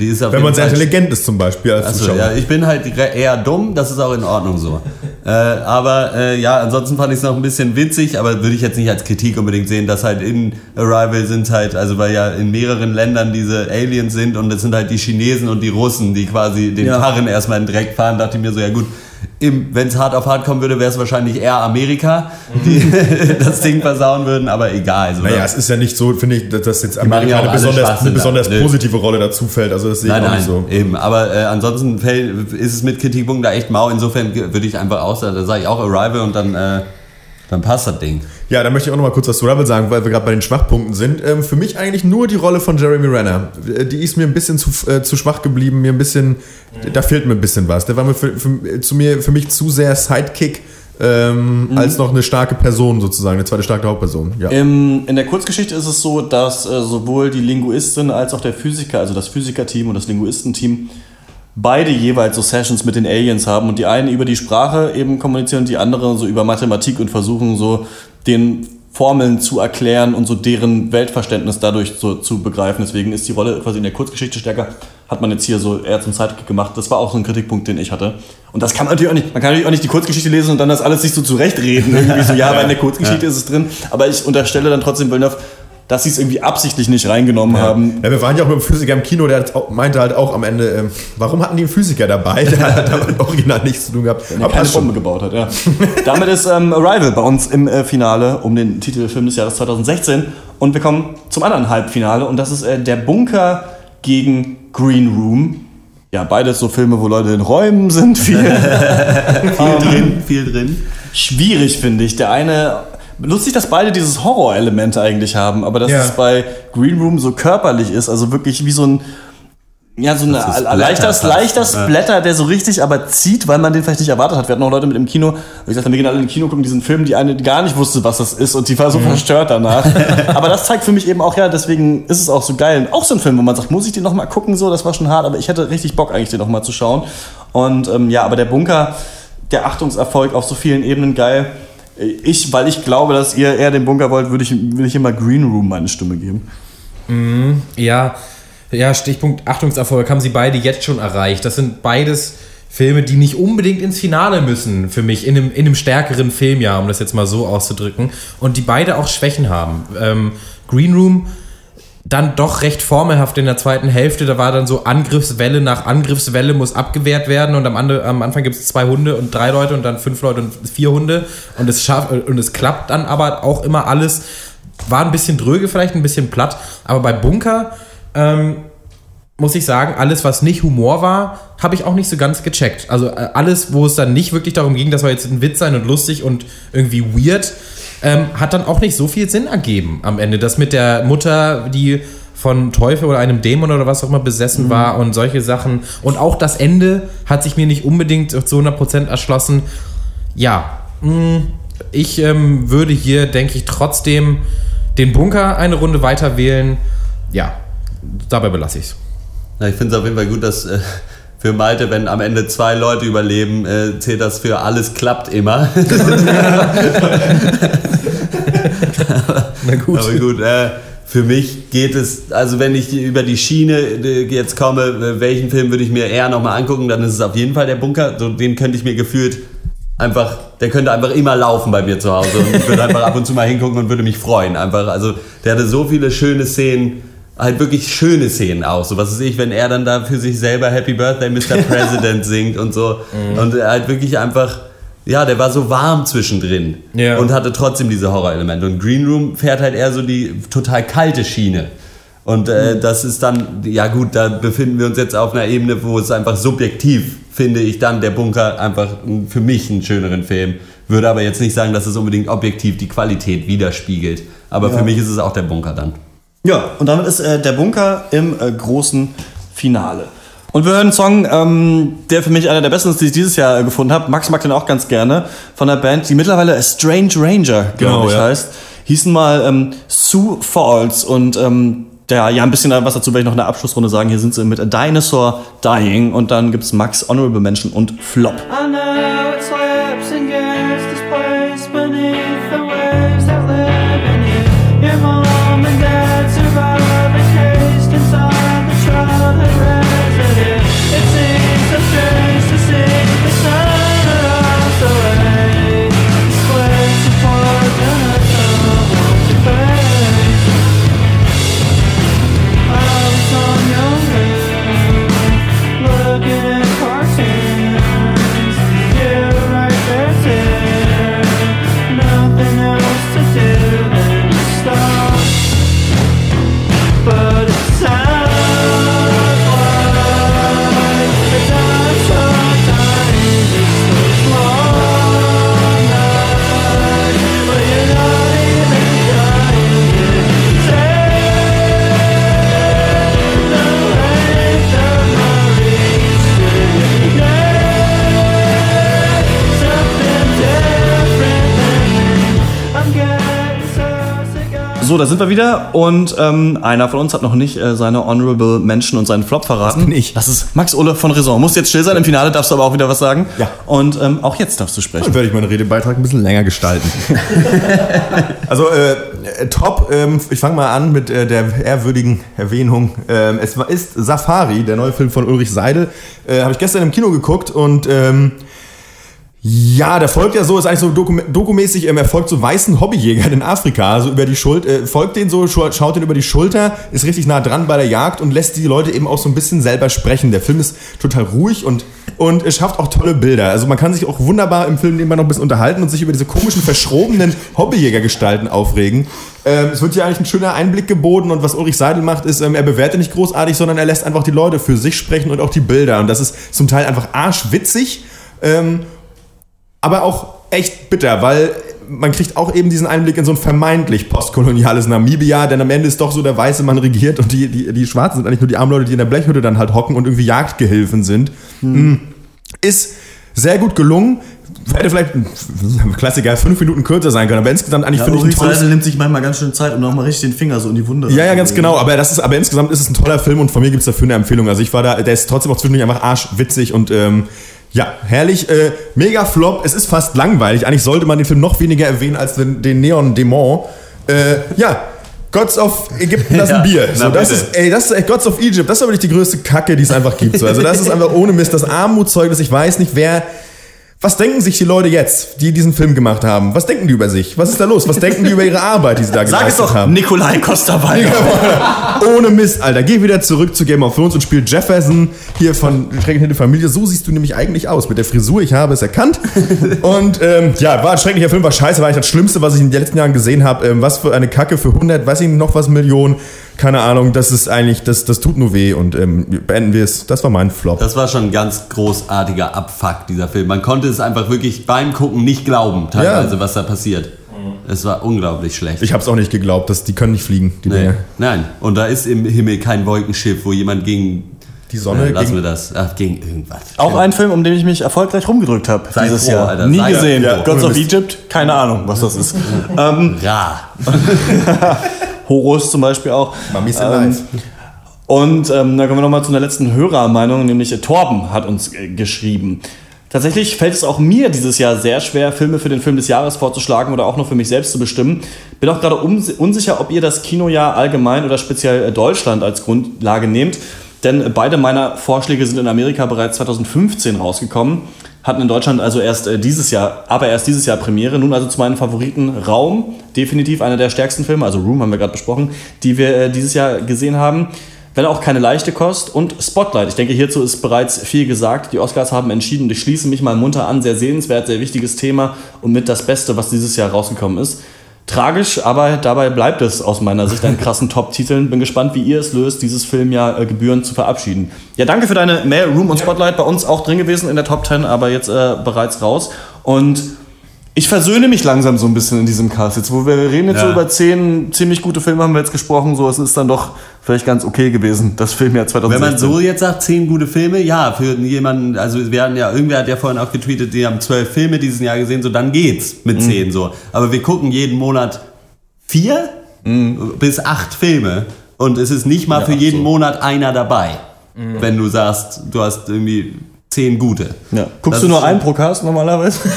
Die ist auf Wenn man sehr intelligent ist zum Beispiel als Achso, Zuschauer. ja, ich bin halt eher dumm, das ist auch in Ordnung so. äh, aber äh, ja, ansonsten fand ich es noch ein bisschen witzig, aber würde ich jetzt nicht als Kritik unbedingt sehen, dass halt in Arrival sind halt, also weil ja in mehreren Ländern diese Aliens sind und es sind halt die Chinesen und die Russen, die quasi den Ja. Karren erstmal in den Dreck fahren, dachte ich mir so, ja gut, wenn es hart auf hart kommen würde, wäre es wahrscheinlich eher Amerika, die das Ding versauen würden, aber egal. Also, Naja, es ist ja nicht so, finde ich, dass jetzt Amerika eine besonders, eine besonders positive Rolle dazu fällt. Also das sehe ich Nein, auch nein, nicht so. eben. Aber äh, ansonsten fällt, ist es mit Kritikpunkten da echt mau. Insofern würde ich einfach auch sagen, da sage ich auch Arrival und dann, äh, dann passt das Ding. Ja, da möchte ich auch noch mal kurz was zu Rebel sagen, weil wir gerade bei den Schwachpunkten sind. Ähm, für mich eigentlich nur die Rolle von Jeremy Renner. Äh, Die ist mir ein bisschen zu, äh, zu schwach geblieben, mir ein bisschen, da fehlt mir ein bisschen was. Der war mir für, für, zu mir, für mich zu sehr Sidekick, ähm, Mhm. als noch eine starke Person sozusagen, eine zweite starke Hauptperson. Ja. Im, in der Kurzgeschichte ist es so, dass äh, sowohl die Linguistin als auch der Physiker, also das Physikerteam und das Linguistenteam, beide jeweils so Sessions mit den Aliens haben und die einen über die Sprache eben kommunizieren und die anderen so über Mathematik und versuchen so den Formeln zu erklären und so deren Weltverständnis dadurch so zu begreifen. Deswegen ist die Rolle quasi in der Kurzgeschichte stärker. Hat man jetzt hier so eher zum Sidekick gemacht. Das war auch so ein Kritikpunkt, den ich hatte. Und das kann man natürlich auch nicht. Man kann natürlich auch nicht die Kurzgeschichte lesen und dann das alles sich so zurechtreden. Irgendwie so, ja, aber in der Kurzgeschichte Ja. ist es drin. Aber ich unterstelle dann trotzdem Villeneuve, dass sie es irgendwie absichtlich nicht reingenommen haben. Ja, wir waren ja auch mit dem Physiker im Kino, der meinte halt auch am Ende, ähm, warum hatten die einen Physiker dabei? Der hat damit original nichts zu tun gehabt. Der keine passt schon. Bombe gebaut hat, ja. Damit ist ähm, Arrival bei uns im äh, Finale um den Titel Film des Jahres 2016. Und wir kommen zum anderen Halbfinale und das ist äh, Der Bunker gegen Green Room. Ja, beides so Filme, wo Leute in Räumen sind. Viel, viel drin, viel drin. Schwierig, finde ich. Der eine. Lustig, dass beide dieses Horrorelement eigentlich haben, aber dass Ja. es bei Green Room so körperlich ist, also wirklich wie so ein Ja, so ein leichter, leichter. Splatter, der so richtig aber zieht, weil man den vielleicht nicht erwartet hat. Wir hatten auch Leute mit im Kino, wie gesagt, wir gehen alle im Kino gucken diesen Film, die eine gar nicht wusste, was das ist und die war so Mhm. verstört danach. aber das zeigt für mich eben auch, ja, deswegen ist es auch so geil. Auch so ein Film, wo man sagt, muss ich den nochmal gucken, so, das war schon hart, aber ich hätte richtig Bock eigentlich, den nochmal zu schauen. Und ähm, ja, aber der Bunker, der Achtungserfolg auf so vielen Ebenen geil. Ich, weil ich glaube, dass ihr eher den Bunker wollt, würde ich, würde ich immer Green Room meine Stimme geben. Mhm, ja, ja, Stichpunkt Achtungserfolg haben sie beide jetzt schon erreicht. Das sind beides Filme, die nicht unbedingt ins Finale müssen für mich, in einem, in einem stärkeren Filmjahr, um das jetzt mal so auszudrücken. Und die beide auch Schwächen haben. Ähm, Green Room dann doch recht formelhaft in der zweiten Hälfte. Da war dann so Angriffswelle nach Angriffswelle muss abgewehrt werden und am, Ande, am Anfang gibt es zwei Hunde und drei Leute und dann fünf Leute und vier Hunde und es schafft und es klappt dann aber auch immer alles. War ein bisschen dröge, vielleicht ein bisschen platt, aber bei Bunker ähm, muss ich sagen, alles, was nicht Humor war, habe ich auch nicht so ganz gecheckt. Also äh, alles, wo es dann nicht wirklich darum ging, das soll jetzt ein Witz sein und lustig und irgendwie weird, ähm, hat dann auch nicht so viel Sinn ergeben am Ende. Das mit der Mutter, die von Teufel oder einem Dämon oder was auch immer besessen war und solche Sachen. Und auch das Ende hat sich mir nicht unbedingt zu 100% erschlossen. Ja, mh, ich ähm, würde hier, denke ich, trotzdem den Bunker eine Runde weiter wählen. Ja, dabei belasse ich es. Ja, ich finde es auf jeden Fall gut, dass äh, für Malte, wenn am Ende zwei Leute überleben, äh, zählt das für alles klappt immer. Na gut. Aber gut, äh, für mich geht es, also wenn ich über die Schiene äh, jetzt komme, äh, welchen Film würde ich mir eher nochmal angucken, dann ist es auf jeden Fall der Bunker. So, den könnte ich mir gefühlt einfach, der könnte einfach immer laufen bei mir zu Hause und ich würde einfach ab und zu mal hingucken und würde mich freuen. Einfach, also der hatte so viele schöne Szenen, halt wirklich schöne Szenen auch. So was weiß ich, wenn er dann da für sich selber Happy Birthday Mr. President singt und so Mhm. und halt wirklich einfach ja, der war so warm zwischendrin Ja. und hatte trotzdem diese Horrorelemente. Und Green Room fährt halt eher so die total kalte Schiene. Und äh, das ist dann, ja gut, da befinden wir uns jetzt auf einer Ebene, wo es einfach subjektiv, finde ich dann, der Bunker einfach ein- für mich einen schöneren Film. Würde aber jetzt nicht sagen, dass es unbedingt objektiv die Qualität widerspiegelt. Aber Ja. für mich ist es auch der Bunker dann. Ja, und damit ist äh, der Bunker im äh, großen Finale. Und wir hören einen Song, ähm, der für mich einer der besten ist, die ich dieses Jahr äh, gefunden habe. Max mag den auch ganz gerne. Von der Band, die mittlerweile Strange Ranger, glaube Genau, ich, ja. heißt. Hießen mal ähm, Sioux Falls und ähm, der, ja, ein bisschen was dazu werde ich noch in der Abschlussrunde sagen. Hier sind sie mit A Dinosaur Dying und dann gibt's Max Honorable Mention und Flop. I So, da sind wir wieder und ähm, einer von uns hat noch nicht äh, seine Honorable Mention und seinen Flop verraten. Das bin ich. Das ist Max Ulle von Raison. Muss jetzt still sein, im Finale darfst du aber auch wieder was sagen. Ja. Und ähm, auch jetzt darfst du sprechen. Dann werde ich meinen Redebeitrag ein bisschen länger gestalten. also äh, äh, top, ähm, ich fange mal an mit äh, der ehrwürdigen Erwähnung. Ähm, es war- ist Safari, der neue Film von Ulrich Seidel. Äh, Habe ich gestern im Kino geguckt und ähm, ja, der folgt ja so, ist eigentlich so dokum dokumäßig, ähm, er folgt so weißen Hobbyjägern in Afrika, also über die Schulter, äh, folgt den so, scha- schaut den über die Schulter, ist richtig nah dran bei der Jagd und lässt die Leute eben auch so ein bisschen selber sprechen. Der Film ist total ruhig und, und es schafft auch tolle Bilder. Also man kann sich auch wunderbar im Film nebenbei noch ein bisschen unterhalten und sich über diese komischen, verschrobenen Hobbyjägergestalten aufregen. Ähm, es wird hier eigentlich ein schöner Einblick geboten und was Ulrich Seidel macht, ist, ähm, er bewertet nicht großartig, sondern er lässt einfach die Leute für sich sprechen und auch die Bilder. Und das ist zum Teil einfach arschwitzig. Ähm, aber auch echt bitter, weil man kriegt auch eben diesen Einblick in so ein vermeintlich postkoloniales Namibia, denn am Ende ist doch so, der weiße Mann regiert und die, die, die Schwarzen sind eigentlich nur die armen Leute, die in der Blechhütte dann halt hocken und irgendwie Jagdgehilfen sind. Mhm. Ist sehr gut gelungen. Hätte vielleicht Klassiker fünf Minuten kürzer sein können, aber insgesamt eigentlich Ja, finde ich ein tolles Seidel nimmt sich manchmal ganz schön Zeit, um nochmal richtig den Finger so in die Wunde ja, ja, ganz genau. Aber das ist, aber insgesamt ist es ein toller Film und von mir gibt es dafür eine Empfehlung. Also ich war da, der ist trotzdem auch zwischendurch einfach arschwitzig und ähm, ja, herrlich. Äh, mega Flop. Es ist fast langweilig. Eigentlich sollte man den Film noch weniger erwähnen als den, den Neon Dämon. Äh, ja. Gods of Ägypten, das ist ein Bier. So, das ist, ey, das ist echt Gods of Egypt. Das ist aber nicht die größte Kacke, die es einfach gibt. So. Also das ist einfach ohne Mist das Armutszeugnis. Ich weiß nicht, wer. Was denken sich die Leute jetzt, die diesen Film gemacht haben? Was denken die über sich? Was ist da los? Was denken die über ihre Arbeit, die sie da Sag es geleistet doch, haben? Nikolai Costa-Waldau. Ohne Mist, Alter. Geh wieder zurück zu Game of Thrones und spiel Jefferson hier von Schreckliche Familie. So siehst du nämlich eigentlich aus. Mit der Frisur, ich habe es erkannt. Und ähm, ja, war ein schrecklicher Film, war scheiße, war eigentlich das Schlimmste, was ich in den letzten Jahren gesehen habe. Ähm, was für eine Kacke für 100, weiß ich nicht, noch was Millionen. Keine Ahnung, das ist eigentlich, das, das tut nur weh. Und ähm, beenden wir es. Das war mein Flop. Das war schon ein ganz großartiger Abfuck, dieser Film. Man konnte es einfach wirklich beim Gucken nicht glauben, teilweise, Ja. was da passiert. Es war unglaublich schlecht. Ich habe es auch nicht geglaubt, dass die können nicht fliegen, die Nee. Dinger. Nein, und da ist im Himmel kein Wolkenschiff, wo jemand gegen die Sonne Äh, lassen gegen- wir das. Ach, gegen irgendwas. Auch ein Film, um den ich mich erfolgreich rumgedrückt habe dieses froh, Jahr. Alter, Nie gesehen. froh. Gods of. Egypt, keine Ahnung, was das ist. ähm, ja. Horus zum Beispiel auch. Mami's ähm, alive. Und ähm, da kommen wir nochmal zu einer letzten Hörermeinung, nämlich Torben hat uns äh, geschrieben. Tatsächlich fällt es auch mir dieses Jahr sehr schwer, Filme für den Film des Jahres vorzuschlagen oder auch nur für mich selbst zu bestimmen. Bin auch gerade uns- unsicher, ob ihr das Kinojahr allgemein oder speziell äh, Deutschland als Grundlage nehmt. Denn beide meiner Vorschläge sind in Amerika bereits 2015 rausgekommen, hatten in Deutschland also erst äh, dieses Jahr, aber erst dieses Jahr Premiere. Nun also zu meinen Favoriten Raum, definitiv einer der stärksten Filme, also Room haben wir gerade besprochen, die wir äh, dieses Jahr gesehen haben. Wenn auch keine leichte Kost. Und Spotlight. Ich denke, hierzu ist bereits viel gesagt. Die Oscars haben entschieden ich schließe mich mal munter an. Sehr sehenswert, sehr wichtiges Thema und mit das Beste, was dieses Jahr rausgekommen ist. Tragisch, aber dabei bleibt es aus meiner Sicht an krassen Top-Titeln. Bin gespannt, wie ihr es löst, dieses Filmjahr äh, gebührend zu verabschieden. Ja, danke für deine Mail, Room und Spotlight. Bei uns auch drin gewesen in der Top 10, aber jetzt äh, bereits raus. Und ich versöhne mich langsam so ein bisschen in diesem Cast. Jetzt, wo wir reden jetzt Ja. so über zehn ziemlich gute Filme, haben wir jetzt gesprochen. So, es ist dann doch vielleicht ganz okay gewesen, das Filmjahr 2016. Wenn man so jetzt sagt, zehn gute Filme, ja, für jemanden, also wir hatten ja, irgendwer hat ja vorhin auch getweetet, die haben zwölf Filme dieses Jahr gesehen, so dann geht's mit Mhm. zehn so. Aber wir gucken jeden Monat vier Mhm. bis acht Filme und es ist nicht mal Ja, für jeden so. Monat einer dabei. Mhm. Wenn du sagst, du hast irgendwie zehn gute. Ja. Guckst Das du nur einen pro Cast normalerweise?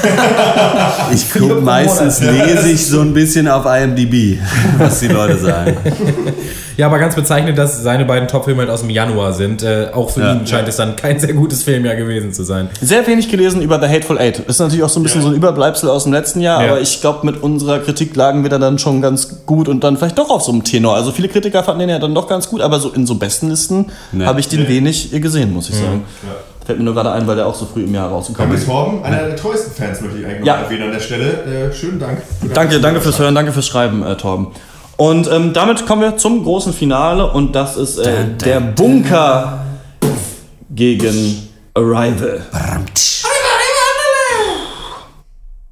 Ich gucke meistens, lese ich so ein bisschen auf IMDb, was die Leute sagen. Ja, aber ganz bezeichnend, dass seine beiden Top-Filme halt aus dem Januar sind. Äh, auch für Ja. ihn scheint es dann kein sehr gutes Filmjahr gewesen zu sein. Sehr wenig gelesen über The Hateful Eight. Ist natürlich auch so ein bisschen so ein Überbleibsel aus dem letzten Jahr, Ja. aber ich glaube, mit unserer Kritik lagen wir da dann schon ganz gut und dann vielleicht doch auf so einem Tenor. Also viele Kritiker fanden den ja dann doch ganz gut, aber so in so Bestenlisten Nee. habe ich den Nee. wenig gesehen, muss ich Mhm. sagen. Fällt mir nur gerade ein, weil der auch so früh im Jahr rausgekommen ist. Torben, einer der treuesten Fans, möchte ich eigentlich Ja. noch erwähnen an der Stelle. Äh, schönen Dank. Danke, danke fürs Hören, danke fürs Schreiben, äh, Torben. Und ähm, damit kommen wir zum großen Finale und das ist äh, der Bunker gegen Arrival.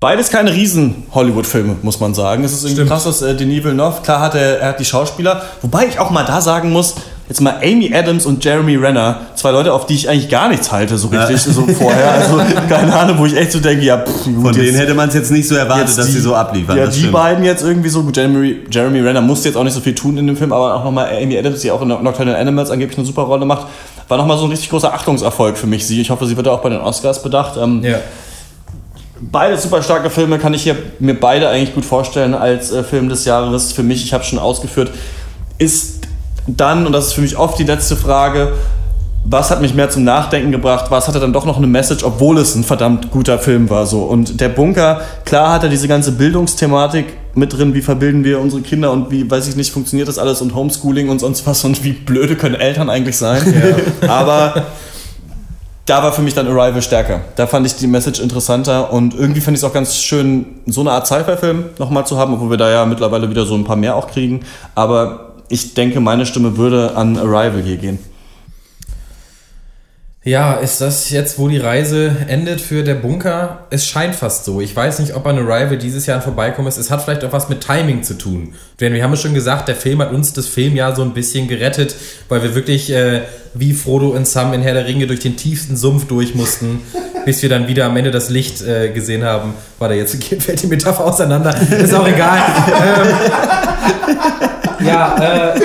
Beides keine Riesen-Hollywood-Filme, muss man sagen. Es ist irgendwie krass, dass äh, Denis Villeneuve, klar hat er, er hat die Schauspieler, wobei ich auch mal da sagen muss, jetzt mal Amy Adams und Jeremy Renner, zwei Leute, auf die ich eigentlich gar nichts halte, so richtig, so vorher. Also keine Ahnung, wo ich echt so denke, ja, pff, gut, Von denen jetzt- hätte man es jetzt nicht so erwartet, dass die- sie so abliefern. Ja, das die stimmt. beiden jetzt irgendwie so. Gut, Jeremy, Jeremy Renner musste jetzt auch nicht so viel tun in dem Film, aber auch nochmal Amy Adams, die auch in Nocturnal Animals angeblich eine super Rolle macht, war nochmal so ein richtig großer Achtungserfolg für mich. Sie, ich hoffe, sie wird auch bei den Oscars bedacht. Ähm, Beide super starke Filme kann ich hier mir beide eigentlich gut vorstellen als äh, Film des Jahres. Für mich, ich habe schon ausgeführt, ist dann, und das ist für mich oft die letzte Frage, was hat mich mehr zum Nachdenken gebracht? Was hatte dann doch noch eine Message, obwohl es ein verdammt guter Film war so? Und der Bunker, klar hat er diese ganze Bildungsthematik mit drin, wie verbilden wir unsere Kinder und wie, weiß ich nicht, funktioniert das alles und Homeschooling und sonst was und wie blöde können Eltern eigentlich sein? Aber da war für mich dann Arrival stärker. Da fand ich die Message interessanter und irgendwie fand ich es auch ganz schön, so eine Art Sci-Fi-Film nochmal zu haben, obwohl wir da ja mittlerweile wieder so ein paar mehr auch kriegen. Aber ich denke, meine Stimme würde an Arrival hier gehen. Ja, ist das jetzt, wo die Reise endet für der Bunker? Es scheint fast so. Ich weiß nicht, ob an Arrival dieses Jahr vorbeikommen ist. Es hat vielleicht auch was mit Timing zu tun. Denn wir haben es schon gesagt, der Film hat uns das Filmjahr so ein bisschen gerettet, weil wir wirklich äh, wie Frodo und Sam in Herr der Ringe durch den tiefsten Sumpf durch mussten, bis wir dann wieder am Ende das Licht äh, gesehen haben. Warte, jetzt fällt die Metapher auseinander. Ist auch egal. ähm, ja, äh,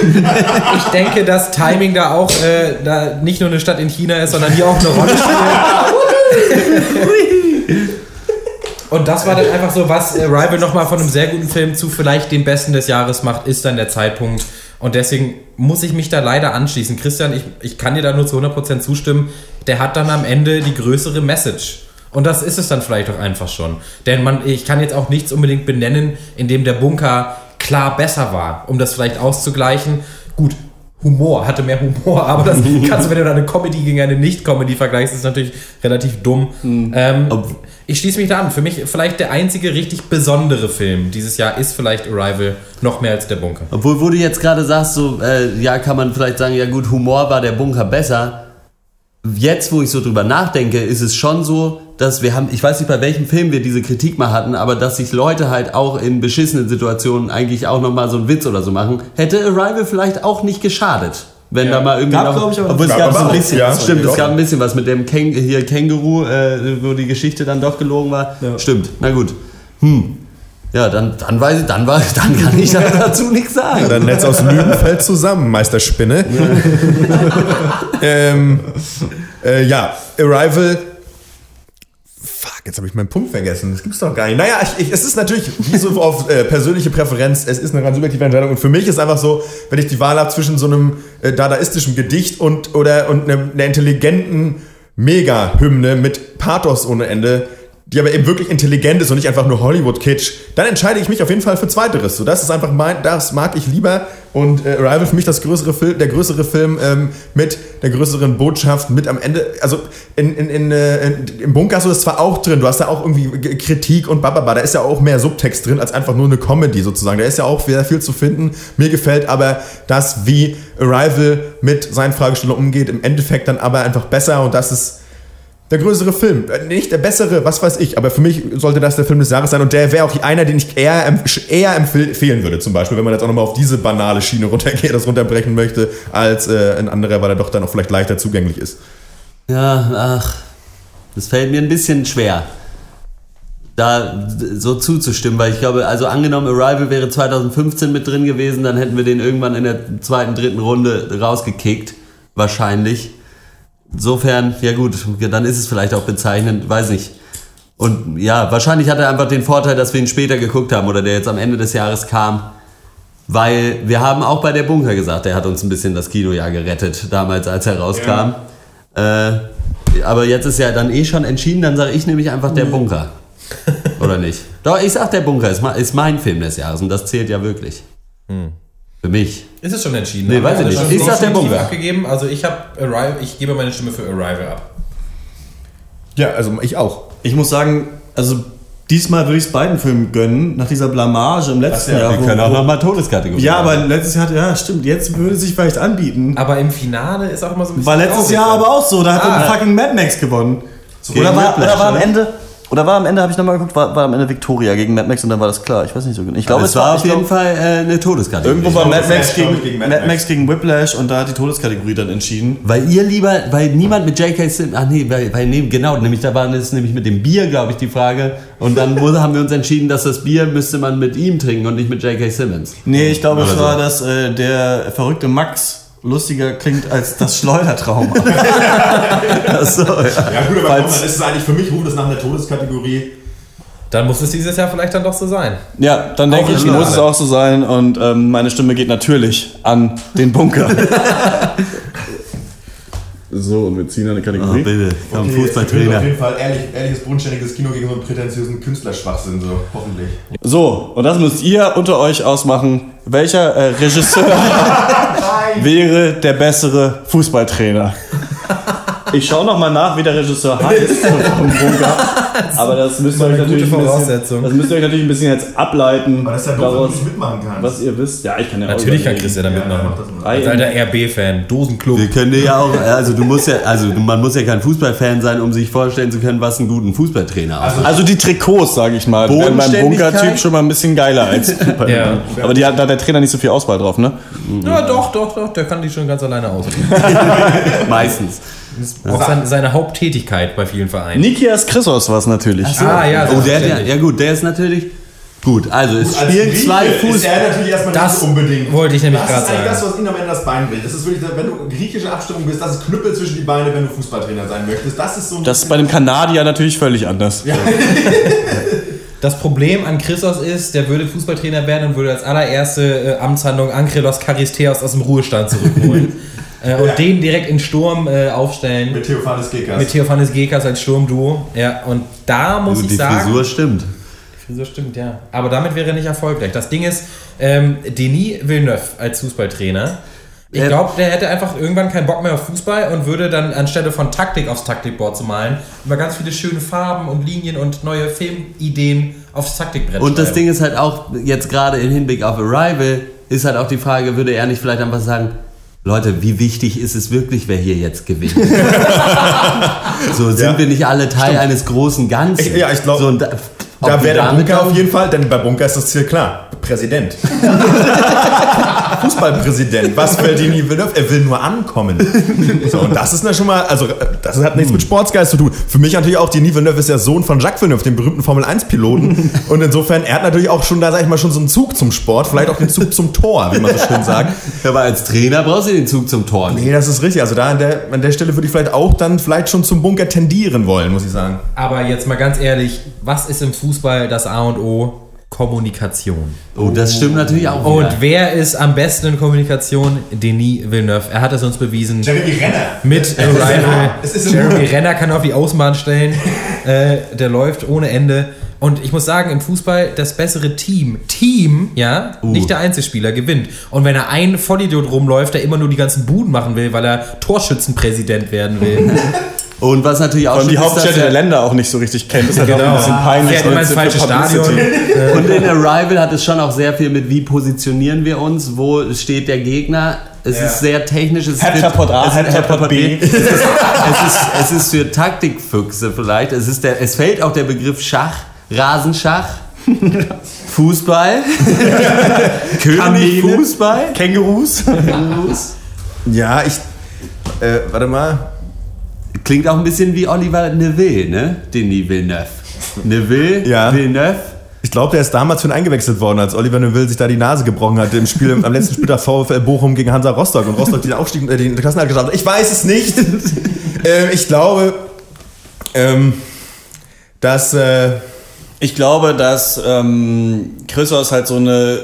ich denke, dass Timing da auch äh, da nicht nur eine Stadt in China ist, sondern hier auch eine Rolle spielt. Und das war dann einfach so, was äh, Rival nochmal von einem sehr guten Film zu vielleicht dem besten des Jahres macht, ist dann der Zeitpunkt. Und deswegen muss ich mich da leider anschließen. Christian, ich, ich kann dir da nur zu 100% zustimmen. Der hat dann am Ende die größere Message. Und das ist es dann vielleicht auch einfach schon. Denn man, ich kann jetzt auch nichts unbedingt benennen, in dem der Bunker klar besser war, um das vielleicht auszugleichen. Gut, Humor, hatte mehr Humor, aber das kannst du, wenn du eine Comedy gegen eine Nicht-Comedy vergleichst, ist natürlich relativ dumm. Ähm, ich schließe mich da an. Für mich vielleicht der einzige richtig besondere Film dieses Jahr ist vielleicht Arrival noch mehr als der Bunker. Obwohl, wo du jetzt gerade sagst, so, äh, ja, kann man vielleicht sagen, ja gut, Humor war der Bunker besser. Jetzt, wo ich so drüber nachdenke, ist es schon so, dass wir haben, ich weiß nicht, bei welchem Film wir diese Kritik mal hatten, aber dass sich Leute halt auch in beschissenen Situationen eigentlich auch nochmal so einen Witz oder so machen, hätte Arrival vielleicht auch nicht geschadet. Wenn Ja. da mal irgendwie Gab, noch, ich, aber obwohl es gab Gab so ein bisschen, ja. stimmt, es Ja. gab ein bisschen was mit dem Käng hier Känguru, äh, wo die Geschichte dann doch gelogen war. Stimmt, na gut. Hm. Ja, dann, dann weiß ich, dann, war, dann kann ich da dazu nichts sagen. Ja, dein Netz aus Lügen fällt zusammen, Meister Spinne. ähm, äh, ja, Arrival. Fuck, jetzt habe ich meinen Punkt vergessen. Das gibt's doch gar nicht. Naja, ich, ich, es ist natürlich wie so auf äh, persönliche Präferenz. Es ist eine ganz subjektive Entscheidung. Und für mich ist einfach so, wenn ich die Wahl habe zwischen so einem äh, dadaistischen Gedicht und, oder, und einem, einer intelligenten Mega-Hymne mit Pathos ohne Ende, die aber eben wirklich intelligent ist und nicht einfach nur Hollywood-Kitsch, dann entscheide ich mich auf jeden Fall für Zweiteres. So, das ist einfach mein, das mag ich lieber. Und äh, Arrival für mich das größere Film, der größere Film ähm, mit der größeren Botschaft, mit am Ende, also in, in, in, äh, in, im Bunker hast du das zwar auch drin, du hast da auch irgendwie Kritik und bababa, da ist ja auch mehr Subtext drin als einfach nur eine Comedy sozusagen. Da ist ja auch sehr viel zu finden. Mir gefällt aber das, wie Arrival mit seinen Fragestellungen umgeht, im Endeffekt dann aber einfach besser und das ist der größere Film. Äh, Nicht der bessere, was weiß ich, aber für mich sollte das der Film des Jahres sein und der wäre auch einer, den ich eher, eher empfehlen würde, zum Beispiel, wenn man jetzt auch nochmal auf diese banale Schiene runtergeht, das runterbrechen möchte, als äh, ein anderer, weil er doch dann auch vielleicht leichter zugänglich ist. Ja, ach, das fällt mir ein bisschen schwer, da so zuzustimmen, weil ich glaube, also angenommen, Arrival wäre 2015 mit drin gewesen, dann hätten wir den irgendwann in der zweiten, dritten Runde rausgekickt, wahrscheinlich. Insofern, ja gut, dann ist es vielleicht auch bezeichnend, weiß nicht. Und ja, wahrscheinlich hat er einfach den Vorteil, dass wir ihn später geguckt haben oder der jetzt am Ende des Jahres kam. Weil wir haben auch bei der Bunker gesagt, der hat uns ein bisschen das Kinojahr gerettet, damals als er rauskam. Äh, aber jetzt ist ja dann eh schon entschieden, dann sage ich nämlich einfach der Bunker. Oder nicht? Doch, ich sag der Bunker ist, ist mein Film des Jahres und das zählt ja wirklich. Für mich. Ist es schon entschieden? Nee, weiß ich nicht. schon Ich sag der definitiv Bunker. abgegeben. Also ich habe Arrival, ich gebe meine Stimme für Arrival ab. Ja, also ich auch. Ich muss sagen, also diesmal würde ich es beiden Filmen gönnen, nach dieser Blamage im letzten Ach ja, Jahr. wir können auch noch mal Todeskategorie Ja, aber letztes Jahr, ja, stimmt, jetzt würde es sich vielleicht anbieten. Aber im Finale ist auch immer so ein bisschen. War letztes Jahr aber auch so, da hat Ah. dann fucking Mad Max gewonnen. Oder war, oder war am oder? Ende, oder war am Ende, habe ich nochmal geguckt, war, war am Ende Victoria gegen Mad Max und dann war das klar. Ich weiß nicht so genau. Ich glaube, es war auf ich jeden glaub, Fall äh, eine Todeskategorie. Irgendwo war Mad Max gegen, gegen Mad Mad Max. Gegen Whiplash und da hat die Todeskategorie dann entschieden. Weil ihr lieber, weil niemand mit J.K. Simmons, ach nee, weil, weil nee, genau, nämlich da war es nämlich mit dem Bier, glaube ich, die Frage. Und dann wurde, haben wir uns entschieden, dass das Bier müsste man mit ihm trinken und nicht mit J.K. Simmons. Nee, ich glaube, es so. war, dass äh, der verrückte Max lustiger klingt als das Schleudertrauma. Achso, ja. Ja gut, aber komm, Falls- dann ist es eigentlich, für mich ruft es nach einer Todeskategorie. Dann muss es dieses Jahr vielleicht dann doch so sein. Ja, dann denke Auch ich, im muss es auch so sein und ähm, meine Stimme geht natürlich an den Bunker. so, und wir ziehen eine Oh, Kategorie. bitte, komm, Okay, Auf Fußballtrainer. jeden Fall ehrlich, ehrliches, bodenständiges Kino gegen so einen prätentiösen Künstlerschwachsinn, so hoffentlich. So, und das müsst ihr unter euch ausmachen. Welcher äh, Regisseur wäre der bessere Fußballtrainer? Ich schaue noch mal nach, wie der Regisseur heißt vom Bunker. Aber das müsst ihr euch natürlich ein bisschen, das müsst ihr euch natürlich ein bisschen jetzt ableiten. Aber das ist ja doof, mitmachen kannst. Was ihr wisst. Ja, ich kann ja auch Natürlich kann. Chris ja da mitmachen. Ei, Als alter RB-Fan, Dosenclub. Wir können ja auch, also du musst ja, also man muss ja kein Fußballfan sein, um sich vorstellen zu können, was einen guten Fußballtrainer ausmacht. Also die Trikots, sage ich mal, wären beim? Bunker-Typ schon mal ein bisschen geiler als Super. Ja. Aber die hat, da hat der Trainer nicht so viel Auswahl drauf, ne? Ja, doch, doch, doch, der kann die schon ganz alleine ausführen. Meistens. Das ist auch seine, seine Haupttätigkeit bei vielen Vereinen. Nikias Chrysos war es natürlich. So. Ah, ja, oh, der, der, ja gut, der ist natürlich gut. Also es Als spielen Grieche zwei Ist Fuß. er natürlich erstmal Das nicht unbedingt. wollte ich nämlich Das gerade ist eigentlich sagen. das, was ihn am Ende das Bein bricht. Das ist wirklich, wenn du griechische Abstimmung bist, das ist Knüppel zwischen die Beine, wenn du Fußballtrainer sein möchtest. Das ist so ein Das ist bei dem Kanadier natürlich völlig anders. Das Problem an Christos ist, der würde Fußballtrainer werden und würde als allererste äh, Amtshandlung Ankrelos Charisteos aus dem Ruhestand zurückholen. äh, und den direkt in Sturm äh, aufstellen. mit Theophanes Gekas. Mit Theophanes Gekas als Sturmduo. Ja, und da muss Also ich die sagen. Frisur stimmt. Die Frisur stimmt, ja. Aber damit wäre er nicht erfolgreich. Das Ding ist, ähm, Denis Villeneuve als Fußballtrainer. Ich Ähm. glaube, der hätte einfach irgendwann keinen Bock mehr auf Fußball und würde dann anstelle von Taktik aufs Taktikboard zu malen, über ganz viele schöne Farben und Linien und neue Filmideen aufs Taktikbrett Und das schreiben. Ding ist halt auch, jetzt gerade im Hinblick auf Arrival, ist halt auch die Frage, würde er nicht vielleicht einfach sagen, Leute, wie wichtig ist es wirklich, wer hier jetzt gewinnt? so sind Ja. wir nicht alle Teil eines großen Ganzen. Ich- ja, ich glaub, so, da, wäre der Bunker auf jeden Fall, denn bei Bunker ist das Ziel klar. Präsident. Fußballpräsident. Was will Denis Villeneuve? Er will nur ankommen. So, und das ist na schon mal, also das hat nichts mit Sportsgeist zu tun. Für mich natürlich auch, Denis Villeneuve ist ja Sohn von Jacques Villeneuve, dem berühmten Formel-1-Piloten. Und insofern, er hat natürlich auch schon da, sag ich mal, schon so einen Zug zum Sport, vielleicht auch den Zug zum Tor, wie man so schön sagt. Aber als Trainer brauchst du den Zug zum Tor. nicht. Nee, das ist richtig. Also da an der, an der Stelle würde ich vielleicht auch dann vielleicht schon zum Bunker tendieren wollen, muss ich sagen. Aber jetzt mal ganz ehrlich, was ist im Fußball das A und O? Kommunikation. Oh, das stimmt natürlich auch. Und wieder. wer ist am besten in Kommunikation? Denis Villeneuve. Er hat es uns bewiesen. Jeremy Renner. Mit Arrival. Jeremy. Renner kann auf die Außenbahn stellen. äh, der läuft ohne Ende. Und ich muss sagen, im Fußball das bessere Team, Team, ja, Uh. nicht der Einzelspieler, gewinnt. Und wenn er ein Vollidiot rumläuft, der immer nur die ganzen Buden machen will, weil er Torschützenpräsident werden will. Und was natürlich auch Und die Hauptstädte der er- Länder auch nicht so richtig kennt. Das ist halt auch Genau. ein bisschen peinlich. Fährt immer ins für falsche. Stadion. Und in Arrival hat es schon auch sehr viel mit, wie positionieren wir uns, wo steht der Gegner. Es Ja. ist sehr technisch. Es ist Headshot A, es ist Headshot B. Es ist, es, für Taktikfüchse vielleicht. Es, ist der, es fällt auch der Begriff Schach, Rasenschach, Fußball, König. Fußball. Kängurus. Ja, ich. Äh, warte mal. Klingt auch ein bisschen wie Oliver Neville, ne? Denis Villeneuve. Neville, Ja. Villeneuve. Ich glaube, der ist damals schon eingewechselt worden, als Oliver Neville sich da die Nase gebrochen hat im Spiel am letzten Spieltag VfL Bochum gegen Hansa Rostock und Rostock den Aufstieg, äh, den Klassenerhalt geschafft hat. Ich weiß es nicht. ähm, ich glaube, ähm, dass äh, Ich glaube, dass ähm, Chrysos halt so eine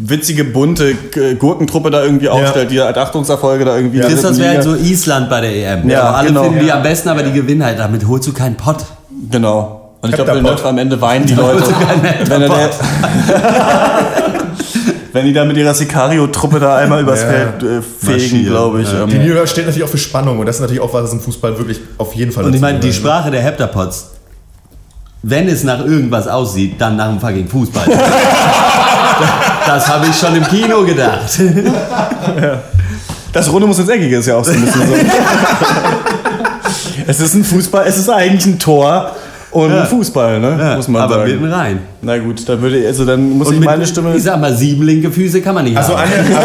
witzige, bunte Gurkentruppe da irgendwie aufstellt, die halt Achtungserfolge da irgendwie. in der Christos wäre halt so Island bei der EM. Ja, Also alle genau. finden die Ja. am besten, aber die gewinnen halt. Damit holst du keinen Pott. Genau. Und ich glaube, Heptapot. Villeneuve am Ende weinen die Leute. wenn, er der, wenn die da mit ihrer Sicario-Truppe da einmal übers Ja. Feld äh, fegen, glaube ich. Ja. die Ähm, New York steht natürlich auch für Spannung und das ist natürlich auch was, was im Fußball wirklich auf jeden Fall Und ich meine, die gehört. Sprache der Heptapods, wenn es nach irgendwas aussieht, dann nach dem fucking Fußball. das habe ich schon im Kino gedacht. das Runde muss ins Eckige, ist ja auch so ein bisschen so. es ist ein Fußball, es ist eigentlich ein Tor und Ja. ein Fußball, ne? Ja, muss man aber sagen. mitten rein. Na gut, dann würde also dann muss Und ich meine Stimme. Ich sag mal, sieben linke Füße kann man nicht Also, haben. eine, also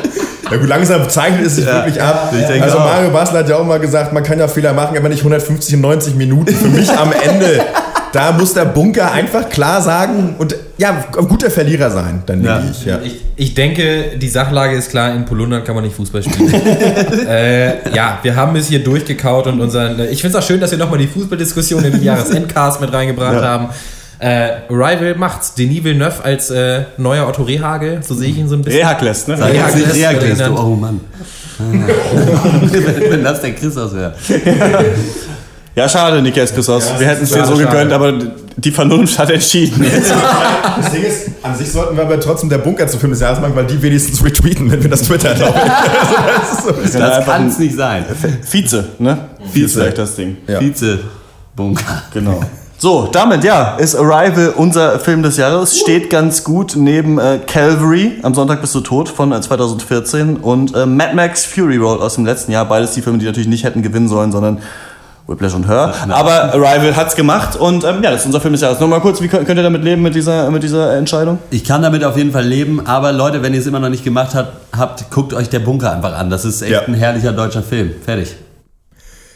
Ja gut, langsam zeichnet es sich wirklich ab. ich denke also auch. Mario Basler hat ja auch mal gesagt, man kann ja Fehler machen, aber nicht 150 und 90 Minuten. Für mich am Ende, da muss der Bunker einfach klar sagen und ja, ein guter Verlierer sein, dann denke ich. Ja. Ich, ich denke, die Sachlage ist klar, in Polundern kann man nicht Fußball spielen. äh, ja, wir haben es hier durchgekaut und unseren. Ich finde es auch schön, dass wir nochmal die Fußballdiskussion in den Jahresendcast mit reingebracht Ja. haben. Äh, Rival macht's. Denis Villeneuve als äh, neuer Otto Rehagel, so sehe ich ihn so ein bisschen. Rehakles, ne? Rehagles, Rehagles, du, oh Mann. Ah. wenn, wenn das der Christos wäre. Ja, schade, Niklas Chrysos. Ja, Wir hätten es dir so schade. gegönnt, aber Die Vernunft hat entschieden. Das Ding ist, an sich sollten wir aber trotzdem der Bunker zu Film des Jahres machen, weil die wenigstens retweeten, wenn wir das twittern. glaube ich. Also das ist so ein bisschen- Das kann's nicht sein. Vize, ne? Vize vielleicht das Ding. Vize-Bunker. Genau. So, damit ja, ist Arrival unser Film des Jahres. Steht ganz gut neben äh, Calvary, am Sonntag bist du tot von äh, 2014 und äh, Mad Max Fury Road aus dem letzten Jahr. Beides die Filme, die natürlich nicht hätten gewinnen sollen, sondern Whiplash und Her. Aber Arrival hat's gemacht und ähm, ja, das ist unser Film des Jahres. Nochmal kurz, wie könnt, könnt ihr damit leben mit dieser, mit dieser Entscheidung? Ich kann damit auf jeden Fall leben, aber Leute, wenn ihr es immer noch nicht gemacht habt, habt guckt euch der Bunker einfach an. Das ist echt Ja. ein herrlicher deutscher Film. Fertig.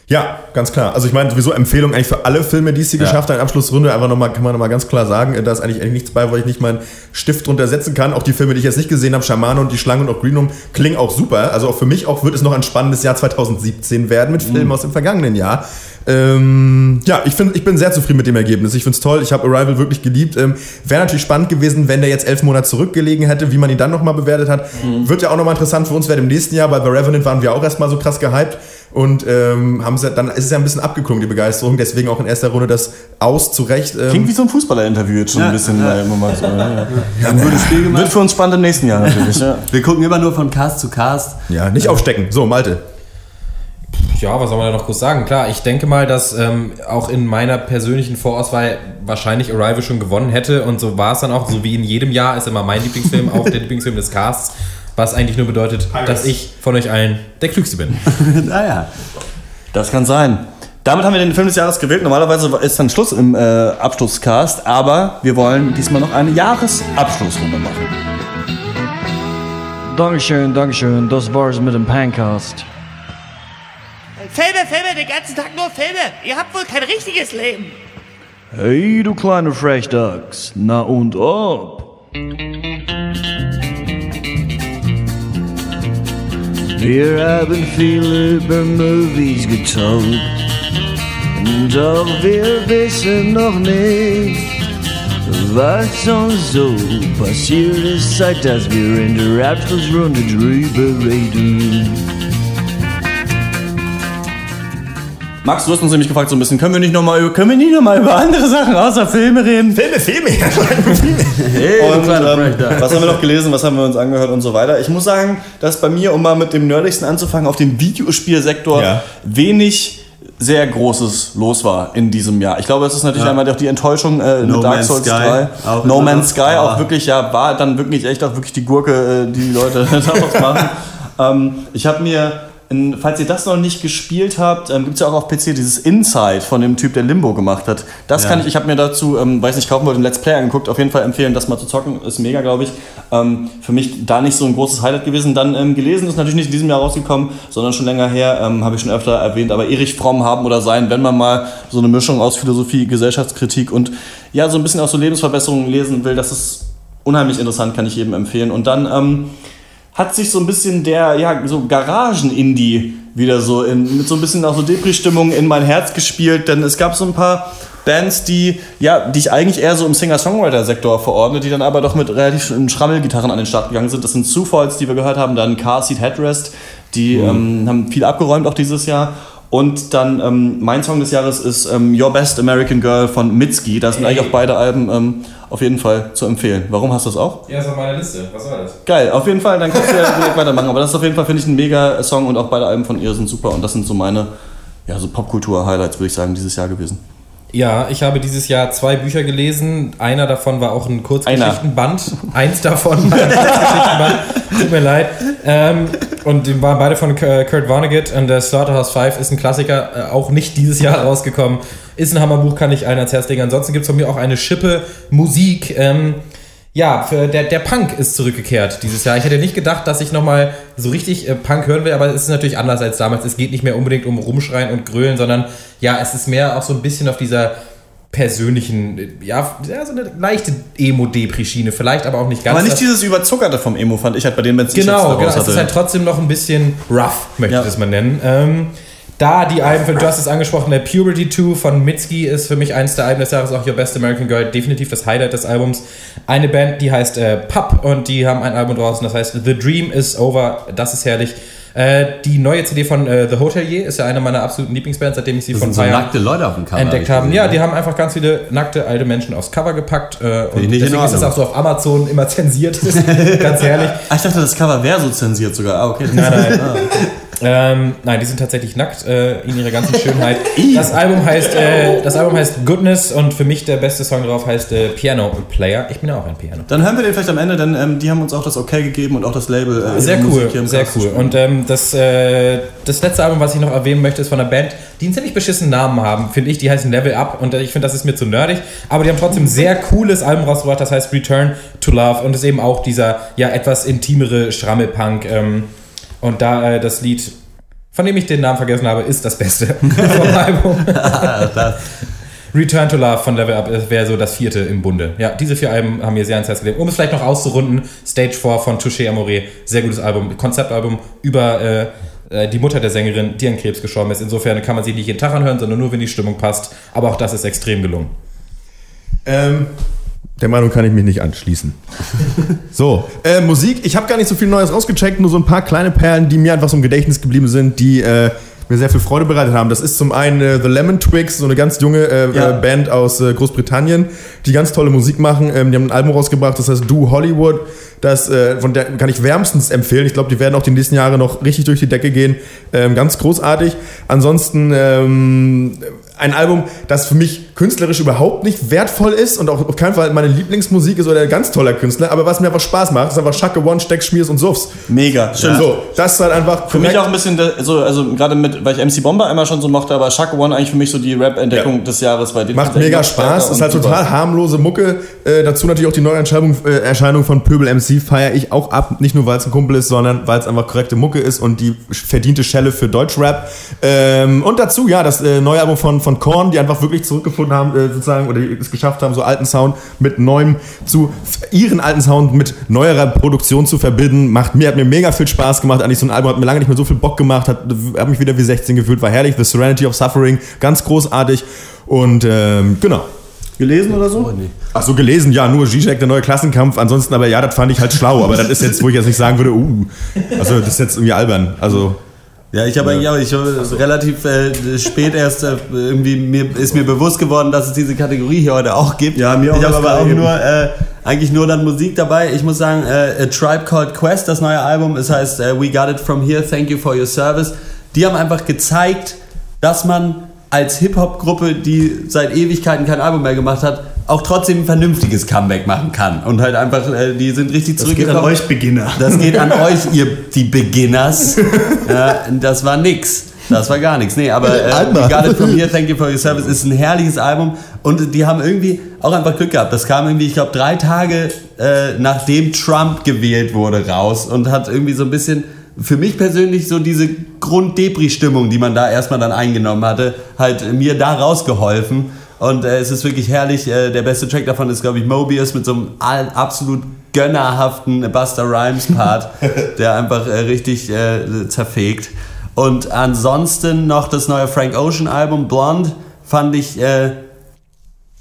Ja, ganz klar. Also ich meine, sowieso Empfehlung eigentlich für alle Filme, die es hier Ja. geschafft haben. Abschlussrunde einfach nochmal, kann man nochmal ganz klar sagen, äh, da ist eigentlich, eigentlich nichts bei, wo ich nicht meinen Stift drunter setzen kann. Auch die Filme, die ich jetzt nicht gesehen habe, Schamane und die Schlange und auch Green Room, klingen auch super. Also auch für mich auch wird es noch ein spannendes Jahr 2017 werden mit Filmen aus dem vergangenen Jahr. Ähm, ja, ich, find, ich bin sehr zufrieden mit dem Ergebnis. Ich finde es toll. Ich habe Arrival wirklich geliebt. Ähm, Wäre natürlich spannend gewesen, wenn der jetzt elf Monate zurückgelegen hätte, wie man ihn dann nochmal bewertet hat. Wird ja auch nochmal interessant für uns werden im nächsten Jahr, weil bei Revenant waren wir auch erstmal so krass gehypt. Und ähm, haben sie, dann ist es ja ein bisschen abgeklungen, die Begeisterung. Deswegen auch in erster Runde das Aus zurecht. Ähm, Klingt wie so ein Fußballer-Interview jetzt schon Ja, ein bisschen. ja. immer mal so, ja, ja. Ja. Wird für uns spannend im nächsten Jahr natürlich. Ja. Wir gucken immer nur von Cast zu Cast. Ja, nicht aufstecken. So, Malte. Ja, was soll man da noch groß sagen? Klar, ich denke mal, dass ähm, auch in meiner persönlichen Vorauswahl wahrscheinlich Arrival schon gewonnen hätte und so war es dann auch. So wie in jedem Jahr ist immer mein Lieblingsfilm auch der Lieblingsfilm des Casts, was eigentlich nur bedeutet, dass ich von euch allen der Klügste bin. naja. Das kann sein. Damit haben wir den Film des Jahres gewählt. Normalerweise ist dann Schluss im äh, Abschlusscast, aber wir wollen diesmal noch eine Jahresabschlussrunde machen. Dankeschön, Dankeschön. Das war's mit dem Pancast. Filme, Filme, den ganzen Tag nur Filme. Ihr habt wohl kein richtiges Leben. Hey, du kleine Frechdachs. Na und ob? Wir haben viel über Movies getalkt. Doch wir wissen noch nicht, was uns so passiert ist, seit dass wir in der Abschlussrunde drüber reden. Max, du hast uns nämlich gefragt so ein bisschen, können wir nicht nochmal über, können wir nicht noch mal über andere Sachen außer Filme reden? Filme, Filme! Hey, und, ähm, was haben wir noch gelesen, was haben wir uns angehört und so weiter. Ich muss sagen, dass bei mir, um mal mit dem Nerdigsten anzufangen, auf dem Videospielsektor Ja. wenig sehr Großes los war in diesem Jahr. Ich glaube, es ist natürlich Ja. einmal auch die Enttäuschung äh, No mit Dark Man's Souls Sky. 3. Auch no Man's. Sky Ja. auch wirklich, ja, war dann wirklich echt auch wirklich die Gurke, äh, die die Leute daraus machen. ähm, ich habe mir, in, falls ihr das noch nicht gespielt habt, ähm, gibt es ja auch auf PC dieses Inside von dem Typ, der Limbo gemacht hat. Das Ja. kann ich, ich habe mir dazu, ähm, weiß nicht, kaufen wollte, ein Let's Play angeguckt, auf jeden Fall empfehlen, das mal zu zocken, ist mega, glaube ich. Ähm, für mich da nicht so ein großes Highlight gewesen. Dann ähm, gelesen ist natürlich nicht in diesem Jahr rausgekommen, sondern schon länger her, ähm, habe ich schon öfter erwähnt, aber Erich Fromm haben oder sein, wenn man mal so eine Mischung aus Philosophie, Gesellschaftskritik und ja, so ein bisschen auch so Lebensverbesserungen lesen will, das ist unheimlich interessant, kann ich jedem empfehlen. Und dann ähm, hat sich so ein bisschen der, ja, so Garagen-Indie wieder so in, mit so ein bisschen auch so Depri-Stimmung in mein Herz gespielt, denn es gab so ein paar Bands, die, ja, die ich eigentlich eher so im Singer-Songwriter-Sektor verordne, die dann aber doch mit relativ Schrammelgitarren an den Start gegangen sind. Das sind Zufalls, die wir gehört haben, dann Car Seat Headrest, die ähm, haben viel abgeräumt auch dieses Jahr. Und dann ähm, mein Song des Jahres ist ähm, Your Best American Girl von Mitski. Da sind eigentlich auch beide Alben ähm, auf jeden Fall zu empfehlen. Warum hast du das auch? Ja, ist auf meiner Liste. Was war das? Geil, auf jeden Fall, dann kannst du ja direkt weitermachen. Aber das ist auf jeden Fall, finde ich, ein mega Song und auch beide Alben von ihr sind super. Und das sind so meine ja, so Popkultur-Highlights, würde ich sagen, dieses Jahr gewesen. Ja, ich habe dieses Jahr zwei Bücher gelesen. Einer davon war auch ein Kurzgeschichtenband. Eins davon war ein Kurzgeschichtenband. Tut mir leid. Ähm, und die waren beide von Kurt Vonnegut. Und der Slaughterhouse 5 ist ein Klassiker, äh, auch nicht dieses Jahr rausgekommen. Ist ein Hammerbuch, kann ich allen ans Herz legen. Ansonsten gibt es von mir auch eine Schippe Musik. Ähm, ja, für der, der Punk ist zurückgekehrt dieses Jahr. Ich hätte nicht gedacht, dass ich nochmal so richtig äh, Punk hören will, aber es ist natürlich anders als damals. Es geht nicht mehr unbedingt um Rumschreien und Grölen, sondern ja, es ist mehr auch so ein bisschen auf dieser persönlichen, äh, ja, ja so eine leichte Emo-Depri-Schiene, vielleicht aber auch nicht ganz. Aber nicht dieses Überzuckerte vom Emo, fand ich halt bei den Bands, Genau, genau. Es ist halt trotzdem noch ein bisschen rough, möchte ich das mal nennen. Ähm, da die Alben, du hast es angesprochen, der Puberty 2 von Mitski ist für mich eines der Alben des Jahres, auch Your Best American Girl, definitiv das Highlight des Albums. Eine Band, die heißt äh, Pup und die haben ein Album draußen, das heißt The Dream is Over, das ist herrlich. Äh, die neue CD von äh, The Hotelier ist ja eine meiner absoluten Lieblingsbands, seitdem ich sie Das von sind so nackte Leute auf dem Cover, entdeckt hab haben. gesehen, Ja, ne? die haben einfach ganz viele nackte alte Menschen aufs Cover gepackt äh, und deswegen ist es auch so auf Amazon immer zensiert. Ganz herrlich. Ah, ich dachte, das Cover wäre so zensiert sogar. Ah, okay. Nein, nein. Ähm, nein, die sind tatsächlich nackt äh, in ihrer ganzen Schönheit. Das Album heißt, äh, das Album heißt Goodness und für mich der beste Song drauf heißt äh, Piano Player. Ich bin ja auch ein Piano. Dann hören wir den vielleicht am Ende, denn ähm, die haben uns auch das Okay gegeben und auch das Label. Äh, Sehr cool, sehr cool. Und ähm, das, äh, das letzte Album, was ich noch erwähnen möchte, ist von einer Band, die einen ziemlich beschissenen Namen haben, finde ich. Die heißen Level Up und äh, ich finde, das ist mir zu nerdig. Aber die haben trotzdem ein sehr cooles Album rausgebracht, das heißt Return to Love und ist eben auch dieser ja etwas intimere Schrammelpunk. Ähm, und da äh, das Lied, von dem ich den Namen vergessen habe, ist das Beste vom Album. Return to Love von Level Up wäre so das vierte im Bunde. Ja, diese vier Alben haben mir sehr ans Herz gelegt. Um es vielleicht noch auszurunden, Stage 4 von Touché Amoré, sehr gutes Album, Konzeptalbum über äh, äh, die Mutter der Sängerin, die an Krebs gestorben ist. Insofern kann man sie nicht jeden Tag anhören, sondern nur, wenn die Stimmung passt. Aber auch das ist extrem gelungen. Ähm, der Meinung kann ich mich nicht anschließen. so, äh, Musik. Ich habe gar nicht so viel Neues rausgecheckt, nur so ein paar kleine Perlen, die mir einfach so im Gedächtnis geblieben sind, die äh, mir sehr viel Freude bereitet haben. Das ist zum einen äh, The Lemon Twigs, so eine ganz junge äh, Ja. äh, Band aus äh, Großbritannien, die ganz tolle Musik machen. Ähm, die haben ein Album rausgebracht, das heißt Do Hollywood. Das äh, von der kann ich wärmstens empfehlen. Ich glaube, die werden auch die nächsten Jahre noch richtig durch die Decke gehen. Ähm, ganz großartig. Ansonsten ähm, ein Album, das für mich künstlerisch überhaupt nicht wertvoll ist und auch auf keinen Fall meine Lieblingsmusik ist oder ein ganz toller Künstler, aber was mir einfach Spaß macht, ist einfach Schacke One, Steck, Schmiers und Suffs. Mega. Schön. So, das ist halt einfach Für mich auch ein bisschen, so, also gerade mit, weil ich MC Bomber immer schon so mochte, aber Shaka One eigentlich für mich so die Rap-Entdeckung des Jahres. Weil die Macht die mega Spaß, ist halt super. total harmlose Mucke. Äh, dazu natürlich auch die Neuerscheinung äh, Erscheinung von Pöbel MC feiere ich auch ab. Nicht nur, weil es ein Kumpel ist, sondern weil es einfach korrekte Mucke ist und die verdiente Schelle für Deutschrap. Ähm, und dazu, ja, das äh, neue Album von, von Korn, die einfach wirklich zurückgefunden haben, äh, sozusagen, oder die es geschafft haben, so alten Sound mit neuem zu, ihren alten Sound mit neuerer Produktion zu verbinden. Macht mir, hat mir mega viel Spaß gemacht. Eigentlich so ein Album hat mir lange nicht mehr so viel Bock gemacht, hat, hat mich wieder wie 16 gefühlt, war herrlich. The Serenity of Suffering, ganz großartig. Und ähm, genau. Gelesen oder so? Ach so, gelesen, ja, nur Zizek, der neue Klassenkampf. Ansonsten, aber ja, das fand ich halt schlau. Aber das ist jetzt, wo ich jetzt nicht sagen würde, uh, also das ist jetzt irgendwie albern. Also. Ja, ich habe eigentlich auch, ich habe relativ äh, spät erst äh, irgendwie mir, ist mir bewusst geworden, dass es diese Kategorie hier heute auch gibt. Ja, mir auch Ich habe aber auch nur äh, eigentlich nur dann Musik dabei. Ich muss sagen, äh, A Tribe Called Quest, das neue Album, es heißt äh, We Got It From Here, Thank You For Your Service. Die haben einfach gezeigt, dass man als Hip-Hop-Gruppe, die seit Ewigkeiten kein Album mehr gemacht hat, auch trotzdem ein vernünftiges Comeback machen kann. Und halt einfach, äh, die sind richtig Das geht zurückgekommen. an euch Beginner. Das geht an euch, ihr die Beginners. ja, das war nix. Das war gar nichts. Nee, aber äh. We Got It From Here, Thank You For Your Service ist ein herrliches Album und die haben irgendwie auch einfach Glück gehabt. Das kam irgendwie, ich glaube, drei Tage äh, nachdem Trump gewählt wurde raus und hat irgendwie so ein bisschen für mich persönlich so diese Grund-Depri-Stimmung, die man da erstmal dann eingenommen hatte, halt mir da rausgeholfen. Und äh, es ist wirklich herrlich. Äh, der beste Track davon ist, glaube ich, Mobius mit so einem absolut gönnerhaften Buster Rhymes Part, der einfach äh, richtig äh, zerfegt. Und ansonsten noch das neue Frank Ocean Album Blonde fand ich äh,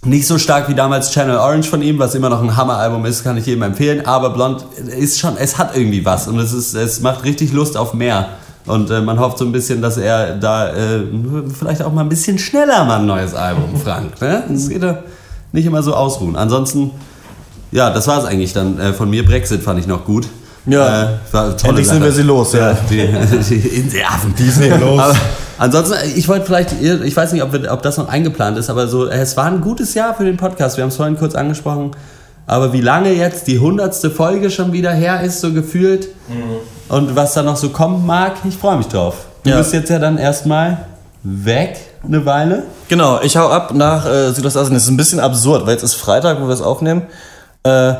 nicht so stark wie damals Channel Orange von ihm, was immer noch ein Hammeralbum ist, kann ich jedem empfehlen. Aber Blond ist schon, es hat irgendwie was und es, ist, es macht richtig Lust auf mehr. Und äh, man hofft so ein bisschen, dass er da äh, vielleicht auch mal ein bisschen schneller mal ein neues Album, Frank. Ne? Das geht ja nicht immer so ausruhen. Ansonsten, ja, das war es eigentlich dann äh, von mir. Brexit fand ich noch gut. Ja. äh, war tolle Endlich sind Sache. wir sie los, ja. die, die Inselaffen. Die sind los. Aber ansonsten, ich wollte vielleicht, ich weiß nicht, ob, wir, ob das noch eingeplant ist, aber so, es war ein gutes Jahr für den Podcast. Wir haben es vorhin kurz angesprochen. Aber wie lange jetzt die hundertste Folge schon wieder her ist, so gefühlt, und was da noch so kommen mag, ich freue mich drauf. Du Ja. bist jetzt ja dann erstmal weg eine Weile. Genau, ich hau ab nach äh, Südostasien. Das ist ein bisschen absurd, weil jetzt ist Freitag, wo wir es aufnehmen. Äh,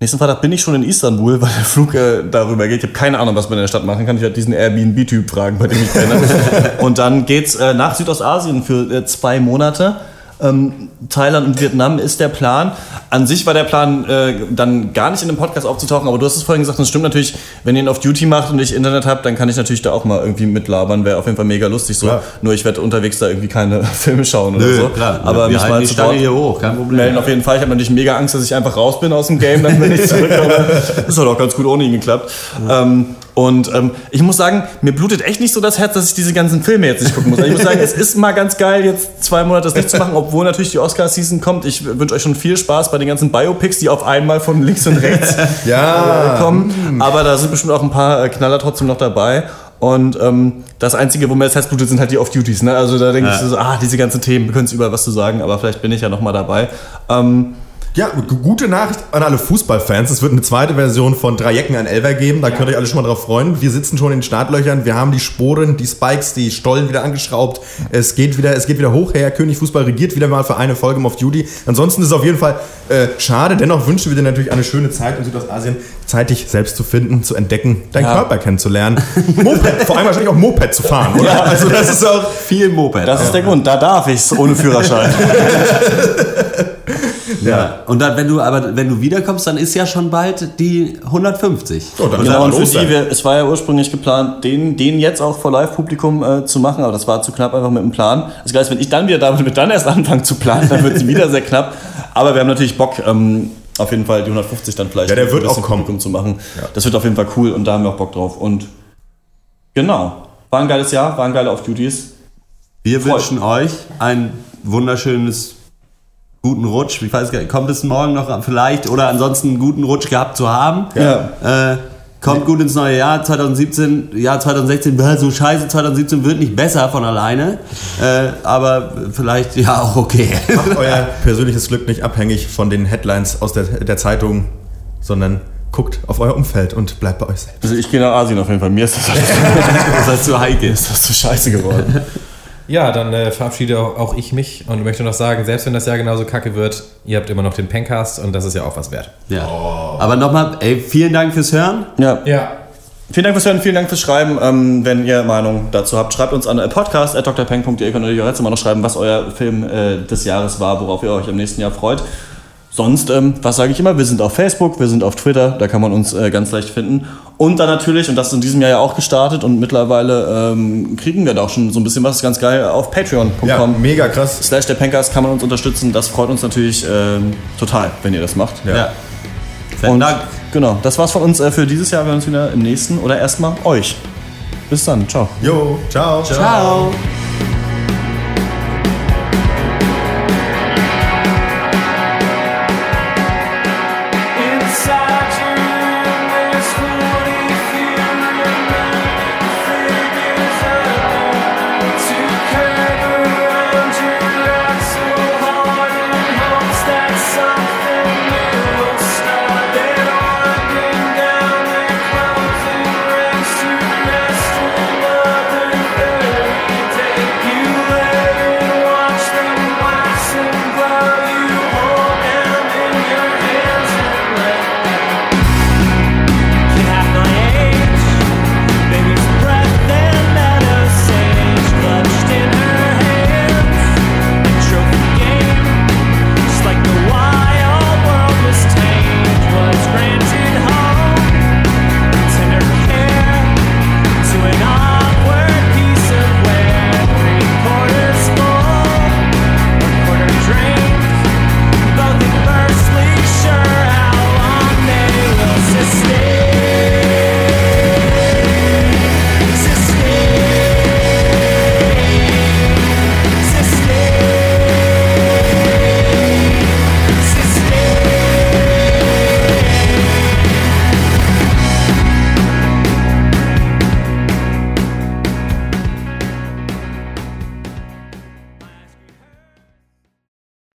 nächsten Freitag bin ich schon in Istanbul, weil der Flug äh, darüber geht. Ich habe keine Ahnung, was man in der Stadt machen kann. Ich werde diesen Airbnb-Typ fragen, bei dem ich kenne. und dann geht's äh, nach Südostasien für äh, zwei Monate. Ähm, Thailand und Vietnam ist der Plan. An sich war der Plan, äh, dann gar nicht in dem Podcast aufzutauchen, aber du hast es vorhin gesagt, es stimmt natürlich, wenn ihr ihn auf Duty macht und ich Internet habt, dann kann ich natürlich da auch mal irgendwie mitlabern, wäre auf jeden Fall mega lustig so. Klar. Nur ich werde unterwegs da irgendwie keine Filme schauen oder Nö, so. klar. Aber Wir mich mal zu hier hoch, kein Problem. Melden auf jeden Fall. Ich habe natürlich mega Angst, dass ich einfach raus bin aus dem Game, dann wenn ich zurückkomme. Das hat auch ganz gut ohne ihn geklappt. Ähm, Und ähm, ich muss sagen, mir blutet echt nicht so das Herz, dass ich diese ganzen Filme jetzt nicht gucken muss. Ich muss sagen, es ist mal ganz geil, jetzt zwei Monate das nicht zu machen, obwohl natürlich die Oscar-Season kommt. Ich wünsche euch schon viel Spaß bei den ganzen Biopics, die auf einmal von links und rechts Ja. äh, kommen. Aber da sind bestimmt auch ein paar äh, Knaller trotzdem noch dabei. Und ähm, das Einzige, wo mir das Herz blutet, sind halt die Off-Duties. Ne? Also da denke Ja. ich so, ah, diese ganzen Themen, wir können es überall was zu sagen, aber vielleicht bin ich ja noch mal dabei. Ähm, Ja, gute Nachricht an alle Fußballfans. Es wird eine zweite Version von Drei Jecken an Elver geben. Da könnt ihr euch alle schon mal drauf freuen. Wir sitzen schon in den Startlöchern. Wir haben die Sporen, die Spikes, die Stollen wieder angeschraubt. Es geht wieder, es geht wieder hoch her. König Fußball regiert wieder mal für eine Folge im Off Duty. Ansonsten ist es auf jeden Fall äh, schade. Dennoch wünschen wir dir natürlich eine schöne Zeit in Südostasien. Zeit, dich selbst zu finden, zu entdecken, deinen Ja. Körper kennenzulernen. Moped, vor allem wahrscheinlich auch Moped zu fahren, oder? Ja. Also das ist auch viel Moped. das ist der Grund, da darf ich's ohne Führerschein. Ja. Und dann, wenn du aber wenn du wiederkommst, dann ist ja schon bald die 150. Oh, dann Genau, und für die, wir, es war ja ursprünglich geplant, den, den jetzt auch vor Live-Publikum äh, zu machen, aber das war zu knapp einfach mit dem Plan. Das heißt, wenn ich dann wieder damit dann erst anfange zu planen, dann wird es wieder sehr knapp. Aber wir haben natürlich Bock, ähm, auf jeden Fall die 150 dann vielleicht Ja, der wird auch kommen. Publikum zu machen. Das wird auf jeden Fall cool und da haben wir auch Bock drauf. Und genau, war ein geiles Jahr, waren geile Off-Duties. Wir wünschen euch ein wunderschönes guten Rutsch. Ich weiß gar nicht, kommt es morgen noch vielleicht oder ansonsten einen guten Rutsch gehabt zu haben. Ja. Äh, kommt gut ins neue Jahr 2017. Jahr 2016, bäh, so scheiße 2017 wird nicht besser von alleine. Äh, aber vielleicht ja auch okay. Macht euer persönliches Glück nicht abhängig von den Headlines aus der, der Zeitung, sondern guckt auf euer Umfeld und bleibt bei euch selbst. Also ich gehe nach Asien auf jeden Fall. Mir ist das, das ist zu heikel. Ist das zu scheiße geworden. Ja, dann äh, verabschiede auch, auch ich mich und möchte noch sagen, selbst wenn das Jahr genauso kacke wird, ihr habt immer noch den Pencast und das ist ja auch was wert. Ja. Aber nochmal, ey, vielen Dank fürs Hören. Ja. Ja. Vielen Dank fürs Hören, vielen Dank fürs Schreiben. Ähm, wenn ihr Meinung dazu habt, schreibt uns an podcast.drpeng.de. Ihr könnt natürlich auch jetzt immer noch schreiben, was euer Film äh, des Jahres war, worauf ihr euch im nächsten Jahr freut. Sonst, ähm, was sage ich immer, wir sind auf Facebook, wir sind auf Twitter, da kann man uns äh, ganz leicht finden. Und dann natürlich, und das ist in diesem Jahr ja auch gestartet und mittlerweile ähm, kriegen wir da auch schon so ein bisschen was ganz geil auf patreon.com. Ja, mega krass. Slash der Pencast kann man uns unterstützen. Das freut uns natürlich ähm, total, wenn ihr das macht. Ja. Und genau, das war's von uns äh, für dieses Jahr. Wir hören uns wieder im nächsten oder erstmal euch. Bis dann, ciao. Jo, ciao. Ciao.